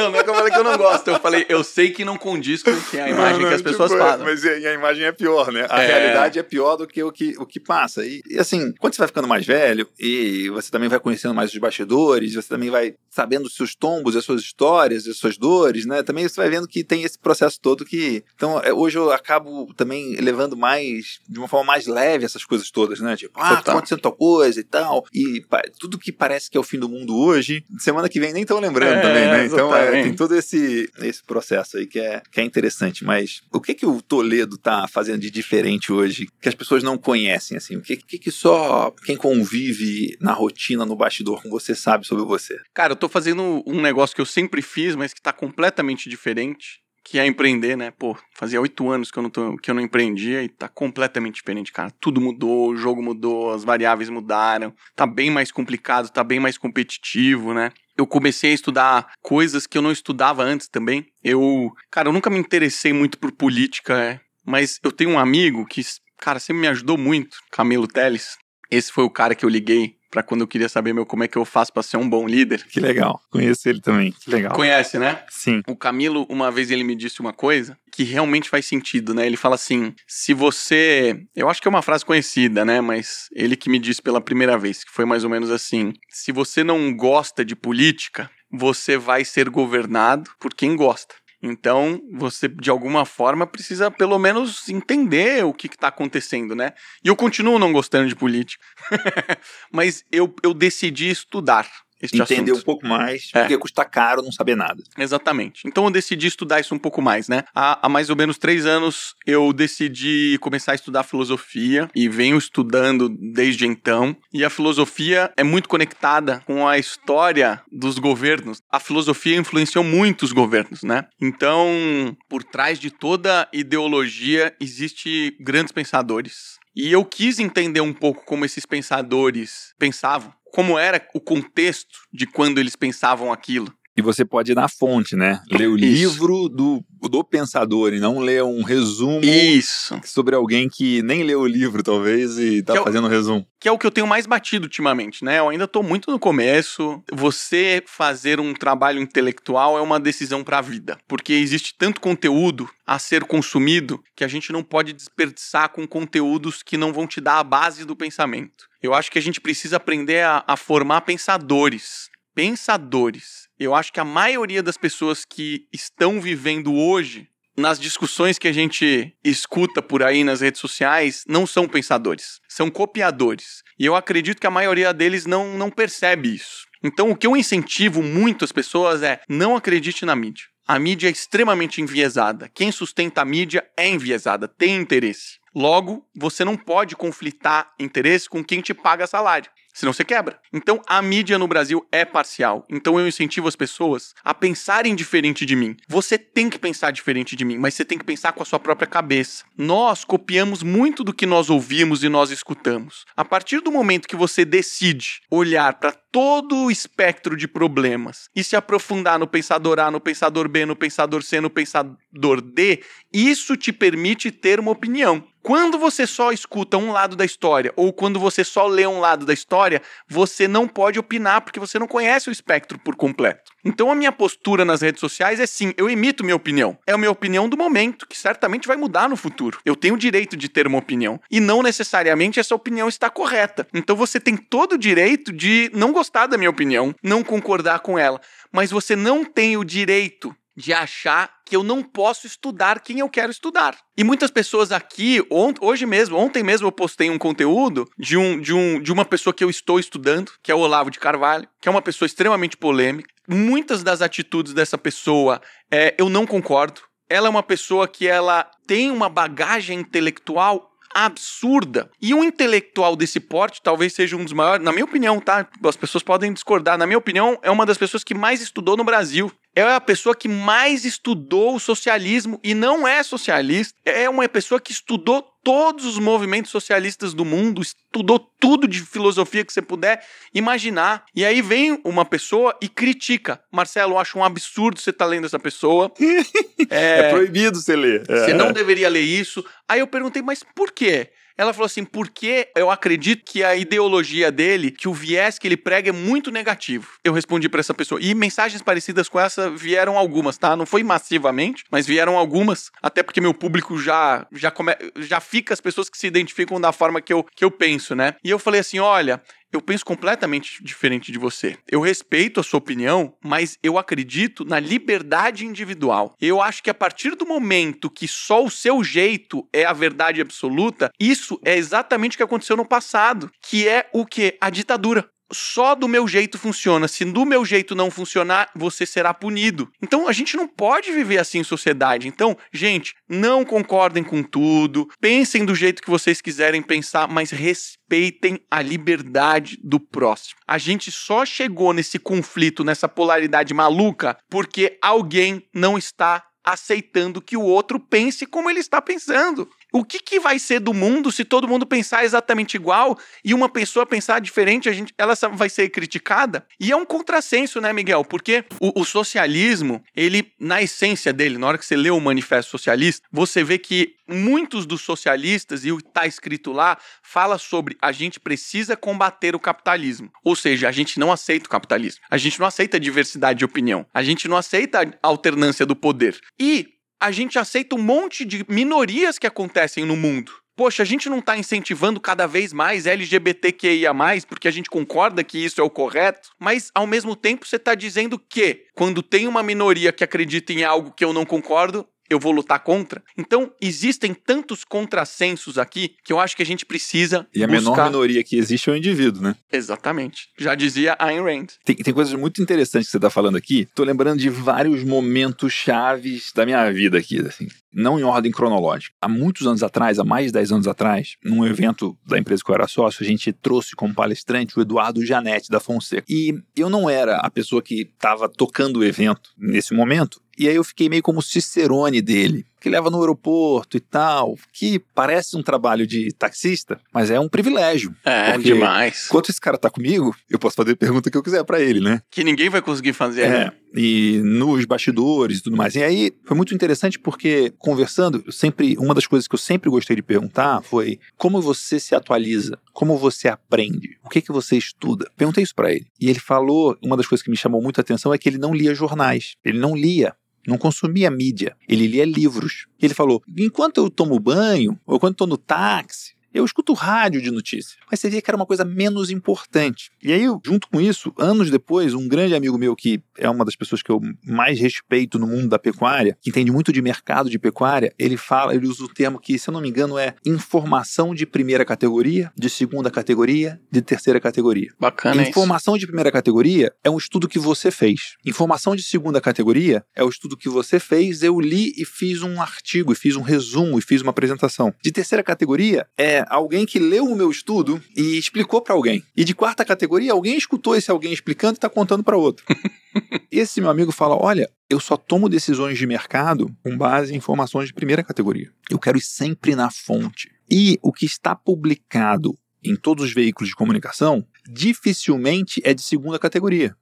Não, não é que eu falei que eu não gosto. Eu falei, eu sei que não condiz com a imagem não, não, que as tipo, pessoas fazem. Mas a imagem é pior, né? A é. realidade é pior do que o que, o que passa. E, e, assim, quando você vai ficando mais velho e você também vai conhecendo mais os bastidores, você também vai sabendo os seus tombos, as suas histórias, as suas dores, né? Também você vai vendo que tem esse processo todo que. Então, é, hoje eu acabo também levando mais, de uma forma mais leve, essas coisas todas, né? Tipo, ah, tá acontecendo tal coisa e tal. E pá, tudo que parece que é o fim do mundo hoje, semana que vem nem estão lembrando é, também, né? Então, é, tem todo esse, esse processo aí que é, que é interessante. Mas o que que o Toledo tá fazendo de diferente hoje que as pessoas não conhecem, assim? O que, que, que só quem convive na rotina, no bastidor com você sabe sobre você? Cara, eu tô fazendo um negócio que eu sempre fiz, mas que tá completamente diferente que é empreender, né? Pô, fazia oito anos que eu, não tô, que eu não empreendia e tá completamente diferente, cara. Tudo mudou, o jogo mudou, as variáveis mudaram, tá bem mais complicado, tá bem mais competitivo, né? Eu comecei a estudar coisas que eu não estudava antes também. Eu, cara, eu nunca me interessei muito por política, é, mas eu tenho um amigo que, cara, sempre me ajudou muito, Camilo Teles. Esse foi o cara que eu liguei para quando eu queria saber meu como é que eu faço para ser um bom líder. Que legal. Conheço ele também. Que legal. Conhece, né? Sim. O Camilo, uma vez ele me disse uma coisa que realmente faz sentido, né? Ele fala assim: "Se você, eu acho que é uma frase conhecida, né, mas ele que me disse pela primeira vez, que foi mais ou menos assim: "Se você não gosta de política, você vai ser governado por quem gosta". Então, você, de alguma forma, precisa pelo menos entender o que está acontecendo, né? E eu continuo não gostando de política. Mas eu, eu decidi estudar entender assunto. um pouco mais, é. porque custa caro não saber nada. Exatamente. Então eu decidi estudar isso um pouco mais, né? Há, há, mais ou menos três anos eu decidi começar a estudar filosofia e venho estudando desde então. E a filosofia é muito conectada com a história dos governos. A filosofia influenciou muito os governos, né? Então, por trás de toda ideologia existe grandes pensadores. E eu quis entender um pouco como esses pensadores pensavam como era o contexto de quando eles pensavam aquilo. E você pode ir na fonte, né? Ler o Isso. livro do, do pensador e não ler um resumo Isso. sobre alguém que nem leu o livro, talvez, e tá que fazendo um resumo. Que é o que eu tenho mais batido ultimamente, né? Eu ainda tô muito no começo. Você fazer um trabalho intelectual é uma decisão para a vida, porque existe tanto conteúdo a ser consumido que a gente não pode desperdiçar com conteúdos que não vão te dar a base do pensamento. Eu acho que a gente precisa aprender a, a formar pensadores. Pensadores eu acho que a maioria das pessoas que estão vivendo hoje nas discussões que a gente escuta por aí nas redes sociais, não são pensadores, são copiadores. E eu acredito que a maioria deles não, não percebe isso. Então, o que eu incentivo muito as pessoas é não acredite na mídia. A mídia é extremamente enviesada. Quem sustenta a mídia é enviesada, tem interesse. Logo, você não pode conflitar interesse com quem te paga salário. Senão você quebra. Então a mídia no Brasil é parcial. Então eu incentivo as pessoas a pensarem diferente de mim. Você tem que pensar diferente de mim, mas você tem que pensar com a sua própria cabeça. Nós copiamos muito do que nós ouvimos e nós escutamos. A partir do momento que você decide olhar para todo o espectro de problemas e se aprofundar no pensador A, no pensador B, no pensador C, no pensador D, isso te permite ter uma opinião. Quando você só escuta um lado da história ou quando você só lê um lado da história, você não pode opinar porque você não conhece o espectro por completo. Então a minha postura nas redes sociais é sim, eu emito minha opinião. É a minha opinião do momento, que certamente vai mudar no futuro. Eu tenho o direito de ter uma opinião e não necessariamente essa opinião está correta. Então você tem todo o direito de não gostar da minha opinião, não concordar com ela, mas você não tem o direito de achar que eu não posso estudar quem eu quero estudar. E muitas pessoas aqui, hoje mesmo, ontem mesmo eu postei um conteúdo de, um, de, um, de uma pessoa que eu estou estudando, que é o Olavo de Carvalho, que é uma pessoa extremamente polêmica. Muitas das atitudes dessa pessoa é, eu não concordo. Ela é uma pessoa que ela tem uma bagagem intelectual absurda. E um intelectual desse porte talvez seja um dos maiores, na minha opinião, tá? As pessoas podem discordar. Na minha opinião, é uma das pessoas que mais estudou no Brasil é a pessoa que mais estudou o socialismo e não é socialista. É uma pessoa que estudou todos os movimentos socialistas do mundo, estudou tudo de filosofia que você puder imaginar. E aí vem uma pessoa e critica. Marcelo, eu acho um absurdo você estar tá lendo essa pessoa. é, é, proibido você ler. Você é. não deveria ler isso. Aí eu perguntei, mas por quê? Ela falou assim: porque eu acredito que a ideologia dele, que o viés que ele prega é muito negativo. Eu respondi para essa pessoa. E mensagens parecidas com essa vieram algumas, tá? Não foi massivamente, mas vieram algumas, até porque meu público já já come... já fica as pessoas que se identificam da forma que eu, que eu penso, né? E eu falei assim: olha, eu penso completamente diferente de você. Eu respeito a sua opinião, mas eu acredito na liberdade individual. Eu acho que a partir do momento que só o seu jeito é a verdade absoluta, isso é exatamente o que aconteceu no passado, que é o que? A ditadura só do meu jeito funciona. Se do meu jeito não funcionar, você será punido. Então a gente não pode viver assim em sociedade. Então, gente, não concordem com tudo, pensem do jeito que vocês quiserem pensar, mas respeitem a liberdade do próximo. A gente só chegou nesse conflito, nessa polaridade maluca, porque alguém não está aceitando que o outro pense como ele está pensando. O que, que vai ser do mundo se todo mundo pensar exatamente igual e uma pessoa pensar diferente, a gente, ela vai ser criticada? E é um contrassenso, né, Miguel? Porque o, o socialismo, ele, na essência dele, na hora que você lê o Manifesto Socialista, você vê que muitos dos socialistas, e o que está escrito lá, fala sobre a gente precisa combater o capitalismo. Ou seja, a gente não aceita o capitalismo. A gente não aceita a diversidade de opinião. A gente não aceita a alternância do poder. E a gente aceita um monte de minorias que acontecem no mundo. Poxa, a gente não está incentivando cada vez mais LGBTQIA, porque a gente concorda que isso é o correto, mas ao mesmo tempo você está dizendo que quando tem uma minoria que acredita em algo que eu não concordo, eu vou lutar contra. Então, existem tantos contrassensos aqui que eu acho que a gente precisa. E a buscar... menor minoria que existe é o indivíduo, né? Exatamente. Já dizia Ayn Rand. Tem, tem coisas muito interessantes que você está falando aqui. Tô lembrando de vários momentos chaves da minha vida aqui, assim. Não em ordem cronológica. Há muitos anos atrás, há mais de 10 anos atrás, num evento da empresa que eu era sócio, a gente trouxe como palestrante o Eduardo Janete da Fonseca. E eu não era a pessoa que estava tocando o evento nesse momento, e aí eu fiquei meio como cicerone dele que leva no aeroporto e tal, que parece um trabalho de taxista, mas é um privilégio. É, demais. Enquanto esse cara tá comigo, eu posso fazer a pergunta que eu quiser para ele, né? Que ninguém vai conseguir fazer. É, né? e nos bastidores e tudo mais. E aí foi muito interessante porque conversando, sempre uma das coisas que eu sempre gostei de perguntar foi como você se atualiza, como você aprende, o que que você estuda. Perguntei isso para ele. E ele falou, uma das coisas que me chamou muito a atenção é que ele não lia jornais. Ele não lia não consumia mídia, ele lia livros. Ele falou: enquanto eu tomo banho, ou quando estou no táxi, eu escuto rádio de notícia, mas você via que era uma coisa menos importante. E aí, junto com isso, anos depois, um grande amigo meu, que é uma das pessoas que eu mais respeito no mundo da pecuária, que entende muito de mercado de pecuária, ele fala, ele usa o termo que, se eu não me engano, é informação de primeira categoria, de segunda categoria, de terceira categoria. Bacana. Informação isso. de primeira categoria é um estudo que você fez. Informação de segunda categoria é o estudo que você fez, eu li e fiz um artigo, e fiz um resumo, e fiz uma apresentação. De terceira categoria é é alguém que leu o meu estudo e explicou para alguém. E de quarta categoria, alguém escutou esse alguém explicando e está contando para outro. esse meu amigo fala: Olha, eu só tomo decisões de mercado com base em informações de primeira categoria. Eu quero ir sempre na fonte. E o que está publicado em todos os veículos de comunicação dificilmente é de segunda categoria.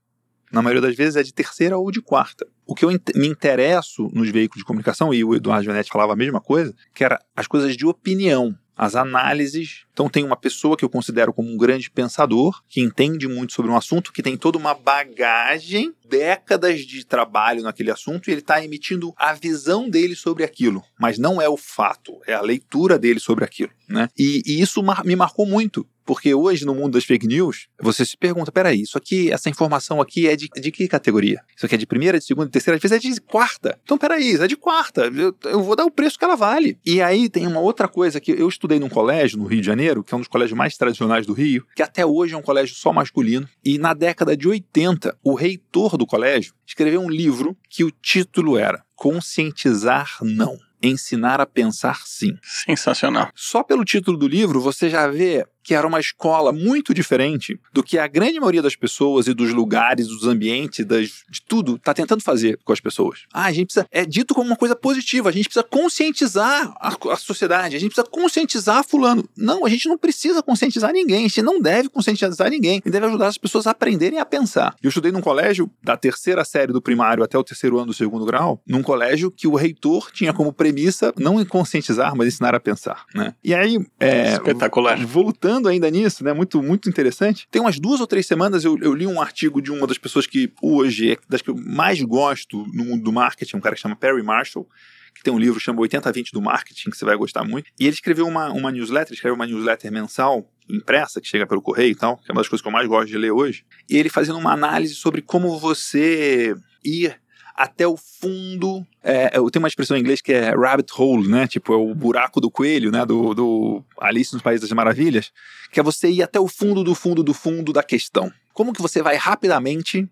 Na maioria das vezes é de terceira ou de quarta. O que eu me interesso nos veículos de comunicação, e o Eduardo Jonetti falava a mesma coisa, que era as coisas de opinião as análises. Então, tem uma pessoa que eu considero como um grande pensador, que entende muito sobre um assunto, que tem toda uma bagagem, décadas de trabalho naquele assunto, e ele está emitindo a visão dele sobre aquilo, mas não é o fato, é a leitura dele sobre aquilo. Né? E, e isso mar me marcou muito, porque hoje, no mundo das fake news, você se pergunta: peraí, isso aqui, essa informação aqui é de, de que categoria? Isso aqui é de primeira, de segunda, de terceira, às vezes é de quarta. Então, peraí, é de quarta. Eu, eu vou dar o preço que ela vale. E aí tem uma outra coisa que eu estudei num colégio no Rio de Janeiro, que é um dos colégios mais tradicionais do Rio, que até hoje é um colégio só masculino. E na década de 80, o reitor do colégio escreveu um livro que o título era Conscientizar Não ensinar a pensar sim. Sensacional. Só pelo título do livro você já vê que era uma escola muito diferente do que a grande maioria das pessoas e dos lugares, dos ambientes, das, de tudo, está tentando fazer com as pessoas. Ah, a gente precisa. É dito como uma coisa positiva, a gente precisa conscientizar a, a sociedade, a gente precisa conscientizar Fulano. Não, a gente não precisa conscientizar ninguém, a gente não deve conscientizar ninguém, a gente deve ajudar as pessoas a aprenderem a pensar. Eu estudei num colégio, da terceira série do primário até o terceiro ano do segundo grau, num colégio que o reitor tinha como premissa não conscientizar, mas ensinar a pensar. Né? E aí. É, Espetacular. Voltando pensando ainda nisso, né? Muito, muito interessante. Tem umas duas ou três semanas eu, eu li um artigo de uma das pessoas que hoje é das que eu mais gosto no mundo do marketing, um cara que chama Perry Marshall que tem um livro que chama 80-20 do Marketing, que você vai gostar muito. E ele escreveu uma, uma newsletter, escreveu uma newsletter mensal, impressa, que chega pelo correio e tal, que é uma das coisas que eu mais gosto de ler hoje. E ele fazendo uma análise sobre como você ir até o fundo. É, eu tenho uma expressão em inglês que é rabbit hole, né? Tipo, é o buraco do coelho, né? Do, do Alice nos Países das Maravilhas, que é você ir até o fundo do fundo do fundo da questão. Como que você vai rapidamente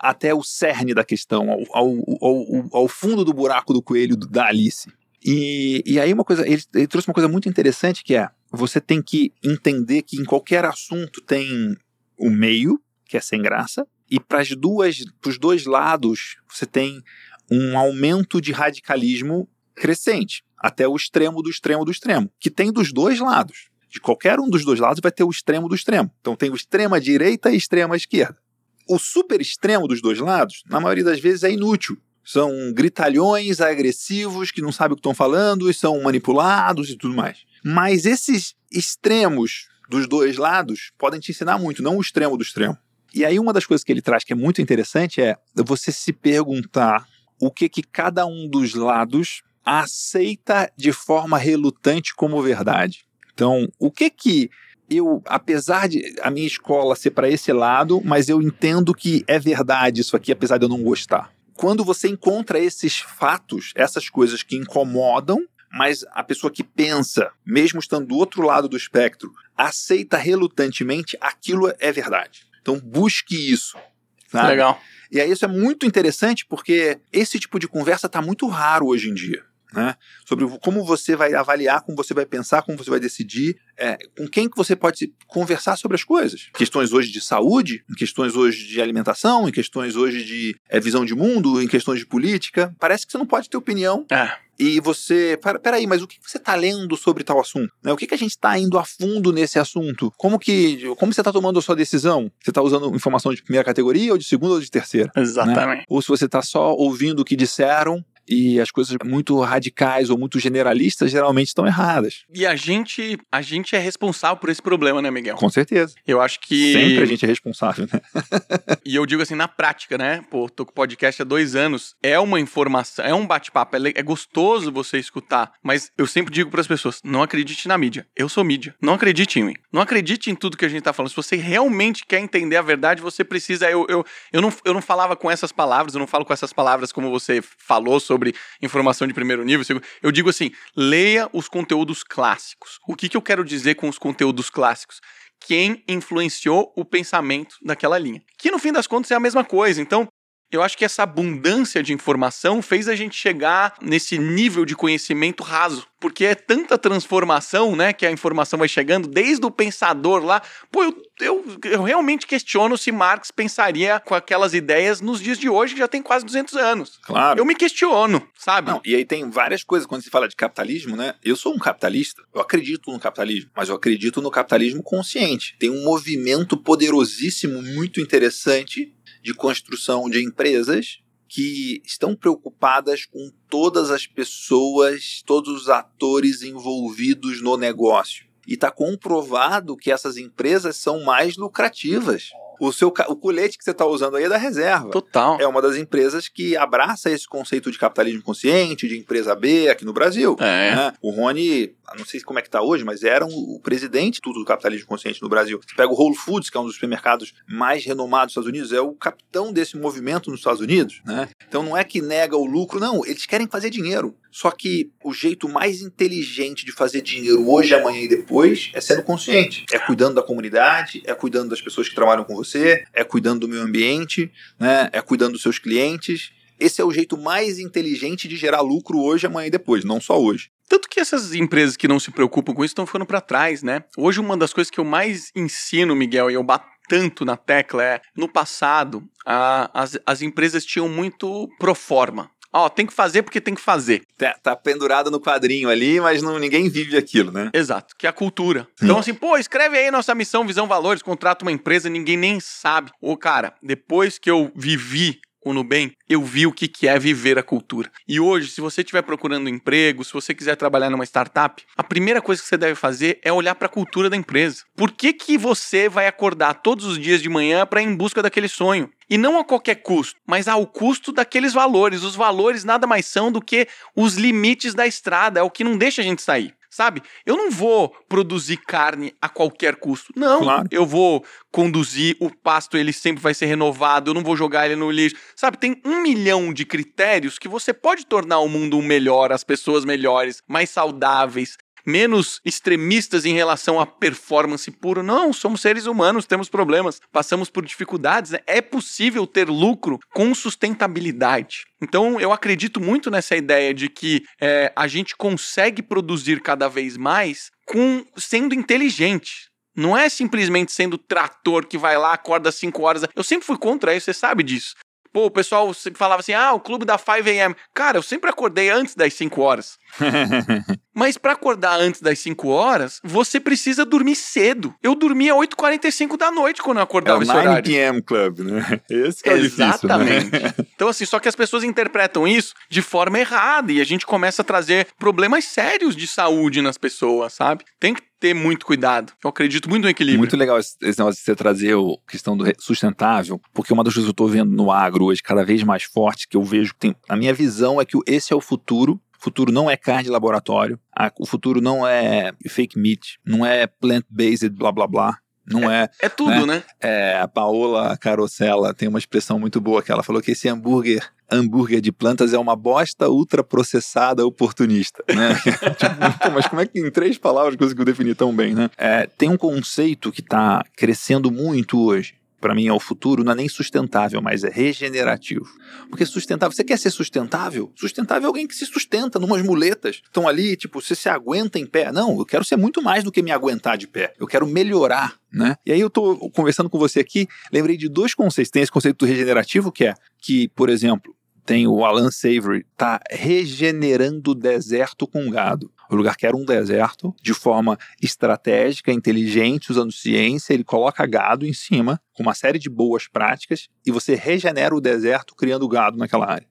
até o cerne da questão, ao, ao, ao, ao fundo do buraco do coelho da Alice? E, e aí uma coisa, ele, ele trouxe uma coisa muito interessante que é você tem que entender que em qualquer assunto tem o meio, que é sem graça, e para os dois lados, você tem um aumento de radicalismo crescente, até o extremo do extremo do extremo, que tem dos dois lados. De qualquer um dos dois lados vai ter o extremo do extremo. Então tem o extrema direita e extrema esquerda. O super extremo dos dois lados, na maioria das vezes, é inútil. São gritalhões agressivos que não sabem o que estão falando e são manipulados e tudo mais. Mas esses extremos dos dois lados podem te ensinar muito, não o extremo do extremo. E aí uma das coisas que ele traz que é muito interessante é você se perguntar o que que cada um dos lados aceita de forma relutante como verdade. Então, o que que eu, apesar de a minha escola ser para esse lado, mas eu entendo que é verdade isso aqui, apesar de eu não gostar. Quando você encontra esses fatos, essas coisas que incomodam, mas a pessoa que pensa, mesmo estando do outro lado do espectro, aceita relutantemente, aquilo é verdade. Então busque isso. Sabe? Legal. E aí isso é muito interessante porque esse tipo de conversa está muito raro hoje em dia. Né? Sobre como você vai avaliar, como você vai pensar, como você vai decidir, é, com quem que você pode conversar sobre as coisas. Questões hoje de saúde, em questões hoje de alimentação, em questões hoje de é, visão de mundo, em questões de política. Parece que você não pode ter opinião. É e você. Pera, peraí, mas o que você está lendo sobre tal assunto? Né? O que, que a gente está indo a fundo nesse assunto? Como que. Como você está tomando a sua decisão? Você está usando informação de primeira categoria, ou de segunda ou de terceira? Exatamente. Né? Ou se você está só ouvindo o que disseram e as coisas muito radicais ou muito generalistas geralmente estão erradas. E a gente, a gente é responsável por esse problema, né, Miguel? Com certeza. Eu acho que. Sempre a gente é responsável, né? e eu digo assim, na prática, né? Pô, tô com podcast há dois anos. É uma informação, é um bate-papo, é, é gostoso você escutar. Mas eu sempre digo para as pessoas: não acredite na mídia. Eu sou mídia. Não acredite em mim. Não acredite em tudo que a gente tá falando. Se você realmente quer entender a verdade, você precisa. Eu, eu, eu, não, eu não falava com essas palavras, eu não falo com essas palavras como você falou sobre sobre informação de primeiro nível. Eu digo assim: leia os conteúdos clássicos. O que, que eu quero dizer com os conteúdos clássicos? Quem influenciou o pensamento daquela linha. Que no fim das contas é a mesma coisa. Então, Eu acho que essa abundância de informação fez a gente chegar nesse nível de conhecimento raso. Porque é tanta transformação, né? Que a informação vai chegando, desde o pensador lá. Pô, eu, eu, eu realmente questiono se Marx pensaria com aquelas ideias nos dias de hoje, que já tem quase 200 anos. Claro. Eu me questiono, sabe? Não, e aí tem várias coisas quando se fala de capitalismo, né? Eu sou um capitalista, eu acredito no capitalismo, mas eu acredito no capitalismo consciente. Tem um movimento poderosíssimo, muito interessante de construção de empresas que estão preocupadas com todas as pessoas, todos os atores envolvidos no negócio. E está comprovado que essas empresas são mais lucrativas. O, seu, o colete que você está usando aí é da reserva. Total. É uma das empresas que abraça esse conceito de capitalismo consciente, de empresa B aqui no Brasil. É. Né? O Rony, não sei como é que está hoje, mas era um, o presidente tudo do capitalismo consciente no Brasil. Você pega o Whole Foods, que é um dos supermercados mais renomados dos Estados Unidos, é o capitão desse movimento nos Estados Unidos. Né? Então não é que nega o lucro, não. Eles querem fazer dinheiro. Só que o jeito mais inteligente de fazer dinheiro hoje, amanhã e depois é sendo consciente. É cuidando da comunidade, é cuidando das pessoas que trabalham com você, é cuidando do meio ambiente, né? é cuidando dos seus clientes. Esse é o jeito mais inteligente de gerar lucro hoje, amanhã e depois, não só hoje. Tanto que essas empresas que não se preocupam com isso estão ficando para trás, né? Hoje, uma das coisas que eu mais ensino, Miguel, e eu bato tanto na tecla é: no passado, a, as, as empresas tinham muito pro forma. Ó, tem que fazer porque tem que fazer. Tá, tá pendurado no quadrinho ali, mas não, ninguém vive aquilo, né? Exato, que é a cultura. Então, assim, pô, escreve aí nossa missão, visão, valores, contrata uma empresa, ninguém nem sabe. Ô, cara, depois que eu vivi o Nubank, eu vi o que, é viver a cultura. E hoje, se você estiver procurando emprego, se você quiser trabalhar numa startup, a primeira coisa que você deve fazer é olhar para a cultura da empresa. Por que, que você vai acordar todos os dias de manhã para ir em busca daquele sonho? E não a qualquer custo, mas ao custo daqueles valores. Os valores nada mais são do que os limites da estrada, é o que não deixa a gente sair. Sabe? Eu não vou produzir carne a qualquer custo. Não. Claro. Eu vou conduzir o pasto, ele sempre vai ser renovado. Eu não vou jogar ele no lixo. Sabe? Tem um milhão de critérios que você pode tornar o mundo melhor, as pessoas melhores, mais saudáveis, menos extremistas em relação à performance puro. Não, somos seres humanos, temos problemas, passamos por dificuldades. Né? É possível ter lucro com sustentabilidade. Então, eu acredito muito nessa ideia de que é, a gente consegue produzir cada vez mais com sendo inteligente. Não é simplesmente sendo trator que vai lá, acorda às 5 horas. Eu sempre fui contra isso, você sabe disso. Pô, o pessoal falava assim: ah, o clube da 5 a.m. Cara, eu sempre acordei antes das 5 horas. Mas para acordar antes das 5 horas, você precisa dormir cedo. Eu dormia 8h45 da noite quando eu acordava é o esse 9 horário. p.m. Club, né? Esse que é o difícil, né? Exatamente. Então, assim, só que as pessoas interpretam isso de forma errada e a gente começa a trazer problemas sérios de saúde nas pessoas, sabe? Tem que ter muito cuidado. Eu acredito muito no equilíbrio. Muito legal esse negócio de você trazer a questão do sustentável, porque uma das coisas que eu estou vendo no agro hoje, cada vez mais forte, que eu vejo que tem. A minha visão é que esse é o futuro. O futuro não é carne de laboratório. a- o futuro não é fake meat. Não é plant-based, blá blá blá. Não é, É tudo, né? é. A Paola Carosella tem uma expressão muito boa que ela falou que esse hambúrguer. Hambúrguer de plantas é uma bosta ultraprocessada oportunista, né? Tipo, pô, mas como é que em três palavras conseguiu definir tão bem, né? É, tem um conceito que está crescendo muito hoje. Para mim é o futuro, não é nem sustentável, mas é regenerativo. Porque sustentável, você quer ser sustentável? Sustentável é alguém que se sustenta numas muletas. Estão ali, tipo, você se aguenta em pé. Não, eu quero ser muito mais do que me aguentar de pé. Eu quero melhorar, né? E aí eu tô conversando com você aqui, lembrei de dois conceitos. Tem esse conceito do regenerativo, que é que, por exemplo, tem o Alan Savory, tá regenerando o deserto com gado. O lugar que era um deserto, de forma estratégica, inteligente, usando ciência, ele coloca gado em cima, com uma série de boas práticas, e você regenera o deserto criando gado naquela área.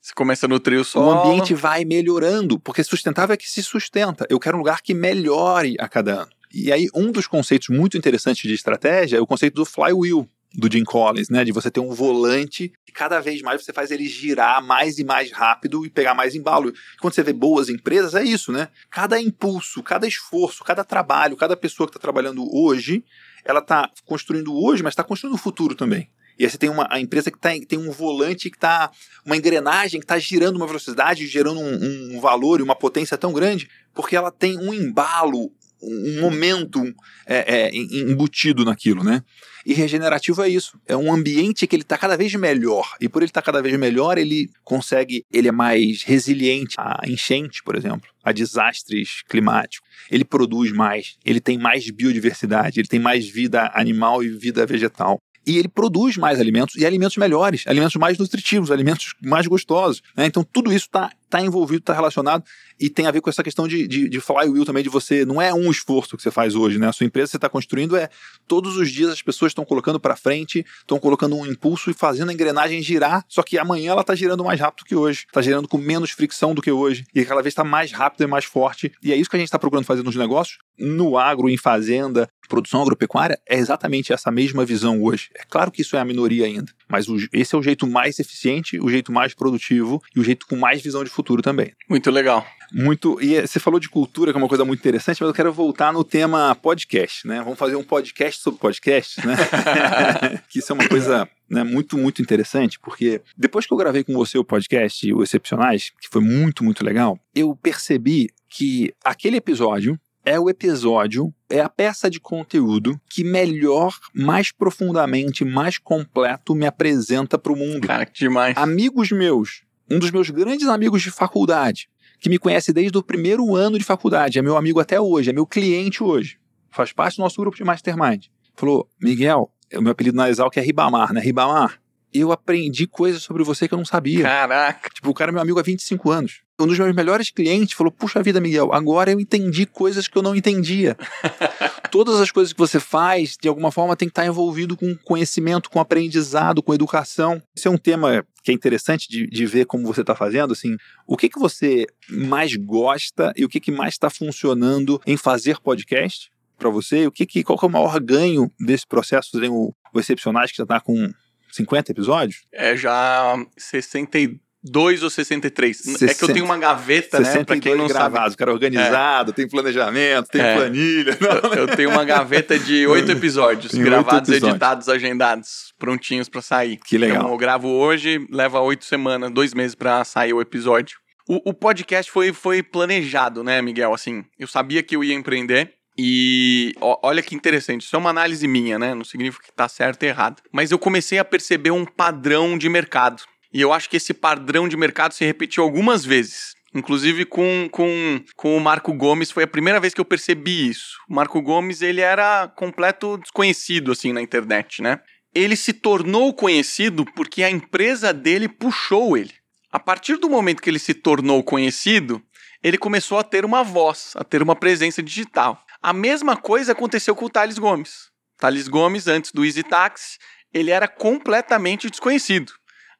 Você começa a nutrir o O solo. ambiente vai melhorando, porque sustentável é que se sustenta. Eu quero um lugar que melhore a cada ano. E aí, um dos conceitos muito interessantes de estratégia é o conceito do flywheel, do Jim Collins, né? De você ter um volante e cada vez mais você faz ele girar mais e mais rápido e pegar mais embalo. Quando você vê boas empresas, é isso, né? Cada impulso, cada esforço, cada trabalho, cada pessoa que está trabalhando hoje, ela está construindo hoje, mas está construindo o futuro também. E aí você tem uma a empresa que tá, em- tem um volante que está. uma engrenagem que está girando uma velocidade, gerando um, um valor e uma potência tão grande, porque ela tem um embalo, um momento é, é, em- embutido naquilo, né? E regenerativo é isso. É um ambiente que ele está cada vez melhor. E por ele estar tá cada vez melhor, ele consegue, ele é mais resiliente a enchente, por exemplo, a desastres climáticos. Ele produz mais, ele tem mais biodiversidade, ele tem mais vida animal e vida vegetal e ele produz mais alimentos e alimentos melhores, alimentos mais nutritivos, alimentos mais gostosos. Né? Então tudo isso está tá envolvido, está relacionado e tem a ver com essa questão de, de, de flywheel também, de você. Não é um esforço que você faz hoje, né? A sua empresa você está construindo é todos os dias as pessoas estão colocando para frente, estão colocando um impulso e fazendo a engrenagem girar, só que amanhã ela está girando mais rápido que hoje, está girando com menos fricção do que hoje e cada vez está mais rápido e mais forte. E é isso que a gente está procurando fazer nos negócios, no agro, em fazenda, produção agropecuária, é exatamente essa mesma visão hoje. É claro que isso é a minoria ainda, mas o, esse é o jeito mais eficiente, o jeito mais produtivo e o jeito com mais visão de futuro também. Muito legal. Muito. E você falou de cultura, que é uma coisa muito interessante, mas eu quero voltar no tema podcast, né? Vamos fazer um podcast sobre podcast, né? que isso é uma coisa né, muito, muito interessante, porque depois que eu gravei com você o podcast, o Excepcionais, que foi muito, muito legal, eu percebi que aquele episódio é o episódio, é a peça de conteúdo que melhor, mais profundamente, mais completo me apresenta para o mundo. Cara, que demais. Amigos meus, um dos meus grandes amigos de faculdade, que me conhece desde o primeiro ano de faculdade, é meu amigo até hoje, é meu cliente hoje, faz parte do nosso grupo de Mastermind. Falou, Miguel, o meu apelido na Exalc é Ribamar, né? Ribamar, eu aprendi coisas sobre você que eu não sabia. Caraca. Tipo, o cara é meu amigo há 25 anos. Um dos meus melhores clientes falou: Puxa vida, Miguel, agora eu entendi coisas que eu não entendia. Todas as coisas que você faz, de alguma forma, tem que estar envolvido com conhecimento, com aprendizado, com educação. Esse é um tema que é interessante de, de ver como você está fazendo. Assim, o que, que você mais gosta e o que, que mais está funcionando em fazer podcast? para você, o que, que qual que é o maior ganho desse processo? Tem o, o Excepcionais que já está com 50 episódios? É já 62 ou 63. 60, é que eu tenho uma gaveta, né? Pra quem não gravados, sabe. cara organizado, é. tem planejamento, tem é. planilha. Eu, eu, tenho uma gaveta de oito episódios, tem gravados, episódios. editados, agendados, prontinhos para sair. Que legal. Então, eu gravo hoje, leva oito semanas, dois meses para sair o episódio. O, o podcast foi, foi planejado, né, Miguel? Assim, eu sabia que eu ia empreender. E olha que interessante, isso é uma análise minha, né? Não significa que tá certo e errado. Mas eu comecei a perceber um padrão de mercado. E eu acho que esse padrão de mercado se repetiu algumas vezes. Inclusive com, com, com o Marco Gomes, foi a primeira vez que eu percebi isso. O Marco Gomes, ele era completo desconhecido, assim, na internet, né? Ele se tornou conhecido porque a empresa dele puxou ele. A partir do momento que ele se tornou conhecido, ele começou a ter uma voz, a ter uma presença digital. A mesma coisa aconteceu com o Thales Gomes. Thales Gomes, antes do Easy Taxi, ele era completamente desconhecido.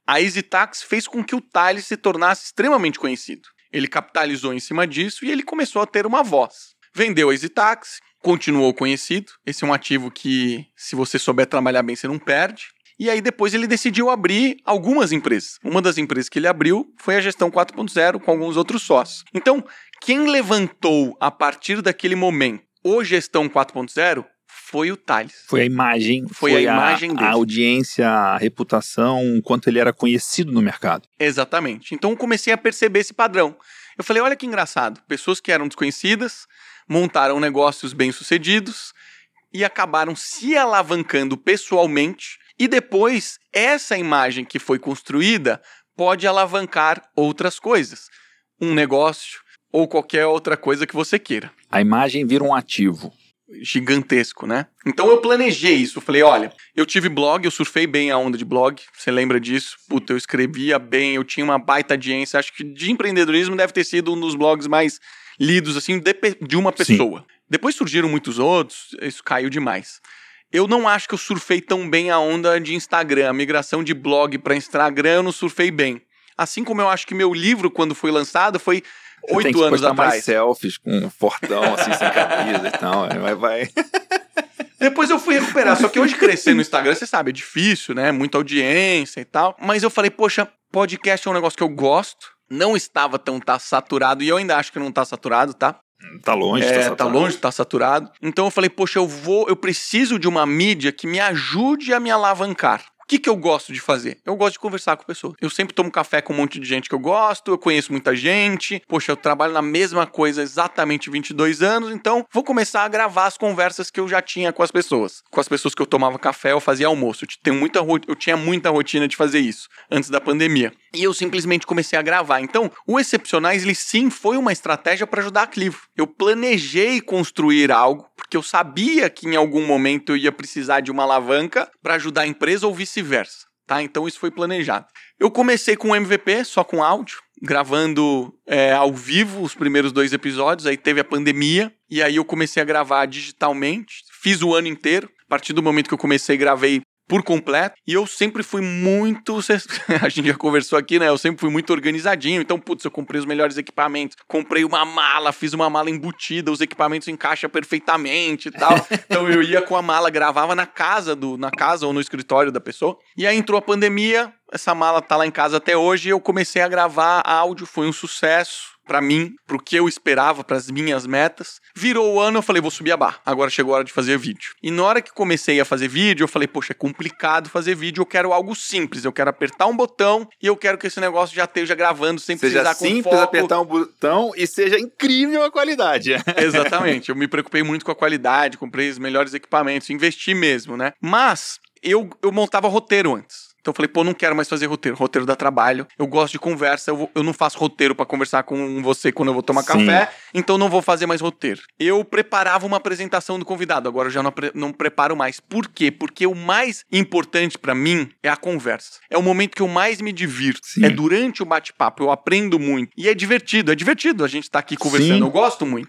A Easy Taxi fez com que o Thales se tornasse extremamente conhecido. Ele capitalizou em cima disso e ele começou a ter uma voz. Vendeu a Easy Taxi, continuou conhecido. Esse é um ativo que, se você souber trabalhar bem, você não perde. E aí depois ele decidiu abrir algumas empresas. Uma das empresas que ele abriu foi a Gestão 4.0 com alguns outros sócios. Então, quem levantou a partir daquele momento o Gestão 4.0 foi o Thales. Foi a imagem, foi, foi a, a, imagem dele. A audiência, a reputação, quanto ele era conhecido no mercado. Exatamente. Então comecei a perceber esse padrão. Eu falei, olha que engraçado, pessoas que eram desconhecidas montaram negócios bem-sucedidos e acabaram se alavancando pessoalmente e depois essa imagem que foi construída pode alavancar outras coisas. Um negócio, ou qualquer outra coisa que você queira. A imagem vira um ativo. Gigantesco, né? Então eu planejei isso. Falei, olha, eu tive blog, eu surfei bem a onda de blog. Você lembra disso? Puta, eu escrevia bem, eu tinha uma baita audiência. Acho que de empreendedorismo deve ter sido um dos blogs mais lidos, assim, de, de uma pessoa. Sim. Depois surgiram muitos outros, isso caiu demais. Eu não acho que eu surfei tão bem a onda de Instagram. A migração de blog para Instagram eu não surfei bem. Assim como eu acho que meu livro, quando foi lançado, foi oito anos atrás. mais selfies com um fortão, assim, sem camisa e tal. Vai, vai. Depois eu fui recuperar. Só que hoje crescer no Instagram, você sabe, é difícil, né? Muita audiência e tal. Mas eu falei, poxa, podcast é um negócio que eu gosto. Não estava tão tá saturado, e eu ainda acho que não tá saturado, tá? Tá longe, tá é, tá, saturado. tá longe, tá saturado. Então eu falei, poxa, eu vou, eu preciso de uma mídia que me ajude a me alavancar. O que, que eu gosto de fazer? Eu gosto de conversar com pessoas. Eu sempre tomo café com um monte de gente que eu gosto, eu conheço muita gente. Poxa, eu trabalho na mesma coisa exatamente 22 anos, então vou começar a gravar as conversas que eu já tinha com as pessoas. Com as pessoas que eu tomava café, eu fazia almoço. Eu, tenho muita, eu tinha muita rotina de fazer isso antes da pandemia. E eu simplesmente comecei a gravar. Então, o Excepcionais, ele sim foi uma estratégia para ajudar a Clivo. Eu planejei construir algo, porque eu sabia que em algum momento eu ia precisar de uma alavanca para ajudar a empresa ou vice-versa. Tá? Então isso foi planejado. Eu comecei com MVP, só com áudio, gravando é, ao vivo os primeiros dois episódios. Aí teve a pandemia, e aí eu comecei a gravar digitalmente. Fiz o ano inteiro. A partir do momento que eu comecei, gravei por completo. E eu sempre fui muito. A gente já conversou aqui, né? Eu sempre fui muito organizadinho. Então, putz, eu comprei os melhores equipamentos. Comprei uma mala, fiz uma mala embutida, os equipamentos encaixam perfeitamente e tal. então eu ia com a mala, gravava na casa do, na casa ou no escritório da pessoa. E aí entrou a pandemia, essa mala tá lá em casa até hoje. E eu comecei a gravar áudio, foi um sucesso para mim, pro que eu esperava, para as minhas metas. Virou o ano, eu falei, vou subir a barra. Agora chegou a hora de fazer vídeo. E na hora que comecei a fazer vídeo, eu falei, poxa, é complicado fazer vídeo, eu quero algo simples. Eu quero apertar um botão e eu quero que esse negócio já esteja gravando sem seja precisar simples, com foco. apertar um botão e seja incrível a qualidade. Exatamente. Eu me preocupei muito com a qualidade, comprei os melhores equipamentos, investi mesmo, né? Mas eu, eu montava roteiro antes. Então eu falei, pô, não quero mais fazer roteiro. Roteiro dá trabalho. Eu gosto de conversa. Eu, vou, eu não faço roteiro para conversar com você quando eu vou tomar Sim. café. Então não vou fazer mais roteiro. Eu preparava uma apresentação do convidado. Agora eu já não, não preparo mais. Por quê? Porque o mais importante para mim é a conversa. É o momento que eu mais me divirto. Sim. É durante o bate-papo. Eu aprendo muito. E é divertido. É divertido a gente estar tá aqui conversando. Sim. Eu gosto muito.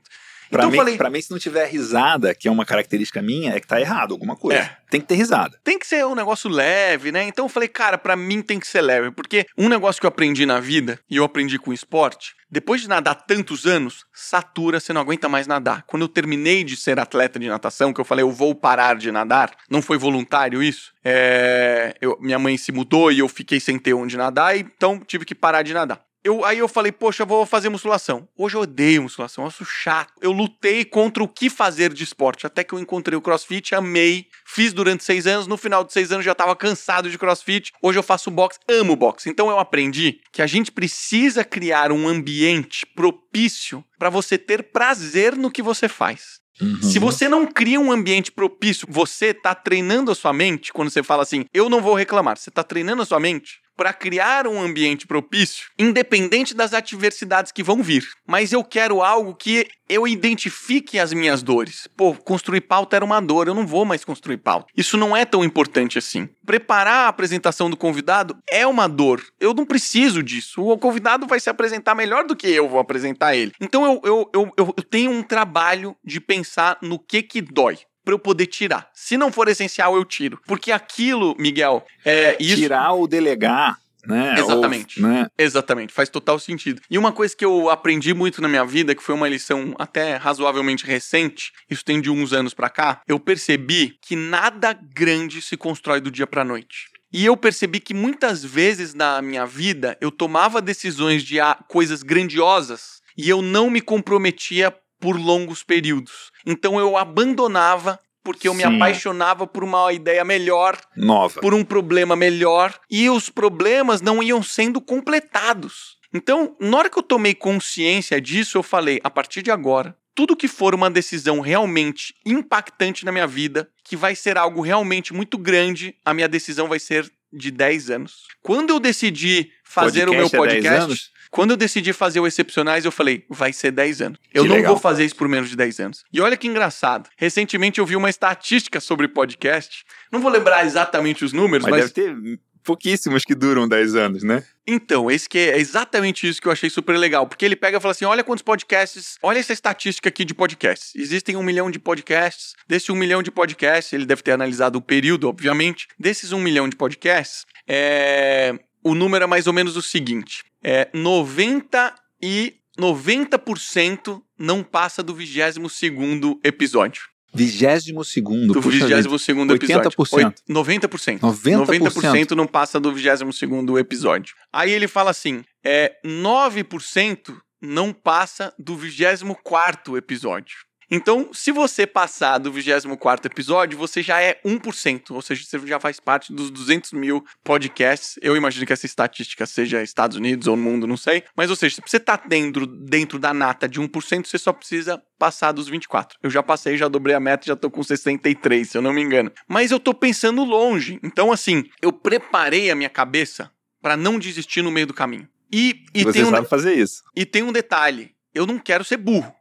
Pra, então, mim, falei... pra mim, se não tiver risada, que é uma característica minha, é que tá errado alguma coisa. É. Tem que ter risada. Tem que ser um negócio leve, né? Então eu falei, cara, para mim tem que ser leve. Porque um negócio que eu aprendi na vida, e eu aprendi com o esporte, depois de nadar tantos anos, satura, você não aguenta mais nadar. Quando eu terminei de ser atleta de natação, que eu falei, eu vou parar de nadar, não foi voluntário isso. É... Eu, minha mãe se mudou e eu fiquei sem ter onde nadar, então tive que parar de nadar. Eu, aí eu falei, poxa, eu vou fazer musculação. Hoje eu odeio musculação, eu acho chato. Eu lutei contra o que fazer de esporte, até que eu encontrei o crossfit, amei, fiz durante seis anos, no final de seis anos já estava cansado de crossfit. Hoje eu faço boxe, amo boxe. Então eu aprendi que a gente precisa criar um ambiente propício para você ter prazer no que você faz. Uhum. Se você não cria um ambiente propício, você está treinando a sua mente quando você fala assim, eu não vou reclamar. Você está treinando a sua mente para criar um ambiente propício, independente das adversidades que vão vir. Mas eu quero algo que eu identifique as minhas dores. Pô, construir pauta era uma dor, eu não vou mais construir pauta. Isso não é tão importante assim. Preparar a apresentação do convidado é uma dor. Eu não preciso disso. O convidado vai se apresentar melhor do que eu vou apresentar ele. Então eu, eu, eu, eu tenho um trabalho de pensar no que que dói para eu poder tirar. Se não for essencial, eu tiro. Porque aquilo, Miguel, é isso. Tirar ou delegar. Né? Exatamente. Ou, né? Exatamente, faz total sentido. E uma coisa que eu aprendi muito na minha vida, que foi uma lição até razoavelmente recente, isso tem de uns anos para cá, eu percebi que nada grande se constrói do dia para noite. E eu percebi que muitas vezes na minha vida eu tomava decisões de coisas grandiosas e eu não me comprometia por longos períodos. Então eu abandonava porque eu Sim. me apaixonava por uma ideia melhor, nova, por um problema melhor, e os problemas não iam sendo completados. Então, na hora que eu tomei consciência disso, eu falei: a partir de agora, tudo que for uma decisão realmente impactante na minha vida, que vai ser algo realmente muito grande, a minha decisão vai ser de 10 anos. Quando eu decidi fazer podcast o meu podcast, quando eu decidi fazer o Excepcionais, eu falei, vai ser 10 anos. Eu que não legal. vou fazer isso por menos de 10 anos. E olha que engraçado. Recentemente eu vi uma estatística sobre podcast. Não vou lembrar exatamente os números, mas. mas... deve ter pouquíssimos que duram 10 anos, né? Então, esse que é exatamente isso que eu achei super legal. Porque ele pega e fala assim: olha quantos podcasts, olha essa estatística aqui de podcasts. Existem um milhão de podcasts. Desse um milhão de podcasts, ele deve ter analisado o período, obviamente. Desses um milhão de podcasts, é... o número é mais ou menos o seguinte: é 90 e 90% não passa do 22 segundo episódio. 22 segundo, do 22 segundo episódio. 80%. 90%. 90%. 90% não passa do 22 segundo episódio. Aí ele fala assim, é 9% não passa do 24 episódio. Então, se você passar do 24 episódio, você já é 1%, ou seja, você já faz parte dos 200 mil podcasts. Eu imagino que essa estatística seja Estados Unidos ou no mundo, não sei. Mas, ou seja, se você tá dentro, dentro da nata de 1%, você só precisa passar dos 24. Eu já passei, já dobrei a meta, já tô com 63, se eu não me engano. Mas eu tô pensando longe. Então, assim, eu preparei a minha cabeça para não desistir no meio do caminho. E, e Você tem um, sabe fazer isso. e tem um detalhe: eu não quero ser burro.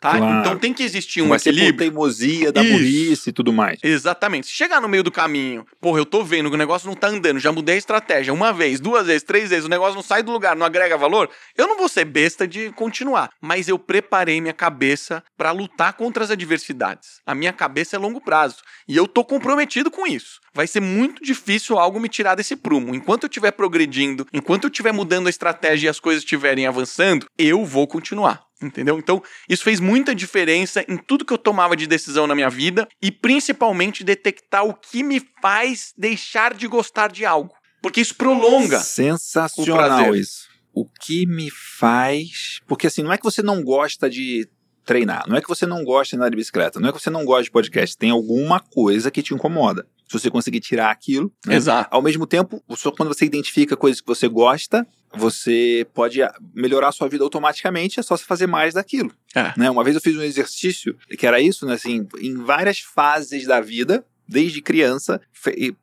Tá? Claro. Então tem que existir um Vai ser por equilíbrio. teimosia da Isso. burrice e tudo mais. Exatamente. Se chegar no meio do caminho, porra, eu tô vendo que o negócio não tá andando, já mudei a estratégia uma vez, duas vezes, três vezes, o negócio não sai do lugar, não agrega valor, eu não vou ser besta de continuar. Mas eu preparei minha cabeça pra lutar contra as adversidades. A minha cabeça é longo prazo. E eu tô comprometido com isso. Vai ser muito difícil algo me tirar desse prumo. Enquanto eu estiver progredindo, enquanto eu estiver mudando a estratégia e as coisas estiverem avançando, eu vou continuar. Entendeu? Então, isso fez muita diferença em tudo que eu tomava de decisão na minha vida e principalmente detectar o que me faz deixar de gostar de algo. Porque isso prolonga. O Sensacional prazer. isso. O que me faz. Porque assim, não é que você não gosta de treinar, não é que você não gosta de andar de bicicleta, não é que você não gosta de podcast, tem alguma coisa que te incomoda. Se você conseguir tirar aquilo, né? Exato. Ao mesmo tempo, só quando você identifica coisas que você gosta, você pode melhorar a sua vida automaticamente, é só você fazer mais daquilo. É. Né? Uma vez eu fiz um exercício que era isso, né? Assim, em várias fases da vida, desde criança,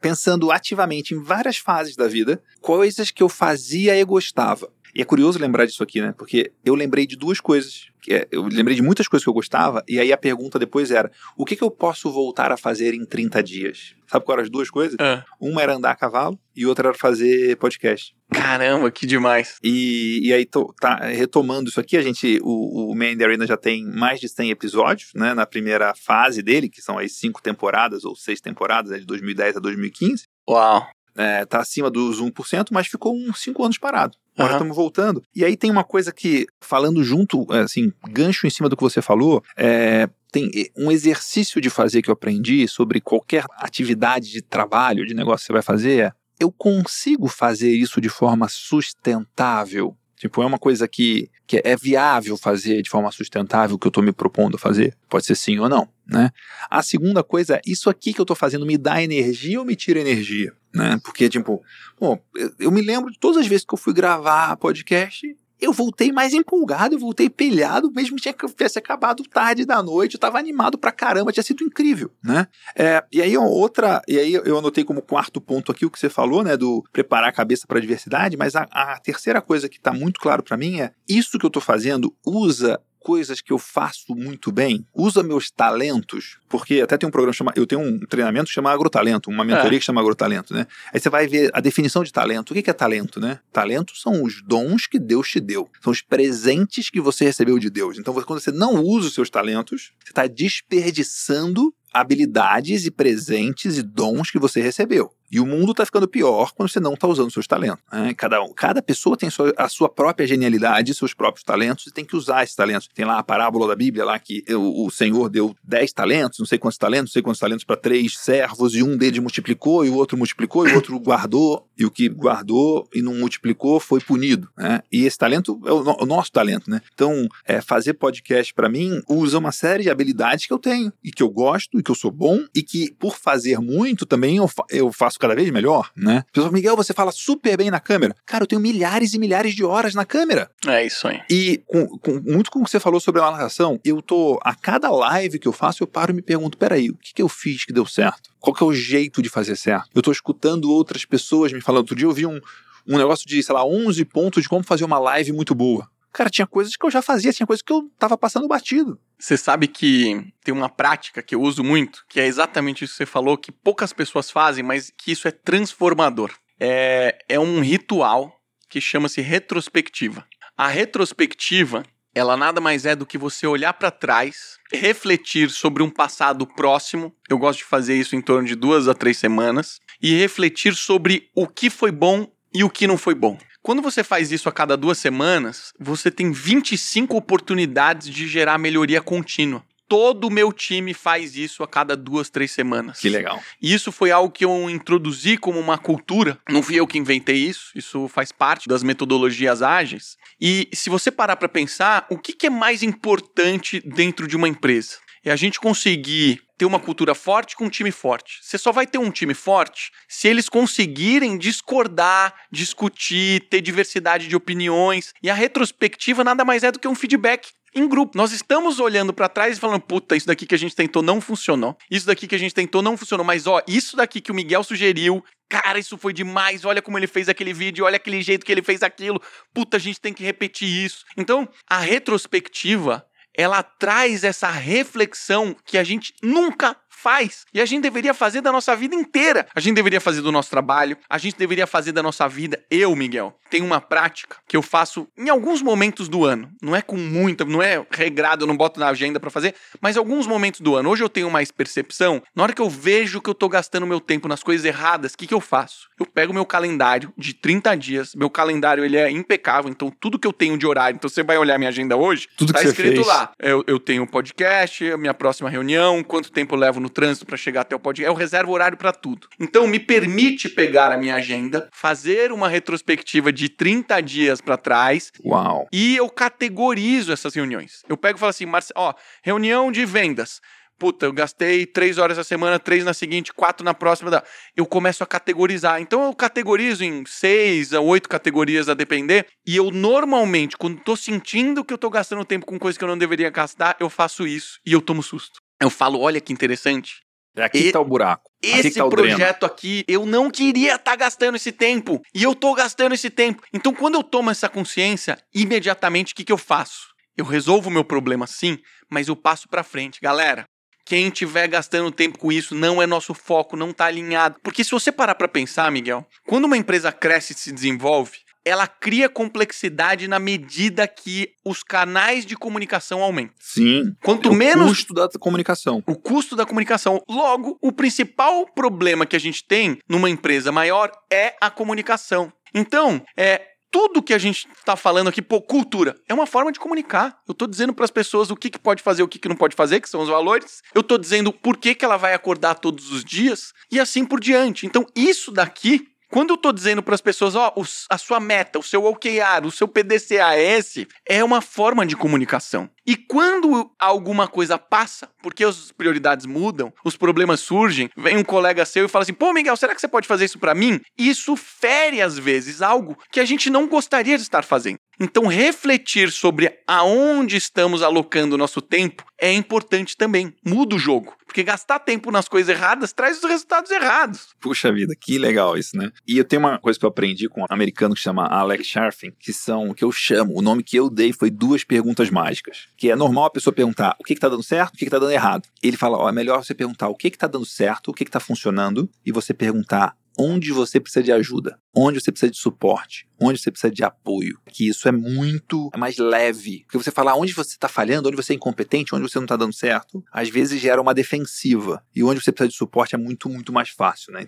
pensando ativamente em várias fases da vida, coisas que eu fazia e gostava. E é curioso lembrar disso aqui, né? Porque eu lembrei de duas coisas. É, eu lembrei de muitas coisas que eu gostava, e aí a pergunta depois era: o que, que eu posso voltar a fazer em 30 dias? Sabe quais eram as duas coisas? É. Uma era andar a cavalo e outra era fazer podcast. Caramba, que demais. E, e aí, tô, tá retomando isso aqui, a gente, o, o Man the Arena já tem mais de 100 episódios, né, na primeira fase dele, que são as cinco temporadas, ou seis temporadas, né, de 2010 a 2015. Uau. É, tá acima dos 1%, mas ficou uns 5 anos parado. Agora Aham. estamos voltando. E aí tem uma coisa que, falando junto, é, assim, gancho em cima do que você falou, é, tem um exercício de fazer que eu aprendi sobre qualquer atividade de trabalho, de negócio que você vai fazer, é, eu consigo fazer isso de forma sustentável? Tipo, é uma coisa que, que é viável fazer de forma sustentável que eu estou me propondo a fazer? Pode ser sim ou não, né? A segunda coisa é, isso aqui que eu estou fazendo me dá energia ou me tira energia? Né? Porque, tipo, Bom, eu, eu me lembro de todas as vezes que eu fui gravar podcast, eu voltei mais empolgado, eu voltei pilhado, mesmo que tivesse acabado tarde da noite, eu tava animado pra caramba, tinha sido incrível, né? É, e aí outra, e aí eu anotei como quarto ponto aqui o que você falou, né, do preparar a cabeça pra adversidade, mas a, a terceira coisa que tá muito claro pra mim é isso que eu tô fazendo usa coisas que eu faço muito bem, usa meus talentos, porque até tem um programa chamado, eu tenho um treinamento que chama Agrotalento, uma mentoria que chama Agrotalento, né? Aí você vai ver a definição de talento. O que que é talento, né? Talento são os dons que Deus te deu, são os presentes que você recebeu de Deus. Então, quando você não usa os seus talentos, você está desperdiçando habilidades e presentes e dons que você recebeu. E o mundo está ficando pior quando você não está usando seus talentos. né? Cada, cada pessoa tem a sua própria genialidade, seus próprios talentos, e tem que usar esses talentos. Tem lá a parábola da Bíblia lá que o, o Senhor deu 10 talentos, não sei quantos talentos, não sei quantos talentos para três servos, e um deles multiplicou, e o outro multiplicou, e o outro guardou, e o que guardou e não multiplicou foi punido. né? E esse talento é o, o nosso talento. Né? Então, é, fazer podcast para mim usa uma série de habilidades que eu tenho, e que eu gosto, e que eu sou bom, e que por fazer muito também eu, fa- eu faço cada vez melhor. Né? Pessoal, Miguel, você fala super bem na câmera. Cara, eu tenho milhares e milhares de horas na câmera. É isso aí. E com, com- muito com o que você falou sobre a narração, eu tô. A cada live que eu faço, eu paro e me pergunto: peraí, o que, que eu fiz que deu certo? Qual que é o jeito de fazer certo? Eu tô escutando outras pessoas me falando. Outro dia eu vi um, um negócio de, sei lá, 11 pontos de como fazer uma live muito boa. Cara, tinha coisas que eu já fazia, tinha coisas que eu tava passando batido. Você sabe que tem uma prática que eu uso muito, que é exatamente isso que você falou, que poucas pessoas fazem, mas que isso é transformador. É, é um ritual que chama-se retrospectiva. A retrospectiva, ela nada mais é do que você olhar para trás, refletir sobre um passado próximo. Eu gosto de fazer isso em torno de duas a três semanas e refletir sobre o que foi bom e o que não foi bom. Quando você faz isso a cada duas semanas, você tem 25 oportunidades de gerar melhoria contínua. todo o meu time faz isso a cada duas, três semanas. Que legal. E isso foi algo que eu introduzi como uma cultura. Não fui eu que inventei isso, isso faz parte das metodologias ágeis. E se você parar para pensar, o que, que é mais importante dentro de uma empresa? É a gente conseguir ter uma cultura forte com um time forte. Você só vai ter um time forte se eles conseguirem discordar, discutir, ter diversidade de opiniões. E a retrospectiva nada mais é do que um feedback em grupo. Nós estamos olhando para trás e falando, puta, isso daqui que a gente tentou não funcionou. Isso daqui que a gente tentou não funcionou, mas ó, isso daqui que o Miguel sugeriu, cara, isso foi demais. Olha como ele fez aquele vídeo, olha aquele jeito que ele fez aquilo. Puta, a gente tem que repetir isso. Então, a retrospectiva ela traz essa reflexão que a gente nunca faz. E a gente deveria fazer da nossa vida inteira. A gente deveria fazer do nosso trabalho, a gente deveria fazer da nossa vida. Eu, Miguel, tenho uma prática que eu faço em alguns momentos do ano. Não é com muita, não é regrado, eu não boto na agenda para fazer, mas alguns momentos do ano. Hoje eu tenho mais percepção. Na hora que eu vejo que eu tô gastando meu tempo nas coisas erradas, o que, que eu faço? Eu pego meu calendário de 30 dias. Meu calendário ele é impecável, então tudo que eu tenho de horário, então você vai olhar minha agenda hoje, tudo tá que escrito fez. lá. Eu, eu tenho podcast, a minha próxima reunião, quanto tempo eu levo no trânsito para chegar até o podcast. Eu reservo horário para tudo. Então me permite pegar a minha agenda, fazer uma retrospectiva de 30 dias para trás. Uau. E eu categorizo essas reuniões. Eu pego e falo assim, Marce... ó, reunião de vendas. Puta, eu gastei três horas a semana, três na seguinte, quatro na próxima. Eu começo a categorizar. Então eu categorizo em seis a oito categorias a depender. E eu normalmente, quando tô sentindo que eu tô gastando tempo com coisas que eu não deveria gastar, eu faço isso e eu tomo susto. Eu falo, olha que interessante. É aqui e... tá o buraco. Esse tá projeto dreno. aqui, eu não queria estar tá gastando esse tempo. E eu tô gastando esse tempo. Então, quando eu tomo essa consciência, imediatamente o que, que eu faço? Eu resolvo o meu problema sim, mas eu passo para frente. Galera, quem estiver gastando tempo com isso não é nosso foco, não está alinhado. Porque se você parar para pensar, Miguel, quando uma empresa cresce e se desenvolve, ela cria complexidade na medida que os canais de comunicação aumentam. Sim. Quanto é o menos. O custo da comunicação. O custo da comunicação. Logo, o principal problema que a gente tem numa empresa maior é a comunicação. Então, é, tudo que a gente está falando aqui, pô, cultura, é uma forma de comunicar. Eu estou dizendo para as pessoas o que, que pode fazer, o que, que não pode fazer, que são os valores. Eu estou dizendo por que, que ela vai acordar todos os dias e assim por diante. Então, isso daqui quando eu estou dizendo para as pessoas, ó, a sua meta, o seu OKR, o seu PDCAS, é uma forma de comunicação. E quando alguma coisa passa, porque as prioridades mudam, os problemas surgem, vem um colega seu e fala assim: pô, Miguel, será que você pode fazer isso para mim? Isso fere, às vezes, algo que a gente não gostaria de estar fazendo. Então, refletir sobre aonde estamos alocando o nosso tempo é importante também. Muda o jogo. Porque gastar tempo nas coisas erradas traz os resultados errados. Puxa vida, que legal isso, né? E eu tenho uma coisa que eu aprendi com um americano que chama Alex Sharfin, que são o que eu chamo, o nome que eu dei foi duas perguntas mágicas. Que é normal a pessoa perguntar o que, está dando certo, o que, está dando errado. Ele fala: ó, é melhor você perguntar o que está dando certo, o que está funcionando, e você perguntar onde você precisa de ajuda, onde você precisa de suporte, onde você precisa de apoio. Que isso é muito mais leve. Porque você falar onde você está falhando, onde você é incompetente, onde você não está dando certo, às vezes gera uma defensiva. E onde você precisa de suporte é muito, muito mais fácil, né?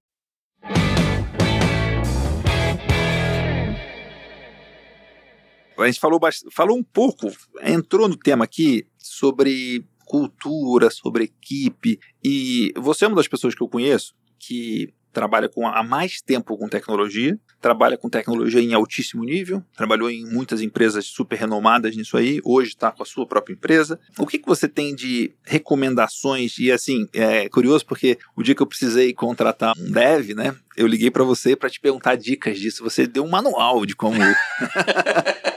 A gente falou, falou um pouco, entrou no tema aqui sobre cultura, sobre equipe. E você é uma das pessoas que eu conheço que trabalha com há mais tempo com tecnologia, trabalha com tecnologia em altíssimo nível, trabalhou em muitas empresas super renomadas nisso aí, hoje está com a sua própria empresa. O que, que você tem de recomendações? E assim, é curioso porque o dia que eu precisei contratar um dev, né, eu liguei para você para te perguntar dicas disso. Você deu um manual de como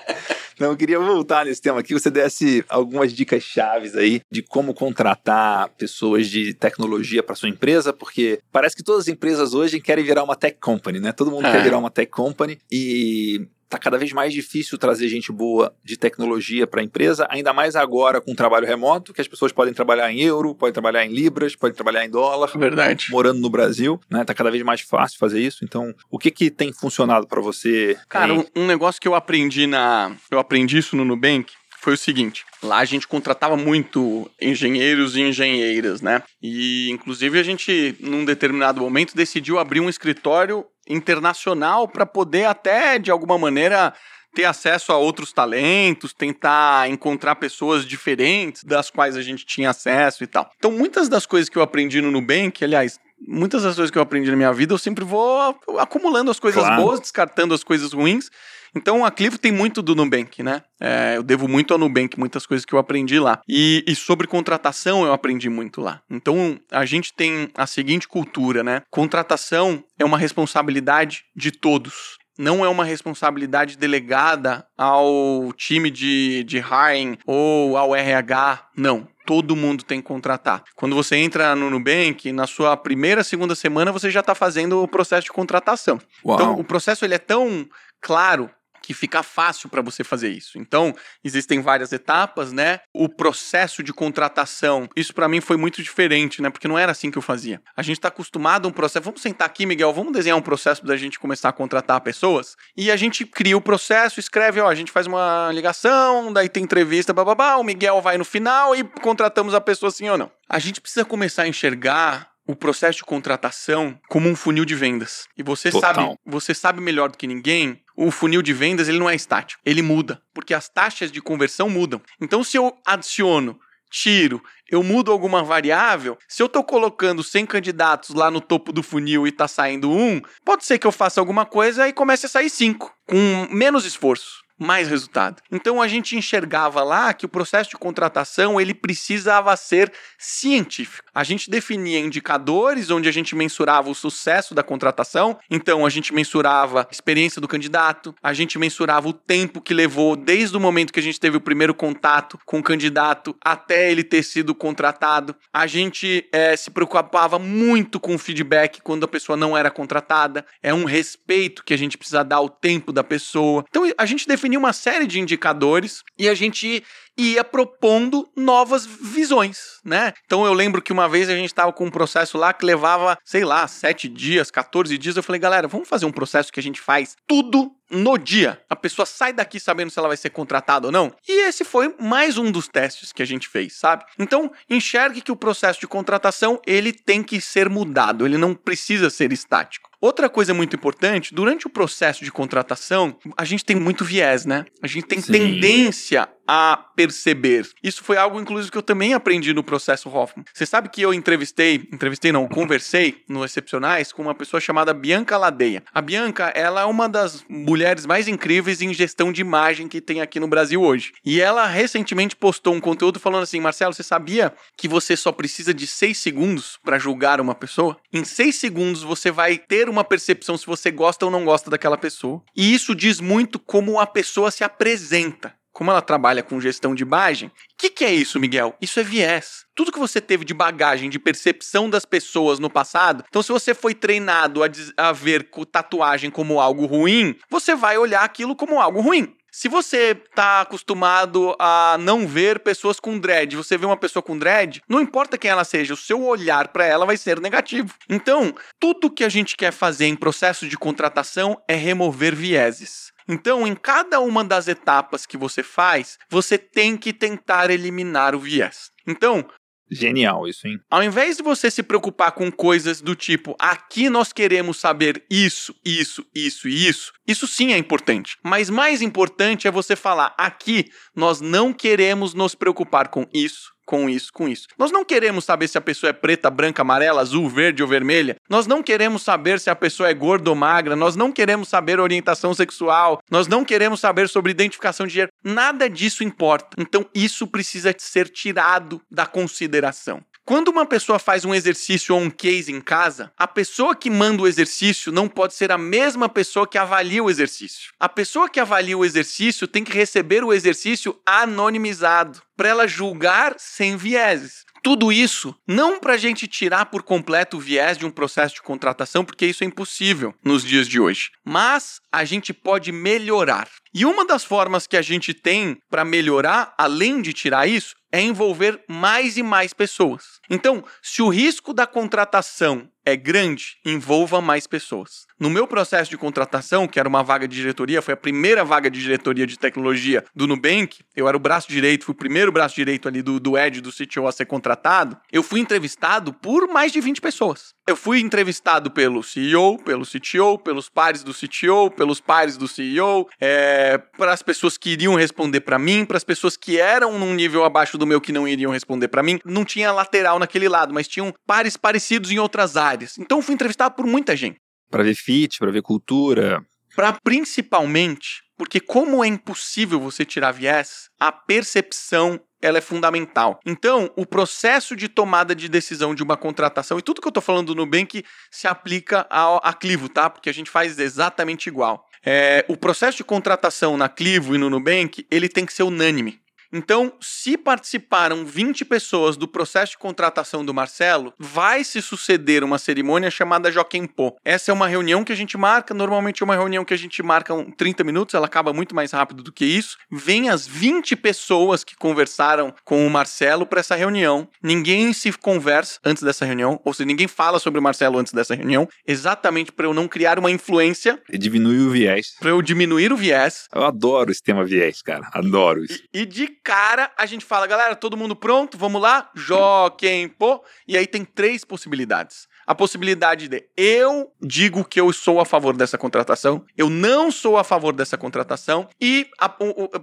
Não, eu queria voltar nesse tema aqui, você desse algumas dicas chaves aí de como contratar pessoas de tecnologia para sua empresa, porque parece que todas as empresas hoje querem virar uma tech company, né? Todo mundo é. quer virar uma tech company e tá cada vez mais difícil trazer gente boa de tecnologia para a empresa, ainda mais agora com o trabalho remoto, que as pessoas podem trabalhar em euro, podem trabalhar em libras, podem trabalhar em dólar. Verdade. Morando no Brasil, né? Tá cada vez mais fácil fazer isso. Então, o que que tem funcionado para você? Cara, um, um negócio que eu aprendi na, eu aprendi isso no Nubank foi o seguinte: lá a gente contratava muito engenheiros e engenheiras, né? E inclusive a gente, num determinado momento, decidiu abrir um escritório internacional para poder até de alguma maneira ter acesso a outros talentos, tentar encontrar pessoas diferentes das quais a gente tinha acesso e tal. Então, muitas das coisas que eu aprendi no Nubank, aliás, muitas das coisas que eu aprendi na minha vida, eu sempre vou acumulando as coisas claro. boas, descartando as coisas ruins. Então a Clivo tem muito do Nubank, né? É, eu devo muito ao Nubank, muitas coisas que eu aprendi lá. E, e, sobre contratação eu aprendi muito lá. Então a gente tem a seguinte cultura, né? Contratação é uma responsabilidade de todos não é uma responsabilidade delegada ao time de, de hiring ou ao RH, não. Todo mundo tem que contratar. Quando você entra no Nubank, na sua primeira, segunda semana, você já está fazendo o processo de contratação. Uau. Então, o processo ele é tão claro que fica fácil para você fazer isso. Então, existem várias etapas, né? O processo de contratação, isso para mim foi muito diferente, né? Porque não era assim que eu fazia. A gente está acostumado a um processo. Vamos sentar aqui, Miguel, vamos desenhar um processo da gente começar a contratar pessoas. E a gente cria o processo, escreve, ó, a gente faz uma ligação, daí tem entrevista, bababá, o Miguel vai no final e contratamos a pessoa sim ou não. A gente precisa começar a enxergar o processo de contratação como um funil de vendas. E você Total. sabe, você sabe melhor do que ninguém o funil de vendas ele não é estático, ele muda, porque as taxas de conversão mudam. Então, se eu adiciono, tiro, eu mudo alguma variável, se eu estou colocando 100 candidatos lá no topo do funil e está saindo um, pode ser que eu faça alguma coisa e comece a sair cinco, com menos esforço mais resultado. Então a gente enxergava lá que o processo de contratação ele precisava ser científico. A gente definia indicadores onde a gente mensurava o sucesso da contratação. Então a gente mensurava a experiência do candidato, a gente mensurava o tempo que levou desde o momento que a gente teve o primeiro contato com o candidato até ele ter sido contratado. A gente é, se preocupava muito com o feedback quando a pessoa não era contratada. É um respeito que a gente precisa dar ao tempo da pessoa. Então a gente definiu definir uma série de indicadores e a gente ia propondo novas visões, né? Então eu lembro que uma vez a gente estava com um processo lá que levava, sei lá, sete dias, 14 dias. Eu falei, galera, vamos fazer um processo que a gente faz tudo no dia. A pessoa sai daqui sabendo se ela vai ser contratada ou não. E esse foi mais um dos testes que a gente fez, sabe? Então, enxergue que o processo de contratação, ele tem que ser mudado, ele não precisa ser estático. Outra coisa muito importante, durante o processo de contratação, a gente tem muito viés, né? A gente tem Sim. tendência a perceber. Isso foi algo, inclusive, que eu também aprendi no processo Hoffman. Você sabe que eu entrevistei, entrevistei não, conversei no Excepcionais com uma pessoa chamada Bianca Ladeia. A Bianca, ela é uma das mulheres mais incríveis em gestão de imagem que tem aqui no Brasil hoje. E ela recentemente postou um conteúdo falando assim, Marcelo, você sabia que você só precisa de seis segundos para julgar uma pessoa? Em seis segundos você vai ter uma percepção se você gosta ou não gosta daquela pessoa. E isso diz muito como a pessoa se apresenta como ela trabalha com gestão de imagem, o que, que, é isso, Miguel? Isso é viés. Tudo que você teve de bagagem, de percepção das pessoas no passado, então se você foi treinado a, a ver tatuagem como algo ruim, você vai olhar aquilo como algo ruim. Se você está acostumado a não ver pessoas com dread, você vê uma pessoa com dread, não importa quem ela seja, o seu olhar para ela vai ser negativo. Então, tudo que a gente quer fazer em processo de contratação é remover vieses. Então, em cada uma das etapas que você faz, você tem que tentar eliminar o viés. Então, Genial isso, hein? Ao invés de você se preocupar com coisas do tipo, aqui nós queremos saber isso, isso, isso e isso, isso sim é importante. Mas mais importante é você falar, aqui nós não queremos nos preocupar com isso, com isso, com isso. Nós não queremos saber se a pessoa é preta, branca, amarela, azul, verde ou vermelha. Nós não queremos saber se a pessoa é gorda ou magra. Nós não queremos saber orientação sexual. Nós não queremos saber sobre identificação de gênero. Nada disso importa. Então isso precisa ser tirado da consideração. Quando uma pessoa faz um exercício ou um case em casa, a pessoa que manda o exercício não pode ser a mesma pessoa que avalia o exercício. A pessoa que avalia o exercício tem que receber o exercício anonimizado para ela julgar sem vieses. Tudo isso não para a gente tirar por completo o viés de um processo de contratação, porque isso é impossível nos dias de hoje, mas a gente pode melhorar. E uma das formas que a gente tem para melhorar, além de tirar isso, é envolver mais e mais pessoas. Então, se o risco da contratação é grande, envolva mais pessoas. No meu processo de contratação, que era uma vaga de diretoria, foi a primeira vaga de diretoria de tecnologia do Nubank, eu era o braço direito, fui o primeiro braço direito ali do, do Ed, do CTO a ser contratado, eu fui entrevistado por mais de 20 pessoas. Eu fui entrevistado pelo CEO, pelo CTO, pelos pares do CTO, pelos pares do CEO, é, para as pessoas que iriam responder para mim, para as pessoas que eram num nível abaixo do meu que não iriam responder para mim. Não tinha lateral naquele lado, mas tinham pares parecidos em outras áreas. Então fui entrevistado por muita gente. Para ver fit, para ver cultura. Para principalmente, porque como é impossível você tirar viés, a percepção ela é fundamental. Então, o processo de tomada de decisão de uma contratação, e tudo que eu estou falando do Nubank se aplica a, a Clivo, tá? Porque a gente faz exatamente igual. É, o processo de contratação na Clivo e no Nubank, ele tem que ser unânime. Então, se participaram 20 pessoas do processo de contratação do Marcelo, vai se suceder uma cerimônia chamada Joquempô. Essa é uma reunião que a gente marca, normalmente é uma reunião que a gente marca 30 minutos, ela acaba muito mais rápido do que isso. Vem as 20 pessoas que conversaram com o Marcelo para essa reunião. Ninguém se conversa antes dessa reunião, ou seja, ninguém fala sobre o Marcelo antes dessa reunião, exatamente para eu não criar uma influência. E diminuir o viés. Para eu diminuir o viés. Eu adoro esse tema viés, cara. Adoro isso. E, e de cara, a gente fala, galera, todo mundo pronto? Vamos lá? Jó, quem, pô. E aí tem três possibilidades. A possibilidade de eu digo que eu sou a favor dessa contratação, eu não sou a favor dessa contratação, e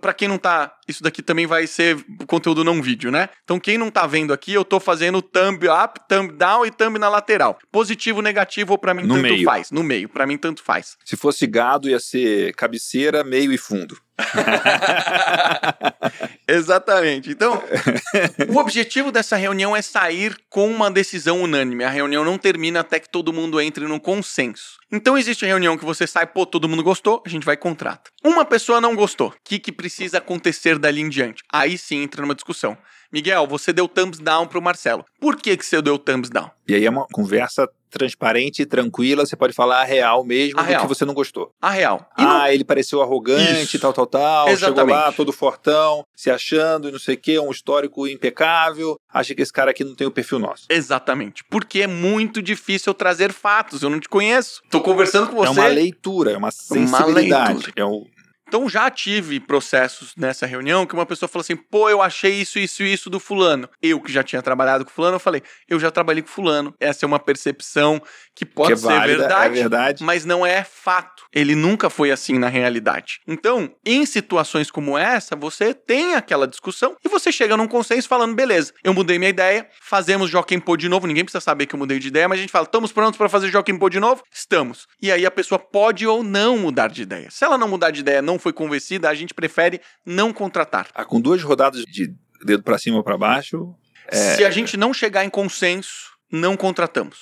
para quem não tá, isso daqui também vai ser conteúdo não vídeo, né? Então quem não tá vendo aqui, eu tô fazendo thumb up, thumb down e thumb na lateral. Positivo, negativo, para mim no tanto meio. faz. No meio, para mim tanto faz. Se fosse gado, ia ser cabeceira, meio e fundo. Exatamente. Então, o objetivo dessa reunião é sair com uma decisão unânime. A reunião não termina até que todo mundo entre num consenso. Então, existe a reunião que você sai, pô, todo mundo gostou, a gente vai e contrata. Uma pessoa não gostou. O que, que precisa acontecer dali em diante? Aí sim entra numa discussão. Miguel, você deu thumbs down pro Marcelo. Por que, que você deu thumbs down? E aí é uma conversa transparente e tranquila, você pode falar a real mesmo a do real. que você não gostou. A real. E ah, não... ele pareceu arrogante, Isso. tal, tal, tal. Exatamente. Chegou lá todo fortão, se achando e não sei o quê, um histórico impecável. Acha que esse cara aqui não tem o perfil nosso. Exatamente. Porque é muito difícil eu trazer fatos. Eu não te conheço. Tô conversando com você. É uma leitura, é uma sensibilidade. Uma leitura. É um então já tive processos nessa reunião que uma pessoa falou assim: pô, eu achei isso, isso e isso do fulano. Eu que já tinha trabalhado com fulano, eu falei: eu já trabalhei com fulano. Essa é uma percepção que pode que é ser válida, verdade, é verdade, mas não é fato. Ele nunca foi assim na realidade. Então, em situações como essa, você tem aquela discussão e você chega num consenso falando: beleza, eu mudei minha ideia, fazemos Joaquim Pô de novo. Ninguém precisa saber que eu mudei de ideia, mas a gente fala: estamos prontos para fazer Joaquim Pô de novo? Estamos. E aí a pessoa pode ou não mudar de ideia. Se ela não mudar de ideia, não foi convencida, a gente prefere não contratar. Ah, com duas rodadas de dedo para cima ou para baixo. É... Se a gente não chegar em consenso, não contratamos.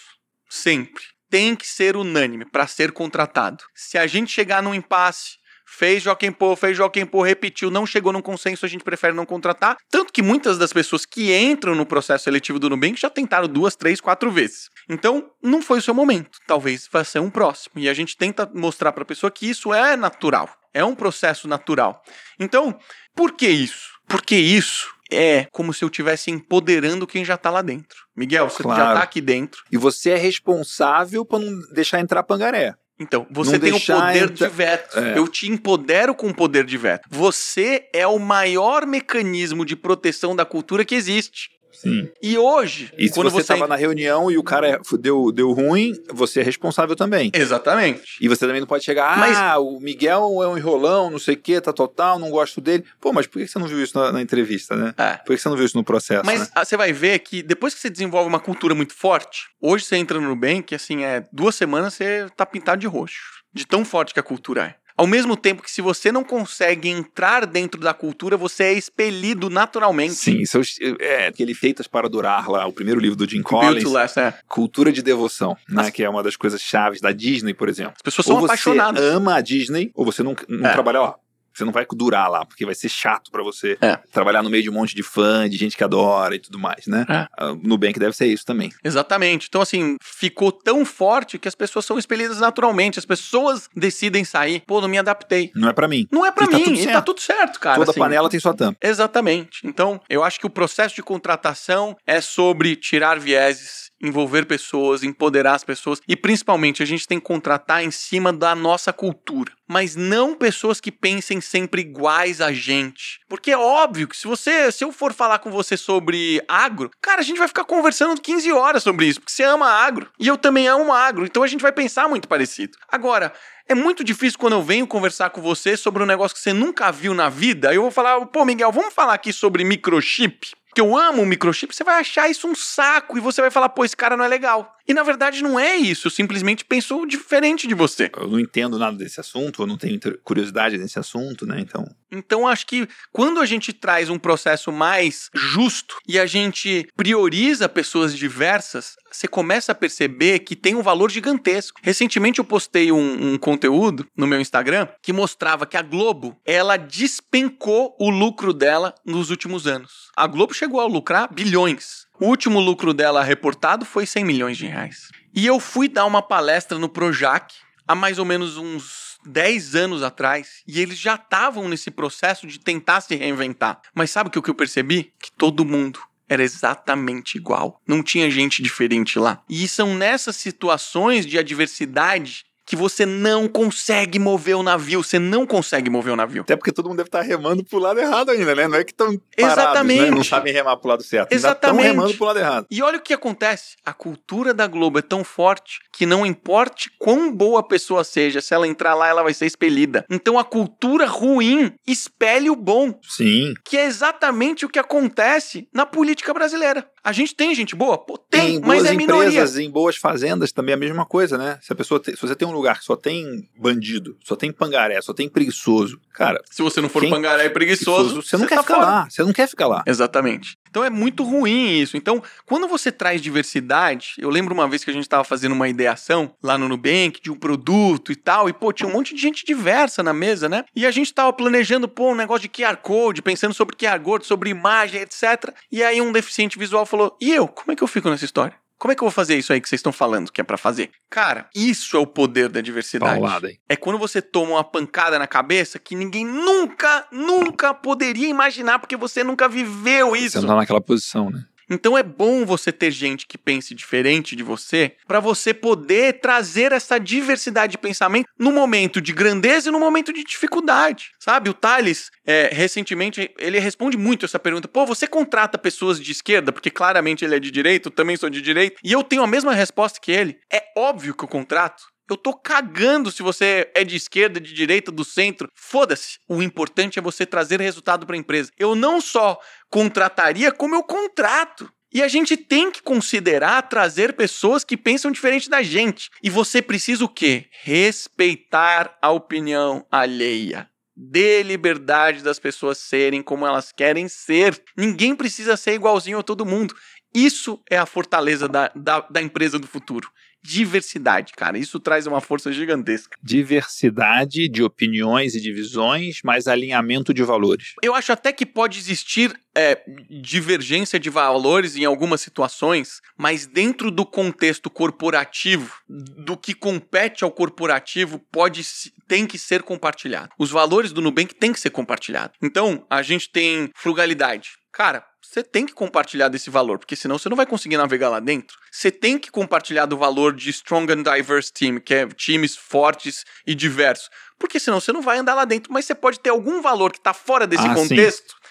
Sempre. Tem que ser unânime para ser contratado. Se a gente chegar num impasse, fez Joaquim Pô, fez Joaquim Pô, repetiu, não chegou num consenso, a gente prefere não contratar. Tanto que muitas das pessoas que entram no processo seletivo do Nubank já tentaram duas, três, quatro vezes. Então, não foi o seu momento. Talvez vá ser um próximo. E a gente tenta mostrar para a pessoa que isso é natural. É um processo natural. Então, por que isso? Porque isso é como se eu estivesse empoderando quem já está lá dentro. Miguel, você claro. já está aqui dentro. E você é responsável para não deixar entrar pangaré. Então, você não tem o poder entra... de veto. É. Eu te empodero com o poder de veto. Você é o maior mecanismo de proteção da cultura que existe. Sim. E hoje, e quando você estava na reunião e o cara deu, deu ruim, você é responsável também. Exatamente. E você também não pode chegar, mas... ah, o Miguel é um enrolão, não sei o que, tá total, não gosto dele. Pô, mas por que você não viu isso na, na entrevista, né? É. Por que você não viu isso no processo? Mas né? você vai ver que depois que você desenvolve uma cultura muito forte, hoje você entra no Nubank, assim, é duas semanas você tá pintado de roxo. De tão forte que a cultura é. Ao mesmo tempo que se você não consegue entrar dentro da cultura, você é expelido naturalmente. Sim, isso é, é aquele Feitas para Durar lá, o primeiro livro do Jim Collins. Last, é. Cultura de devoção, né? As... Que é uma das coisas chaves da Disney, por exemplo. As pessoas são ou apaixonadas. Você ama a Disney, ou você não, não é. trabalha lá. Você não vai durar lá, porque vai ser chato para você é. trabalhar no meio de um monte de fã, de gente que adora e tudo mais, né? É. Uh, Nubank deve ser isso também. Exatamente. Então, assim, ficou tão forte que as pessoas são expelidas naturalmente. As pessoas decidem sair. Pô, não me adaptei. Não é para mim. Não é para tá mim. Tá e tá tudo certo, cara. Toda assim. panela tem sua tampa. Exatamente. Então, eu acho que o processo de contratação é sobre tirar vieses envolver pessoas, empoderar as pessoas e principalmente a gente tem que contratar em cima da nossa cultura, mas não pessoas que pensem sempre iguais a gente. Porque é óbvio que se você, se eu for falar com você sobre agro, cara, a gente vai ficar conversando 15 horas sobre isso, porque você ama agro e eu também amo agro, então a gente vai pensar muito parecido. Agora, é muito difícil quando eu venho conversar com você sobre um negócio que você nunca viu na vida. Eu vou falar, pô, Miguel, vamos falar aqui sobre microchip? Que eu amo o microchip, você vai achar isso um saco e você vai falar, pô, esse cara não é legal. E na verdade não é isso, eu simplesmente penso diferente de você. Eu não entendo nada desse assunto, eu não tenho curiosidade nesse assunto, né? Então. Então acho que quando a gente traz um processo mais justo e a gente prioriza pessoas diversas, você começa a perceber que tem um valor gigantesco. Recentemente eu postei um, um conteúdo no meu Instagram que mostrava que a Globo ela despencou o lucro dela nos últimos anos. A Globo chegou a lucrar bilhões. O último lucro dela reportado foi 100 milhões de reais. E eu fui dar uma palestra no Projac há mais ou menos uns 10 anos atrás e eles já estavam nesse processo de tentar se reinventar. Mas sabe o que eu percebi? Que todo mundo era exatamente igual. Não tinha gente diferente lá. E são nessas situações de adversidade que você não consegue mover o navio, você não consegue mover o navio. Até porque todo mundo deve estar remando pro lado errado ainda, né? Não é que estão Exatamente. Né? Não sabem remar pro lado certo. Exatamente. Estão remando pro lado errado. E olha o que acontece. A cultura da Globo é tão forte que não importe quão boa a pessoa seja, se ela entrar lá, ela vai ser expelida. Então a cultura ruim espelha o bom. Sim. Que é exatamente o que acontece na política brasileira. A gente tem gente boa? Pô, tem, mas é minoria. Em empresas, em boas fazendas também é a mesma coisa, né? Se a pessoa se você tem um lugar que só tem bandido, só tem pangaré, só tem preguiçoso, cara. Se você não for quem... pangaré e preguiçoso, você não quer tá ficar fora. lá. Você não quer ficar lá. Exatamente. Então é muito ruim isso. Então, quando você traz diversidade, eu lembro uma vez que a gente estava fazendo uma ideação lá no Nubank de um produto e tal, e pô, tinha um monte de gente diversa na mesa, né? E a gente estava planejando, pô, um negócio de QR Code, pensando sobre QR Code, sobre imagem, etc. E aí um deficiente visual falou: e eu? Como é que eu fico nessa história? Como é que eu vou fazer isso aí que vocês estão falando que é para fazer? Cara, isso é o poder da diversidade. Paulada, hein? É quando você toma uma pancada na cabeça que ninguém nunca, nunca poderia imaginar porque você nunca viveu isso. Você não tá naquela posição, né? Então é bom você ter gente que pense diferente de você, para você poder trazer essa diversidade de pensamento no momento de grandeza e no momento de dificuldade. Sabe, o Thales, é, recentemente, ele responde muito essa pergunta: pô, você contrata pessoas de esquerda? Porque claramente ele é de direita, eu também sou de direita, e eu tenho a mesma resposta que ele. É óbvio que eu contrato. Eu tô cagando se você é de esquerda, de direita, do centro. Foda-se. O importante é você trazer resultado para a empresa. Eu não só contrataria, como eu contrato. E a gente tem que considerar trazer pessoas que pensam diferente da gente. E você precisa o quê? Respeitar a opinião alheia. Dê liberdade das pessoas serem como elas querem ser. Ninguém precisa ser igualzinho a todo mundo. Isso é a fortaleza da, da, da empresa do futuro diversidade, cara. Isso traz uma força gigantesca. Diversidade de opiniões e de visões, mas alinhamento de valores. Eu acho até que pode existir é, divergência de valores em algumas situações, mas dentro do contexto corporativo, do que compete ao corporativo, pode tem que ser compartilhado. Os valores do Nubank têm que ser compartilhados. Então, a gente tem frugalidade. Cara, você tem que compartilhar desse valor, porque senão você não vai conseguir navegar lá dentro. Você tem que compartilhar do valor de Strong and Diverse Team, que é times fortes e diversos. Porque senão você não vai andar lá dentro, mas você pode ter algum valor que está fora desse ah, contexto. Sim.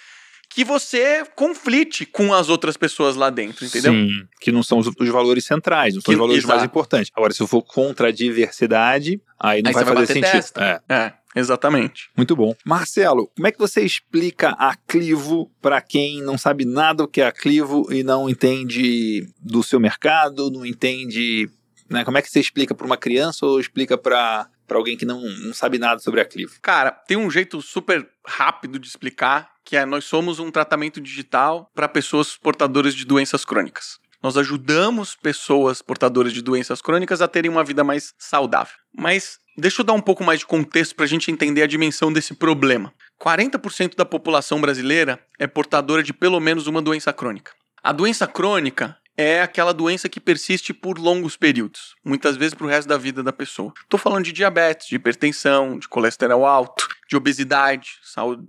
Que você conflite com as outras pessoas lá dentro, entendeu? Sim, que não são os, os valores centrais, não são que, os valores exato. mais importantes. Agora, se eu for contra a diversidade, aí não aí vai fazer sentido. Testa. É. é. Exatamente. Muito bom. Marcelo, como é que você explica a Clivo para quem não sabe nada o que é a Clivo e não entende do seu mercado, não entende. Né? Como é que você explica para uma criança ou explica para alguém que não, não sabe nada sobre a Clivo? Cara, tem um jeito super rápido de explicar, que é nós somos um tratamento digital para pessoas portadoras de doenças crônicas. Nós ajudamos pessoas portadoras de doenças crônicas a terem uma vida mais saudável. Mas Deixa eu dar um pouco mais de contexto para a gente entender a dimensão desse problema. 40% da população brasileira é portadora de pelo menos uma doença crônica. A doença crônica é aquela doença que persiste por longos períodos, muitas vezes para o resto da vida da pessoa. Estou falando de diabetes, de hipertensão, de colesterol alto, de obesidade,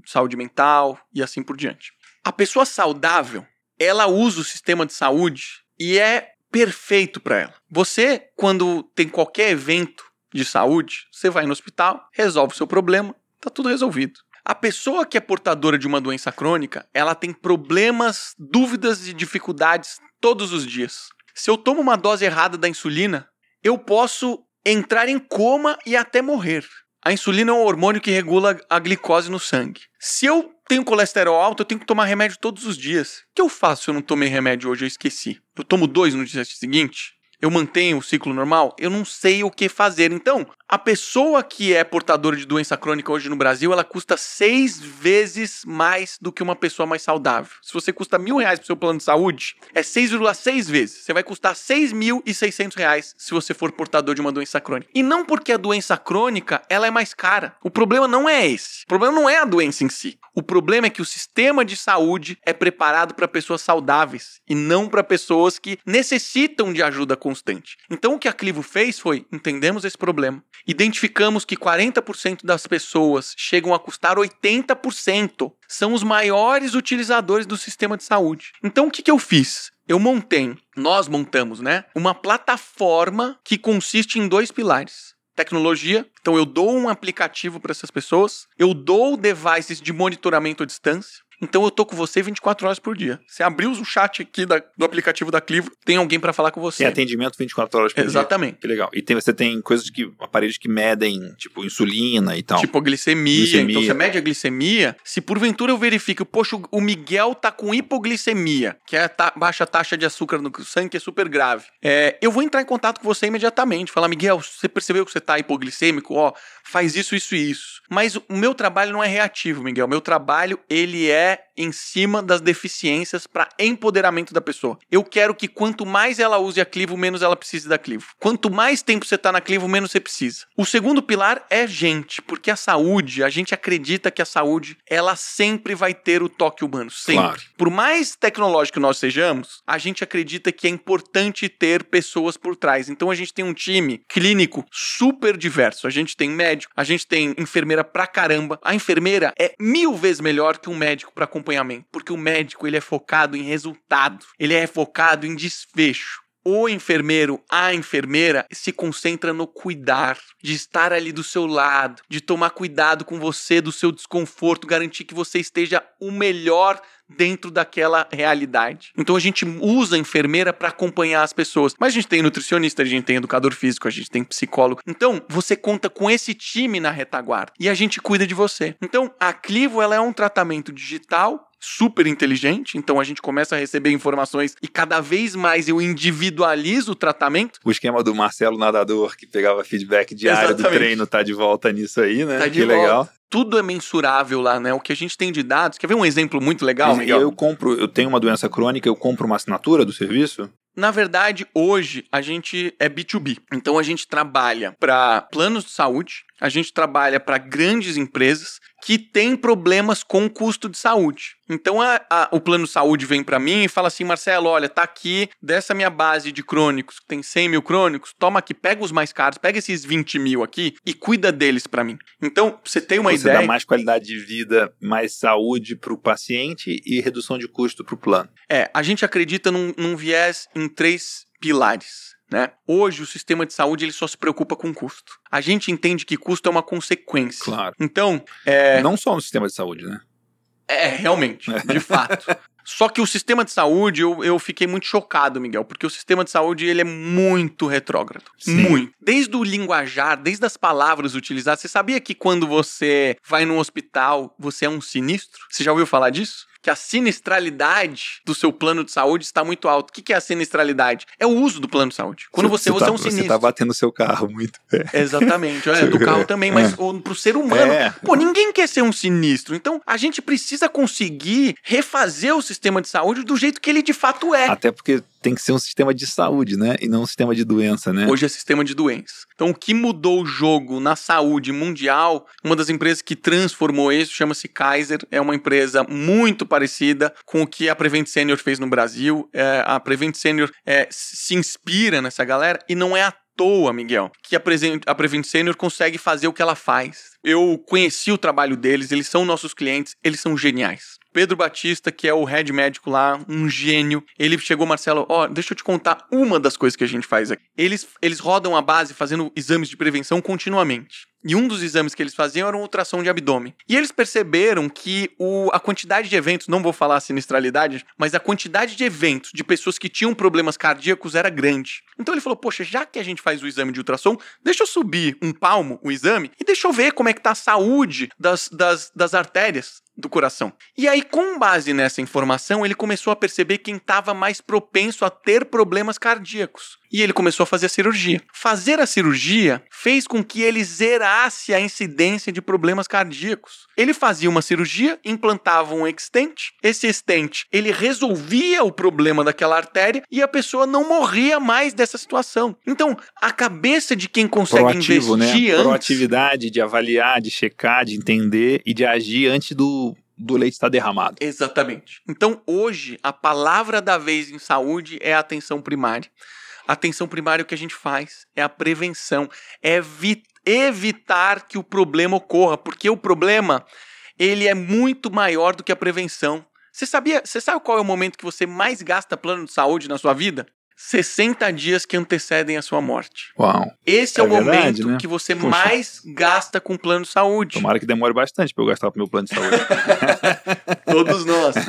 saúde, mental e assim por diante. A pessoa saudável, ela usa o sistema de saúde e é perfeito para ela. Você, quando tem qualquer evento de saúde, você vai no hospital, resolve o seu problema, tá tudo resolvido. A pessoa que é portadora de uma doença crônica, ela tem problemas, dúvidas e dificuldades todos os dias. Se eu tomo uma dose errada da insulina, eu posso entrar em coma e até morrer. A insulina é um hormônio que regula a glicose no sangue. Se eu tenho colesterol alto, eu tenho que tomar remédio todos os dias. O que eu faço se eu não tomei remédio hoje? Eu esqueci. Eu tomo dois no dia seguinte? Eu mantenho o ciclo normal? Eu não sei o que fazer. Então, a pessoa que é portadora de doença crônica hoje no Brasil, ela custa seis vezes mais do que uma pessoa mais saudável. Se você custa mil reais pro seu plano de saúde, é 6,6 vezes. Você vai custar seis mil e seiscentos reais se você for portador de uma doença crônica. E não porque a doença crônica ela é mais cara. O problema não é esse. O problema não é a doença em si. O problema é que o sistema de saúde é preparado para pessoas saudáveis e não para pessoas que necessitam de ajuda constante. Então o que a Clivo fez foi entendemos esse problema identificamos que 40% das pessoas chegam a custar 80%. São os maiores utilizadores do sistema de saúde. Então, o que, que eu fiz? Eu montei, nós montamos, né? Uma plataforma que consiste em dois pilares tecnologia. Então eu dou um aplicativo para essas pessoas, eu dou devices de monitoramento à distância, então eu tô com você 24 horas por dia. Você abriu o chat aqui da, do aplicativo da Clivo, tem alguém para falar com você. Tem atendimento 24 horas por Exatamente. dia. Exatamente. Que legal. E tem, você tem coisas que aparelhos que medem, tipo insulina e tal. Tipo glicemia. glicemia. Então você mede a glicemia. Se porventura eu verifico, poxa, o Miguel tá com hipoglicemia, que é a ta baixa taxa de açúcar no sangue, que é super grave. É, eu vou entrar em contato com você imediatamente. Falar, Miguel, você percebeu que você tá hipoglicêmico? Ó, faz isso, isso e isso. Mas o meu trabalho não é reativo, Miguel. O meu trabalho, ele é em cima das deficiências para empoderamento da pessoa. Eu quero que quanto mais ela use a Clivo, menos ela precise da Clivo. Quanto mais tempo você está na Clivo, menos você precisa. O segundo pilar é gente, porque a saúde, a gente acredita que a saúde, ela sempre vai ter o toque humano, sempre. Claro. Por mais tecnológico nós sejamos, a gente acredita que é importante ter pessoas por trás. Então a gente tem um time clínico super diverso. A gente tem médico, a gente tem enfermeira pra caramba. A enfermeira é mil vezes melhor que um médico para acompanhamento, porque o médico ele é focado em resultado, ele é focado em desfecho. O enfermeiro, a enfermeira, se concentra no cuidar, de estar ali do seu lado, de tomar cuidado com você, do seu desconforto, garantir que você esteja o melhor dentro daquela realidade. Então a gente usa a enfermeira para acompanhar as pessoas. Mas a gente tem nutricionista, a gente tem educador físico, a gente tem psicólogo. Então você conta com esse time na retaguarda e a gente cuida de você. Então a Clivo ela é um tratamento digital super inteligente, então a gente começa a receber informações e cada vez mais eu individualizo o tratamento. O esquema do Marcelo Nadador, que pegava feedback diário Exatamente. do treino, tá de volta nisso aí, né? Tá de que volta. legal tudo é mensurável lá, né? O que a gente tem de dados. Quer ver um exemplo muito legal, Miguel? Eu compro, eu tenho uma doença crônica, eu compro uma assinatura do serviço? Na verdade, hoje a gente é B2B. Então a gente trabalha para planos de saúde, a gente trabalha para grandes empresas que têm problemas com o custo de saúde. Então a, a, o plano de saúde vem para mim e fala assim, Marcelo, olha, tá aqui dessa minha base de crônicos, que tem 100 mil crônicos, toma aqui, pega os mais caros, pega esses 20 mil aqui e cuida deles para mim. Então você tem uma você. Você dá mais qualidade de vida, mais saúde para o paciente e redução de custo para o plano. É, a gente acredita num, num viés em três pilares. Né? Hoje o sistema de saúde ele só se preocupa com custo. A gente entende que custo é uma consequência. Claro. Então, é... não só no sistema de saúde, né? É, realmente, de fato. Só que o sistema de saúde, eu, eu fiquei muito chocado, Miguel, porque o sistema de saúde ele é muito retrógrado. Sim. Muito. Desde o linguajar, desde as palavras utilizadas. Você sabia que quando você vai num hospital, você é um sinistro? Você já ouviu falar disso? Que a sinistralidade do seu plano de saúde está muito alta. O que é a sinistralidade? É o uso do plano de saúde. Quando você, você usa, tá, é um sinistro. Você está batendo seu carro muito. É. Exatamente. É, do carro também, mas é. para o ser humano. É. Pô, ninguém quer ser um sinistro. Então, a gente precisa conseguir refazer o sistema de saúde do jeito que ele de fato é. Até porque tem que ser um sistema de saúde, né? E não um sistema de doença, né? Hoje é sistema de doença. Então, o que mudou o jogo na saúde mundial, uma das empresas que transformou isso chama-se Kaiser. É uma empresa muito parecida com o que a Prevent Senior fez no Brasil. É, a Prevent Senior é, se inspira nessa galera e não é à toa, Miguel, que a, a Prevent Senior consegue fazer o que ela faz. Eu conheci o trabalho deles, eles são nossos clientes, eles são geniais. Pedro Batista, que é o head médico lá, um gênio. Ele chegou, Marcelo, ó, deixa eu te contar uma das coisas que a gente faz aqui. Eles, eles rodam a base fazendo exames de prevenção continuamente. E um dos exames que eles faziam era uma ultrassom de abdômen. E eles perceberam que o, a quantidade de eventos, não vou falar a sinistralidade, mas a quantidade de eventos de pessoas que tinham problemas cardíacos era grande. Então ele falou: Poxa, já que a gente faz o exame de ultrassom, deixa eu subir um palmo o exame e deixa eu ver como é que tá a saúde das, das, das artérias do coração. E aí, com base nessa informação, ele começou a perceber quem estava mais propenso a ter problemas cardíacos. E ele começou a fazer a cirurgia. Fazer a cirurgia fez com que ele zerasse a incidência de problemas cardíacos. Ele fazia uma cirurgia, implantava um stent, esse stent ele resolvia o problema daquela artéria e a pessoa não morria mais dessa situação. Então, a cabeça de quem consegue Proativo, investir né? antes Proatividade de avaliar, de checar, de entender e de agir antes do, do leite estar derramado. Exatamente. Então, hoje, a palavra da vez em saúde é a atenção primária. A atenção primária, o que a gente faz é a prevenção, é vi- evitar que o problema ocorra, porque o problema ele é muito maior do que a prevenção. Você sabia? Você sabe qual é o momento que você mais gasta plano de saúde na sua vida? 60 dias que antecedem a sua morte. Uau. Esse é, É o momento verdade, né? que você Poxa. mais gasta com plano de saúde. Tomara que demore bastante para eu gastar pro meu plano de saúde. Todos nós.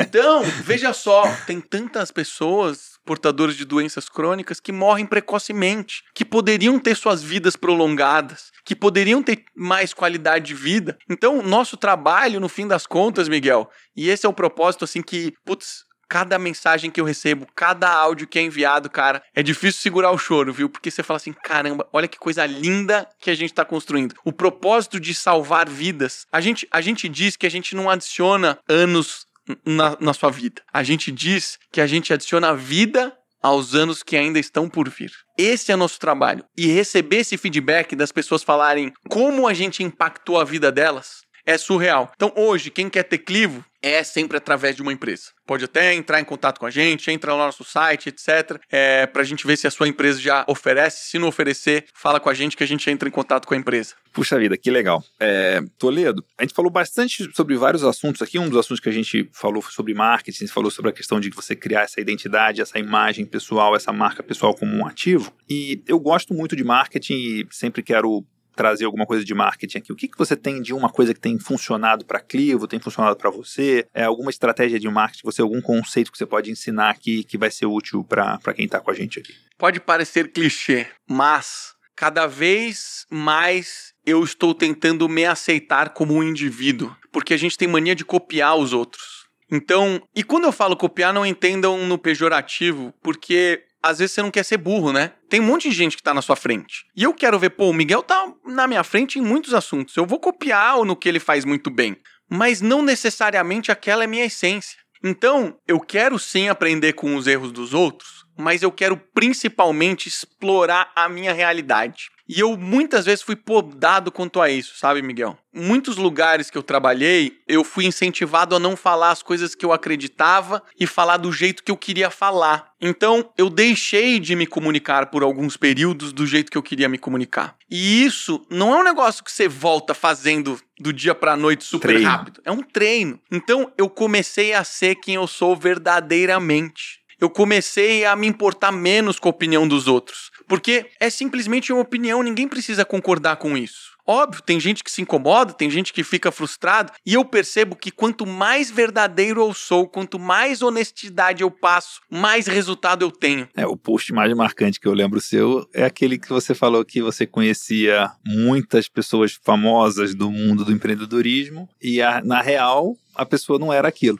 Então, veja só, tem tantas pessoas portadores de doenças crônicas que morrem precocemente, que poderiam ter suas vidas prolongadas, que poderiam ter mais qualidade de vida. Então, nosso trabalho, no fim das contas, Miguel, e esse é o propósito assim que, putz, cada mensagem que eu recebo, cada áudio que é enviado, cara, é difícil segurar o choro, viu? Porque você fala assim, caramba, olha que coisa linda que a gente tá construindo. O propósito de salvar vidas. A gente, a gente diz que a gente não adiciona anos na, na sua vida. A gente diz que a gente adiciona vida aos anos que ainda estão por vir. Esse é nosso trabalho. E receber esse feedback das pessoas falarem como a gente impactou a vida delas é surreal. Então, hoje, quem quer ter clivo é sempre através de uma empresa. Pode até entrar em contato com a gente, entra no nosso site, etc. É, pra gente ver se a sua empresa já oferece. Se não oferecer, fala com a gente que a gente entra em contato com a empresa. Puxa vida, que legal. É, Toledo, a gente falou bastante sobre vários assuntos aqui. Um dos assuntos que a gente falou foi sobre marketing, falou sobre a questão de você criar essa identidade, essa imagem pessoal, essa marca pessoal como um ativo. E eu gosto muito de marketing e sempre quero trazer alguma coisa de marketing aqui. O que, que você tem de uma coisa que tem funcionado para Clivo, tem funcionado para você? É alguma estratégia de marketing, você algum conceito que você pode ensinar aqui que vai ser útil para quem está com a gente aqui? Pode parecer clichê, mas cada vez mais eu estou tentando me aceitar como um indivíduo, porque a gente tem mania de copiar os outros. Então, e quando eu falo copiar, não entendam no pejorativo, porque às vezes você não quer ser burro, né? Tem um monte de gente que tá na sua frente. E eu quero ver, pô, o Miguel tá na minha frente em muitos assuntos. Eu vou copiar no que ele faz muito bem. Mas não necessariamente aquela é minha essência. Então, eu quero sim aprender com os erros dos outros, mas eu quero principalmente explorar a minha realidade. E eu muitas vezes fui podado quanto a isso, sabe, Miguel? Muitos lugares que eu trabalhei, eu fui incentivado a não falar as coisas que eu acreditava e falar do jeito que eu queria falar. Então, eu deixei de me comunicar por alguns períodos do jeito que eu queria me comunicar. E isso não é um negócio que você volta fazendo do dia pra noite super Treino. rápido. É um treino. Então, eu comecei a ser quem eu sou verdadeiramente eu comecei a me importar menos com a opinião dos outros. Porque é simplesmente uma opinião, ninguém precisa concordar com isso. Óbvio, tem gente que se incomoda, tem gente que fica frustrado, e eu percebo que quanto mais verdadeiro eu sou, quanto mais honestidade eu passo, mais resultado eu tenho. É, o post mais marcante que eu lembro seu é aquele que você falou que você conhecia muitas pessoas famosas do mundo do empreendedorismo e a- na real a pessoa não era aquilo.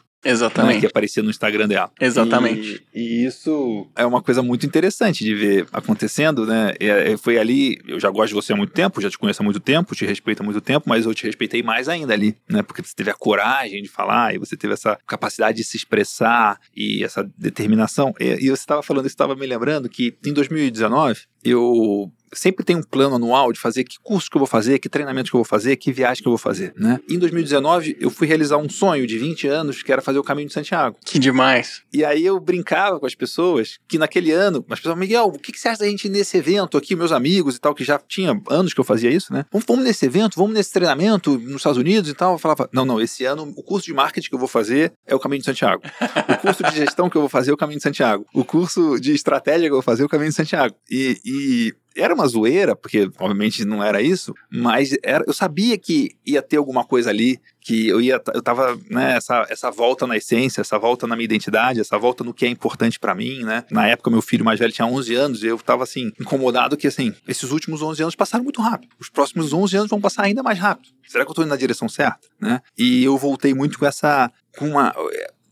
Né, que aparecia no Instagram dela. Exatamente. E, e isso é uma coisa muito interessante de ver acontecendo, né? É, foi ali, eu já gosto de você há muito tempo, já te conheço há muito tempo, te respeito há muito tempo, mas eu te respeitei mais ainda ali, né? Porque você teve a coragem de falar e você teve essa capacidade de se expressar e essa determinação. E, e você estava falando isso, estava me lembrando que em 2019 eu sempre tenho um plano anual de fazer que curso que eu vou fazer, que treinamento que eu vou fazer, que viagem que eu vou fazer, né? Em 2019, eu fui realizar um sonho de 20 anos, que era fazer o Caminho de Santiago. Que demais. E aí eu brincava com as pessoas que naquele ano, as pessoas, Miguel, o que, que você acha da gente ir nesse evento aqui, meus amigos e tal, que já tinha anos que eu fazia isso, né? Vamos, vamos nesse evento, vamos nesse treinamento nos Estados Unidos e tal. Eu falava, não, não, esse ano o curso de marketing que eu vou fazer é o Caminho de Santiago. O curso de gestão que eu vou fazer é o Caminho de Santiago. O curso de estratégia que eu vou fazer é o Caminho de Santiago. E, e era uma zoeira, porque obviamente não era isso, mas era, eu sabia que ia ter alguma coisa ali, que eu ia, eu tava, né, essa, essa volta na essência, essa volta na minha identidade, essa volta no que é importante para mim, né? Na época, meu filho mais velho tinha 11 anos e eu tava, assim, incomodado que, assim, esses últimos 11 anos passaram muito rápido. Os próximos 11 anos vão passar ainda mais rápido. Será que eu tô indo na direção certa, né? E eu voltei muito com essa, com uma,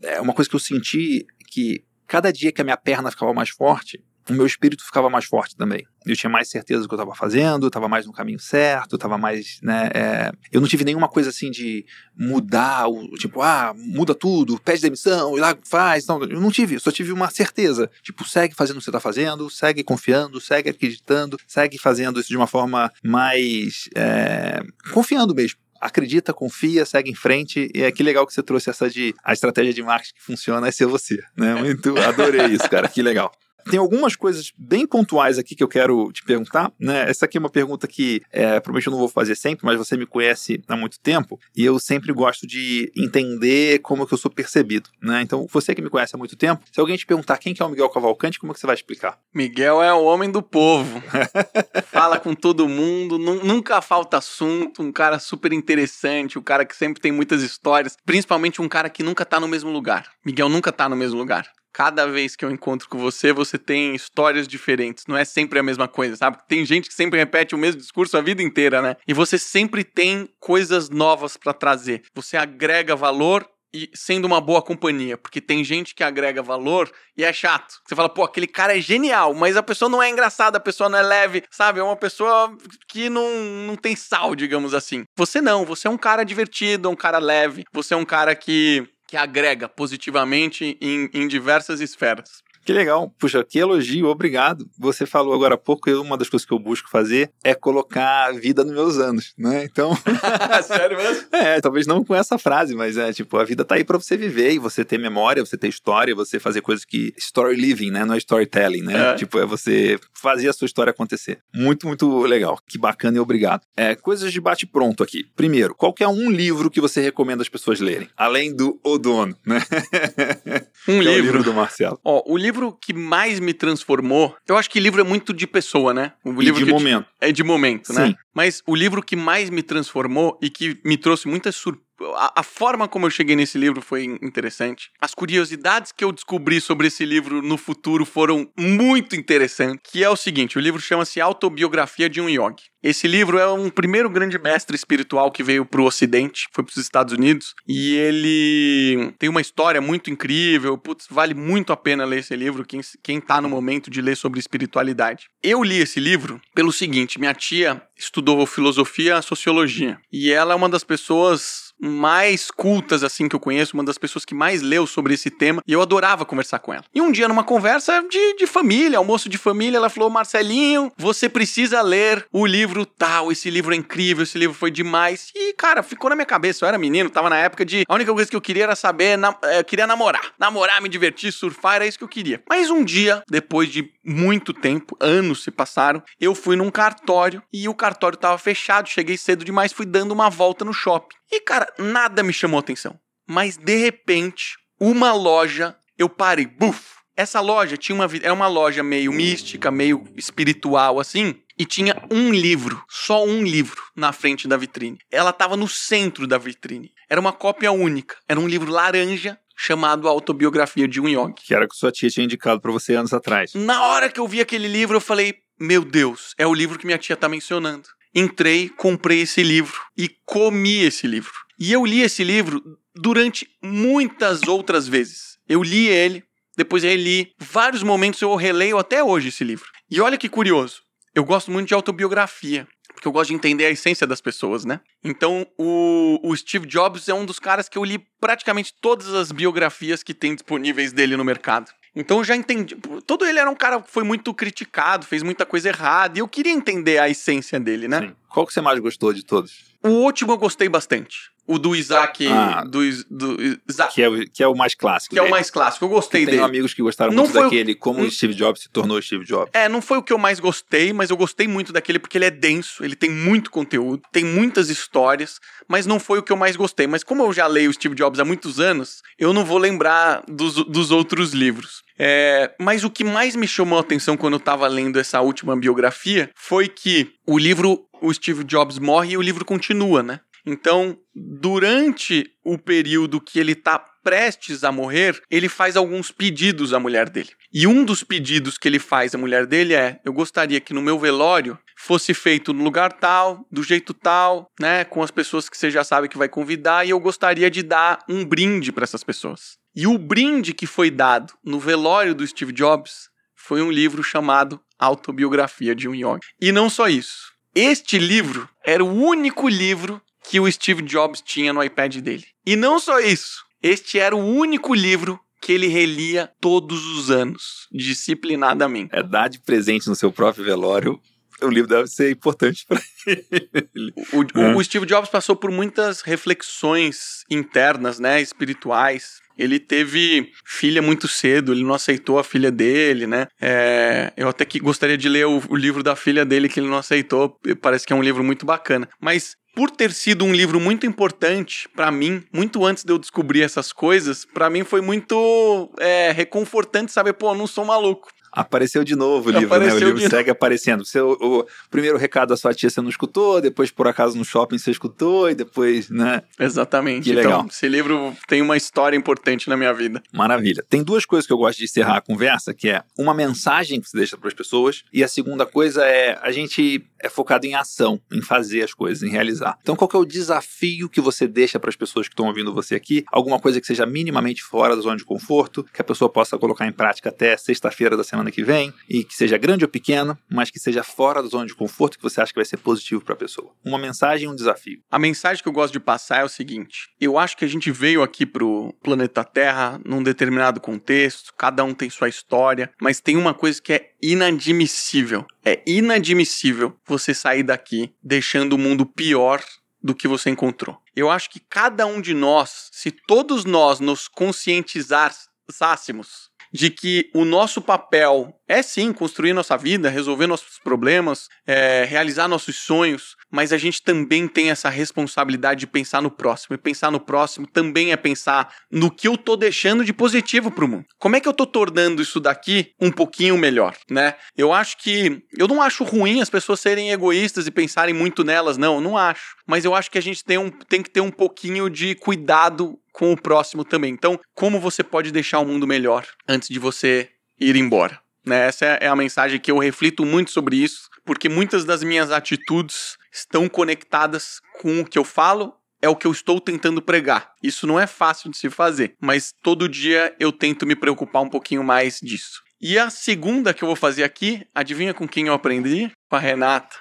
é uma coisa que eu senti que cada dia que a minha perna ficava mais forte, o meu espírito ficava mais forte também. Eu tinha mais certeza do que eu estava fazendo, estava mais no caminho certo, estava mais, né, é... eu não tive nenhuma coisa assim de mudar, o, tipo, ah, muda tudo, pede demissão, e lá faz, não, eu não tive, só tive uma certeza, tipo, segue fazendo o que você está fazendo, segue confiando, segue acreditando, segue fazendo isso de uma forma mais, é... confiando mesmo acredita, confia, segue em frente. E é que legal que você trouxe essa de a estratégia de marketing que funciona é ser você, né? Muito adorei isso, cara. Que legal. Tem algumas coisas bem pontuais aqui que eu quero te perguntar, né? Essa aqui é uma pergunta que é, provavelmente eu não vou fazer sempre, mas você me conhece há muito tempo e eu sempre gosto de entender como que eu sou percebido, né? Então, você que me conhece há muito tempo, se alguém te perguntar quem que é o Miguel Cavalcante, como que você vai explicar? Miguel é o homem do povo. Fala com todo mundo, nunca falta assunto, um cara super interessante, um cara que sempre tem muitas histórias, principalmente um cara que nunca tá no mesmo lugar. Miguel nunca tá no mesmo lugar cada vez que eu encontro com você, você tem histórias diferentes. Não é sempre a mesma coisa, sabe? Tem gente que sempre repete o mesmo discurso a vida inteira, né? E você sempre tem coisas novas para trazer. Você agrega valor e sendo uma boa companhia, porque tem gente que agrega valor e é chato. Você fala, pô, aquele cara é genial, mas a pessoa não é engraçada, a pessoa não é leve, sabe? É uma pessoa que não, não tem sal, digamos assim. Você não, você é um cara divertido, um cara leve, você é um cara que que agrega positivamente em, em diversas esferas. Que legal. Puxa, que elogio, obrigado. Você falou agora há pouco, eu, uma das coisas que eu busco fazer é colocar a vida nos meus anos, né? Então. Sério mesmo? É, talvez não com essa frase, mas é tipo, a vida tá aí pra você viver e você ter memória, você ter história, você fazer coisas que. Story living, né? Não é storytelling, né? É. Tipo, é você fazer a sua história acontecer. Muito, muito legal. Que bacana e obrigado. É, coisas de bate-pronto aqui. Primeiro, qual é um livro que você recomenda as pessoas lerem? Além do O Dono, né? Um livro. É o livro do Marcelo. Ó, o livro livro que mais me transformou, eu acho que livro é muito de pessoa, né? O livro de momento. é de momento, né? Sim. né? Mas o livro que mais me transformou e que me trouxe muitas surpresas a, forma como eu cheguei nesse livro foi interessante. As curiosidades que eu descobri sobre esse livro no futuro foram muito interessantes. Que é o seguinte: o livro chama-se Autobiografia de um Yogi. Esse livro é um primeiro grande mestre espiritual que veio para o Ocidente, foi para os Estados Unidos, e ele tem uma história muito incrível. Putz, vale muito a pena ler esse livro, quem, quem tá no momento de ler sobre espiritualidade. Eu li esse livro pelo seguinte: minha tia estudou filosofia e sociologia, e ela é uma das pessoas mais cultas assim que eu conheço, uma das pessoas que mais leu sobre esse tema, e eu adorava conversar com ela. E um dia, numa conversa de, de família, almoço de família, ela falou: Marcelinho, você precisa ler o livro tal, esse livro é incrível, esse livro foi demais. E, cara, ficou na minha cabeça. Eu era menino, tava na época de. A única coisa que eu queria era saber, na, eu queria namorar. Namorar, me divertir, surfar, era isso que eu queria. Mas um dia, depois de muito tempo, anos se passaram, eu fui num cartório e o cartório tava fechado, cheguei cedo demais, fui dando uma volta no shopping. E, cara, nada me chamou atenção. Mas, de repente, uma loja, eu parei, buf! Essa loja tinha uma é uma loja meio mística, meio espiritual assim, e tinha um livro, só um livro na frente da vitrine. Ela estava no centro da vitrine. Era uma cópia única. Era um livro laranja chamado Autobiografia de um Yogi. Que era o que sua tia tinha indicado para você anos atrás. Na hora que eu vi aquele livro, eu falei: "Meu Deus, é o livro que minha tia tá mencionando" entrei, comprei esse livro e comi esse livro. E eu li esse livro durante muitas outras vezes. Eu li ele, depois reli. Vários momentos eu releio até hoje esse livro. E olha que curioso. Eu gosto muito de autobiografia porque eu gosto de entender a essência das pessoas, né? Então, o, o, Steve Jobs é um dos caras que eu li praticamente todas as biografias que tem disponíveis dele no mercado. Então eu já entendi. Todo ele era um cara que foi muito criticado, fez muita coisa errada, e eu queria entender a essência dele, né? Sim. Qual que você mais gostou de todos? O último eu gostei bastante. O do Isaac. Ah, do, do Isaac. Que, é, o, que é o mais clássico. Que dele. é o mais clássico. Eu gostei tem dele. Tenho amigos que gostaram não muito daquele, o... como o Steve Jobs se tornou Steve Jobs. É, não foi o que eu mais gostei, mas eu gostei muito daquele porque ele é denso, ele tem muito conteúdo, tem muitas histórias, mas não foi o que eu mais gostei. Mas como eu já leio o Steve Jobs há muitos anos, eu não vou lembrar dos, dos outros livros. É, mas o que mais me chamou a atenção quando eu estava lendo essa última biografia foi que o livro, o Steve Jobs morre e o livro continua, né? Então, durante o período que ele está prestes a morrer, ele faz alguns pedidos à mulher dele. E um dos pedidos que ele faz à mulher dele é: eu gostaria que no meu velório fosse feito no lugar tal, do jeito tal, né, com as pessoas que você já sabe que vai convidar, e eu gostaria de dar um brinde para essas pessoas. E o brinde que foi dado no velório do Steve Jobs foi um livro chamado Autobiografia de um Yogi. E não só isso. Este livro era o único livro que o Steve Jobs tinha no iPad dele. E não só isso, este era o único livro que ele relia todos os anos, disciplinadamente. É dar de presente no seu próprio velório. O livro deve ser importante para ele. O, o, o Steve Jobs passou por muitas reflexões internas, né, espirituais, ele teve filha muito cedo, ele não aceitou a filha dele, né? É, eu até que gostaria de ler o, o, livro da filha dele que ele não aceitou, parece que é um livro muito bacana. Mas por ter sido um livro muito importante para mim, muito antes de eu descobrir essas coisas, para mim foi muito é, reconfortante saber, pô, eu não sou maluco. Apareceu de novo o livro, Apareceu né? O livro segue aparecendo. Seu, o primeiro recado da sua tia você não escutou, depois por acaso no shopping você escutou e depois, né? Exatamente. Que legal. Então, esse livro tem uma história importante na minha vida. Maravilha. Tem duas coisas que eu gosto de encerrar a conversa, que é uma mensagem que você deixa para as pessoas e a segunda coisa é a gente é focado em ação, em fazer as coisas, em realizar. Então, qual é o desafio que você deixa para as pessoas que estão ouvindo você aqui? Alguma coisa que seja minimamente fora da zona de conforto, que a pessoa possa colocar em prática até sexta-feira da semana que vem, e que seja grande ou pequeno, mas que seja fora da zona de conforto que você acha que vai ser positivo para a pessoa. Uma mensagem e um desafio. A mensagem que eu gosto de passar é o seguinte: eu acho que a gente veio aqui pro planeta Terra num determinado contexto, cada um tem sua história, mas tem uma coisa que é inadmissível. É inadmissível você sair daqui deixando o mundo pior do que você encontrou. Eu acho que cada um de nós, se todos nós nos conscientizássemos de que o nosso papel é sim construir nossa vida, resolver nossos problemas, é, realizar nossos sonhos, mas a gente também tem essa responsabilidade de pensar no próximo. E pensar no próximo também é pensar no que eu tô deixando de positivo pro mundo. Como é que eu tô tornando isso daqui um pouquinho melhor, né? Eu acho que. Eu não acho ruim as pessoas serem egoístas e pensarem muito nelas, não, não acho. Mas eu acho que a gente tem, um, tem que ter um pouquinho de cuidado com o próximo também. Então, como você pode deixar o mundo melhor antes de você ir embora? Né? Essa é a mensagem que eu reflito muito sobre isso, porque muitas das minhas atitudes estão conectadas com o que eu falo é o que eu estou tentando pregar. Isso não é fácil de se fazer, mas todo dia eu tento me preocupar um pouquinho mais disso. E a segunda que eu vou fazer aqui, adivinha com quem eu aprendi? Com a Renata.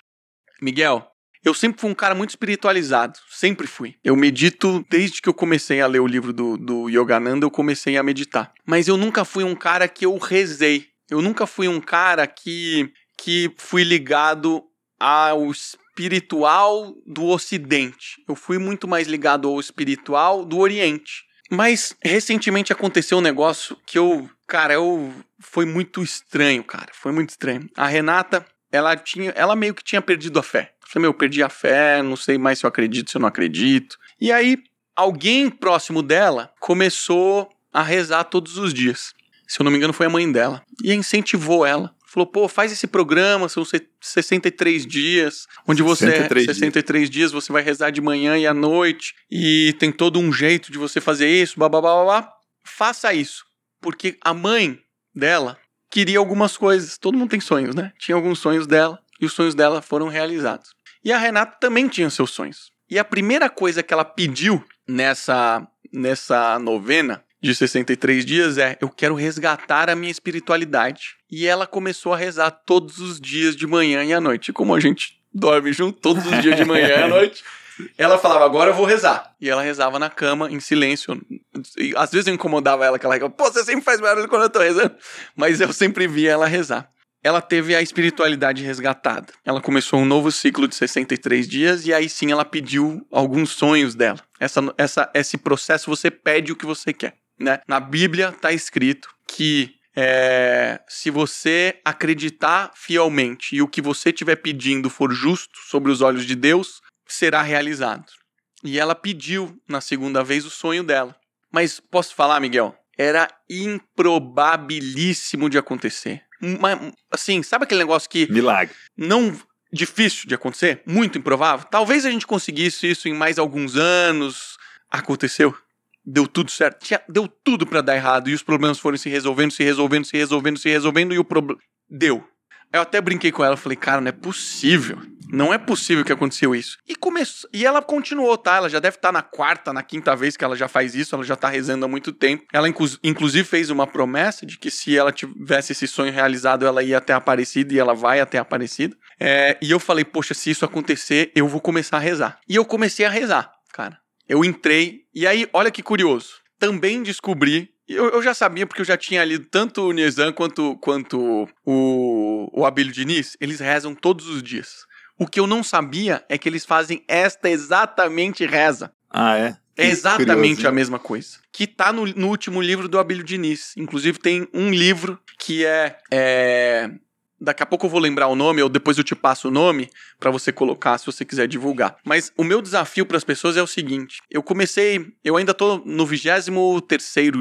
Miguel, eu sempre fui um cara muito espiritualizado, sempre fui. Eu medito desde que eu comecei a ler o livro do, do Yogananda, eu comecei a meditar. Mas eu nunca fui um cara que eu rezei. Eu nunca fui um cara que, que fui ligado ao espiritual do Ocidente. Eu fui muito mais ligado ao espiritual do Oriente. Mas recentemente aconteceu um negócio que eu, cara, eu foi muito estranho, cara, foi muito estranho. A Renata, ela tinha, ela meio que tinha perdido a fé. Falei, meu, perdi a fé, não sei mais se eu acredito, se eu não acredito. E aí, alguém próximo dela começou a rezar todos os dias. Se eu não me engano, foi a mãe dela. E incentivou ela. Falou, pô, faz esse programa, são 63 dias, onde você. 63, 63 dias. dias você vai rezar de manhã e à noite. E tem todo um jeito de você fazer isso, blá blá blá blá. Faça isso. Porque a mãe dela queria algumas coisas. Todo mundo tem sonhos, né? Tinha alguns sonhos dela e os sonhos dela foram realizados. E a Renata também tinha seus sonhos. E a primeira coisa que ela pediu nessa, nessa novena de 63 dias é: eu quero resgatar a minha espiritualidade. E ela começou a rezar todos os dias de manhã e à noite. Como a gente dorme junto todos os dias de manhã e à noite, ela falava, agora eu vou rezar. E ela rezava na cama, em silêncio. E, às vezes eu incomodava ela, que ela pô, você sempre faz barulho quando eu tô rezando. Mas eu sempre via ela rezar. Ela teve a espiritualidade resgatada. Ela começou um novo ciclo de 63 dias e aí sim ela pediu alguns sonhos dela. Essa, essa, esse processo você pede o que você quer. Né? Na Bíblia está escrito que é, se você acreditar fielmente e o que você estiver pedindo for justo sobre os olhos de Deus, será realizado. E ela pediu na segunda vez o sonho dela. Mas posso falar, Miguel? Era improbabilíssimo de acontecer. Uma, assim, sabe aquele negócio que. Milagre. Não. Difícil de acontecer? Muito improvável? Talvez a gente conseguisse isso em mais alguns anos. Aconteceu deu tudo certo. Tinha, deu tudo para dar errado. E os problemas foram se resolvendo, se resolvendo, se resolvendo, se resolvendo. E o problema. Deu. Eu até brinquei com ela, falei, cara, não é possível. Não é possível que aconteceu isso. E começou, e ela continuou, tá? Ela já deve estar tá na quarta, na quinta vez que ela já faz isso, ela já tá rezando há muito tempo. Ela inclu inclusive fez uma promessa de que se ela tivesse esse sonho realizado, ela ia até Aparecida e ela vai até Aparecida. É, e eu falei, poxa, se isso acontecer, eu vou começar a rezar. E eu comecei a rezar, cara. Eu entrei, e aí, olha que curioso. Também descobri. Eu, eu já sabia, porque eu já tinha lido tanto o Nizam quanto, quanto o, o Abílio Diniz. Eles rezam todos os dias. O que eu não sabia é que eles fazem esta exatamente reza. Ah, é? É exatamente curioso, a mesma coisa. Que tá no, no, último livro do Abílio Diniz. Inclusive, tem um livro que é, é Daqui a pouco eu vou lembrar o nome, ou depois eu te passo o nome para você colocar se você quiser divulgar. Mas o meu desafio para as pessoas é o seguinte: eu comecei, eu ainda tô no 23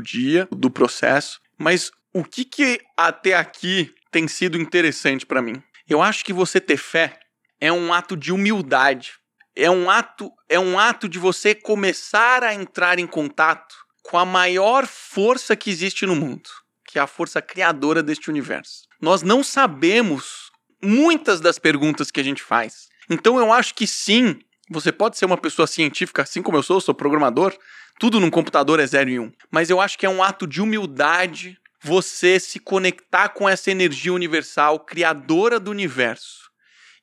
dia do processo, mas o que que até aqui tem sido interessante para mim? Eu acho que você ter fé é um ato de humildade. É um ato, é um ato de você começar a entrar em contato com a maior força que existe no mundo, que é a força criadora deste universo nós não sabemos muitas das perguntas que a gente faz. Então eu acho que sim, você pode ser uma pessoa científica, assim como eu sou, sou programador, tudo num computador é 0 e 1. Um. Mas eu acho que é um ato de humildade você se conectar com essa energia universal, criadora do universo.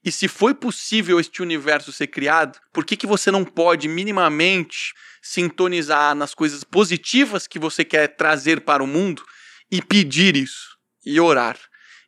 E se foi possível este universo ser criado, por que, que você não pode minimamente sintonizar nas coisas positivas que você quer trazer para o mundo e pedir isso e orar?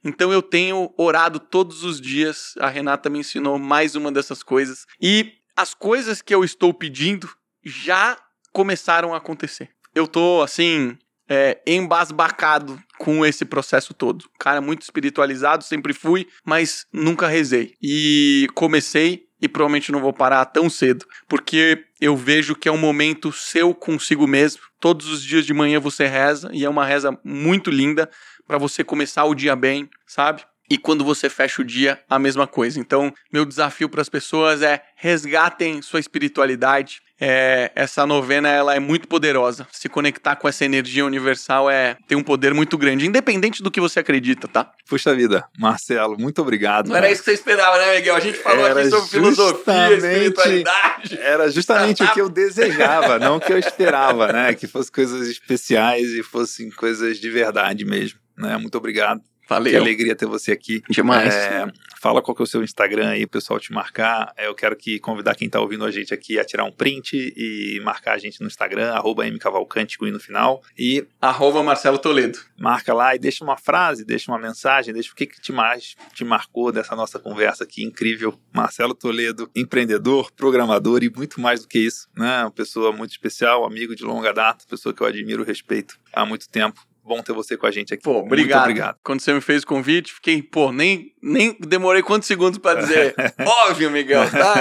Então eu tenho orado todos os dias. A Renata me ensinou mais uma dessas coisas. E as coisas que eu estou pedindo já começaram a acontecer. Eu tô assim, é, embasbacado com esse processo todo. Cara, muito espiritualizado, sempre fui, mas nunca rezei. E comecei e provavelmente não vou parar tão cedo, porque eu vejo que é um momento seu consigo mesmo. Todos os dias de manhã você reza e é uma reza muito linda para você começar o dia bem, sabe? E quando você fecha o dia, a mesma coisa. Então, meu desafio para as pessoas é resgatem sua espiritualidade. É, essa novena ela é muito poderosa. Se conectar com essa energia universal é tem um poder muito grande, independente do que você acredita, tá? Puxa vida, Marcelo, muito obrigado. Não era isso que você esperava, né, Miguel? A gente falou era aqui sobre filosofia, espiritualidade. Era justamente o que eu desejava, não o que eu esperava, né? Que fossem coisas especiais e fossem coisas de verdade mesmo. Né? Muito obrigado. Valeu. Que alegria ter você aqui. Demais. É, fala qual que é o seu Instagram aí, o pessoal te marcar. É, eu quero que convidar quem está ouvindo a gente aqui a tirar um print e marcar a gente no Instagram, arroba mcavalcante no final. E arroba Marcelo Toledo. Marca lá e deixa uma frase, deixa uma mensagem, deixa o que, que te mais te marcou dessa nossa conversa aqui incrível. Marcelo Toledo, empreendedor, programador e muito mais do que isso. Né? Uma pessoa muito especial, amigo de longa data, pessoa que eu admiro e respeito há muito tempo bom ter você com a gente aqui. Pô, obrigado. Muito obrigado. Quando você me fez o convite, fiquei, pô, nem, nem demorei quantos segundos para dizer. Óbvio, Miguel, tá?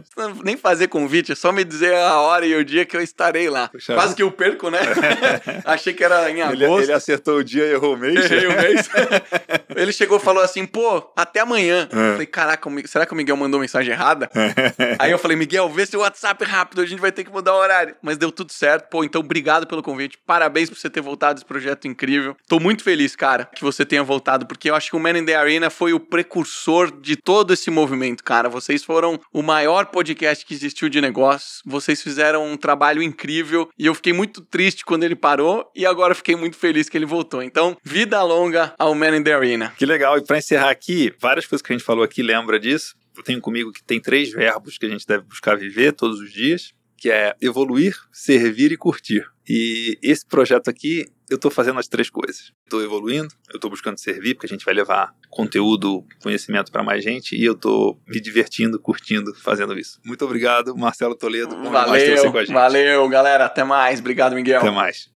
nem fazer convite, é só me dizer a hora e o dia que eu estarei lá. Puxa, Quase que eu perco, né? Achei que era em agosto. Ele, ele, acertou o dia e errou o mês. Errei o mês. ele chegou e falou assim, pô, até amanhã. É. Eu falei, caraca, será que o Miguel mandou mensagem errada? Aí eu falei, Miguel, vê seu WhatsApp rápido, a gente vai ter que mudar o horário. Mas deu tudo certo. Pô, então obrigado pelo convite. Parabéns por você ter voltado esse projeto incrível. Tô muito feliz, cara, que você tenha voltado, porque eu acho que o Man in the Arena foi o precursor de todo esse movimento, cara. Vocês foram o maior podcast que existiu de negócios. Vocês fizeram um trabalho incrível e eu fiquei muito triste quando ele parou e agora fiquei muito feliz que ele voltou. Então, vida longa ao Man in the Arena. Que legal. E para encerrar aqui, várias coisas que a gente falou aqui lembra disso. eu tenho comigo que tem três verbos que a gente deve buscar viver todos os dias, que é evoluir, servir e curtir. E esse projeto aqui, eu estou fazendo as três coisas. Estou evoluindo, eu estou buscando servir, porque a gente vai levar conteúdo, conhecimento para mais gente, e eu estou me divertindo, curtindo, fazendo isso. Muito obrigado, Marcelo Toledo. Valeu, valeu, galera. Até mais. Obrigado, Miguel. Até mais.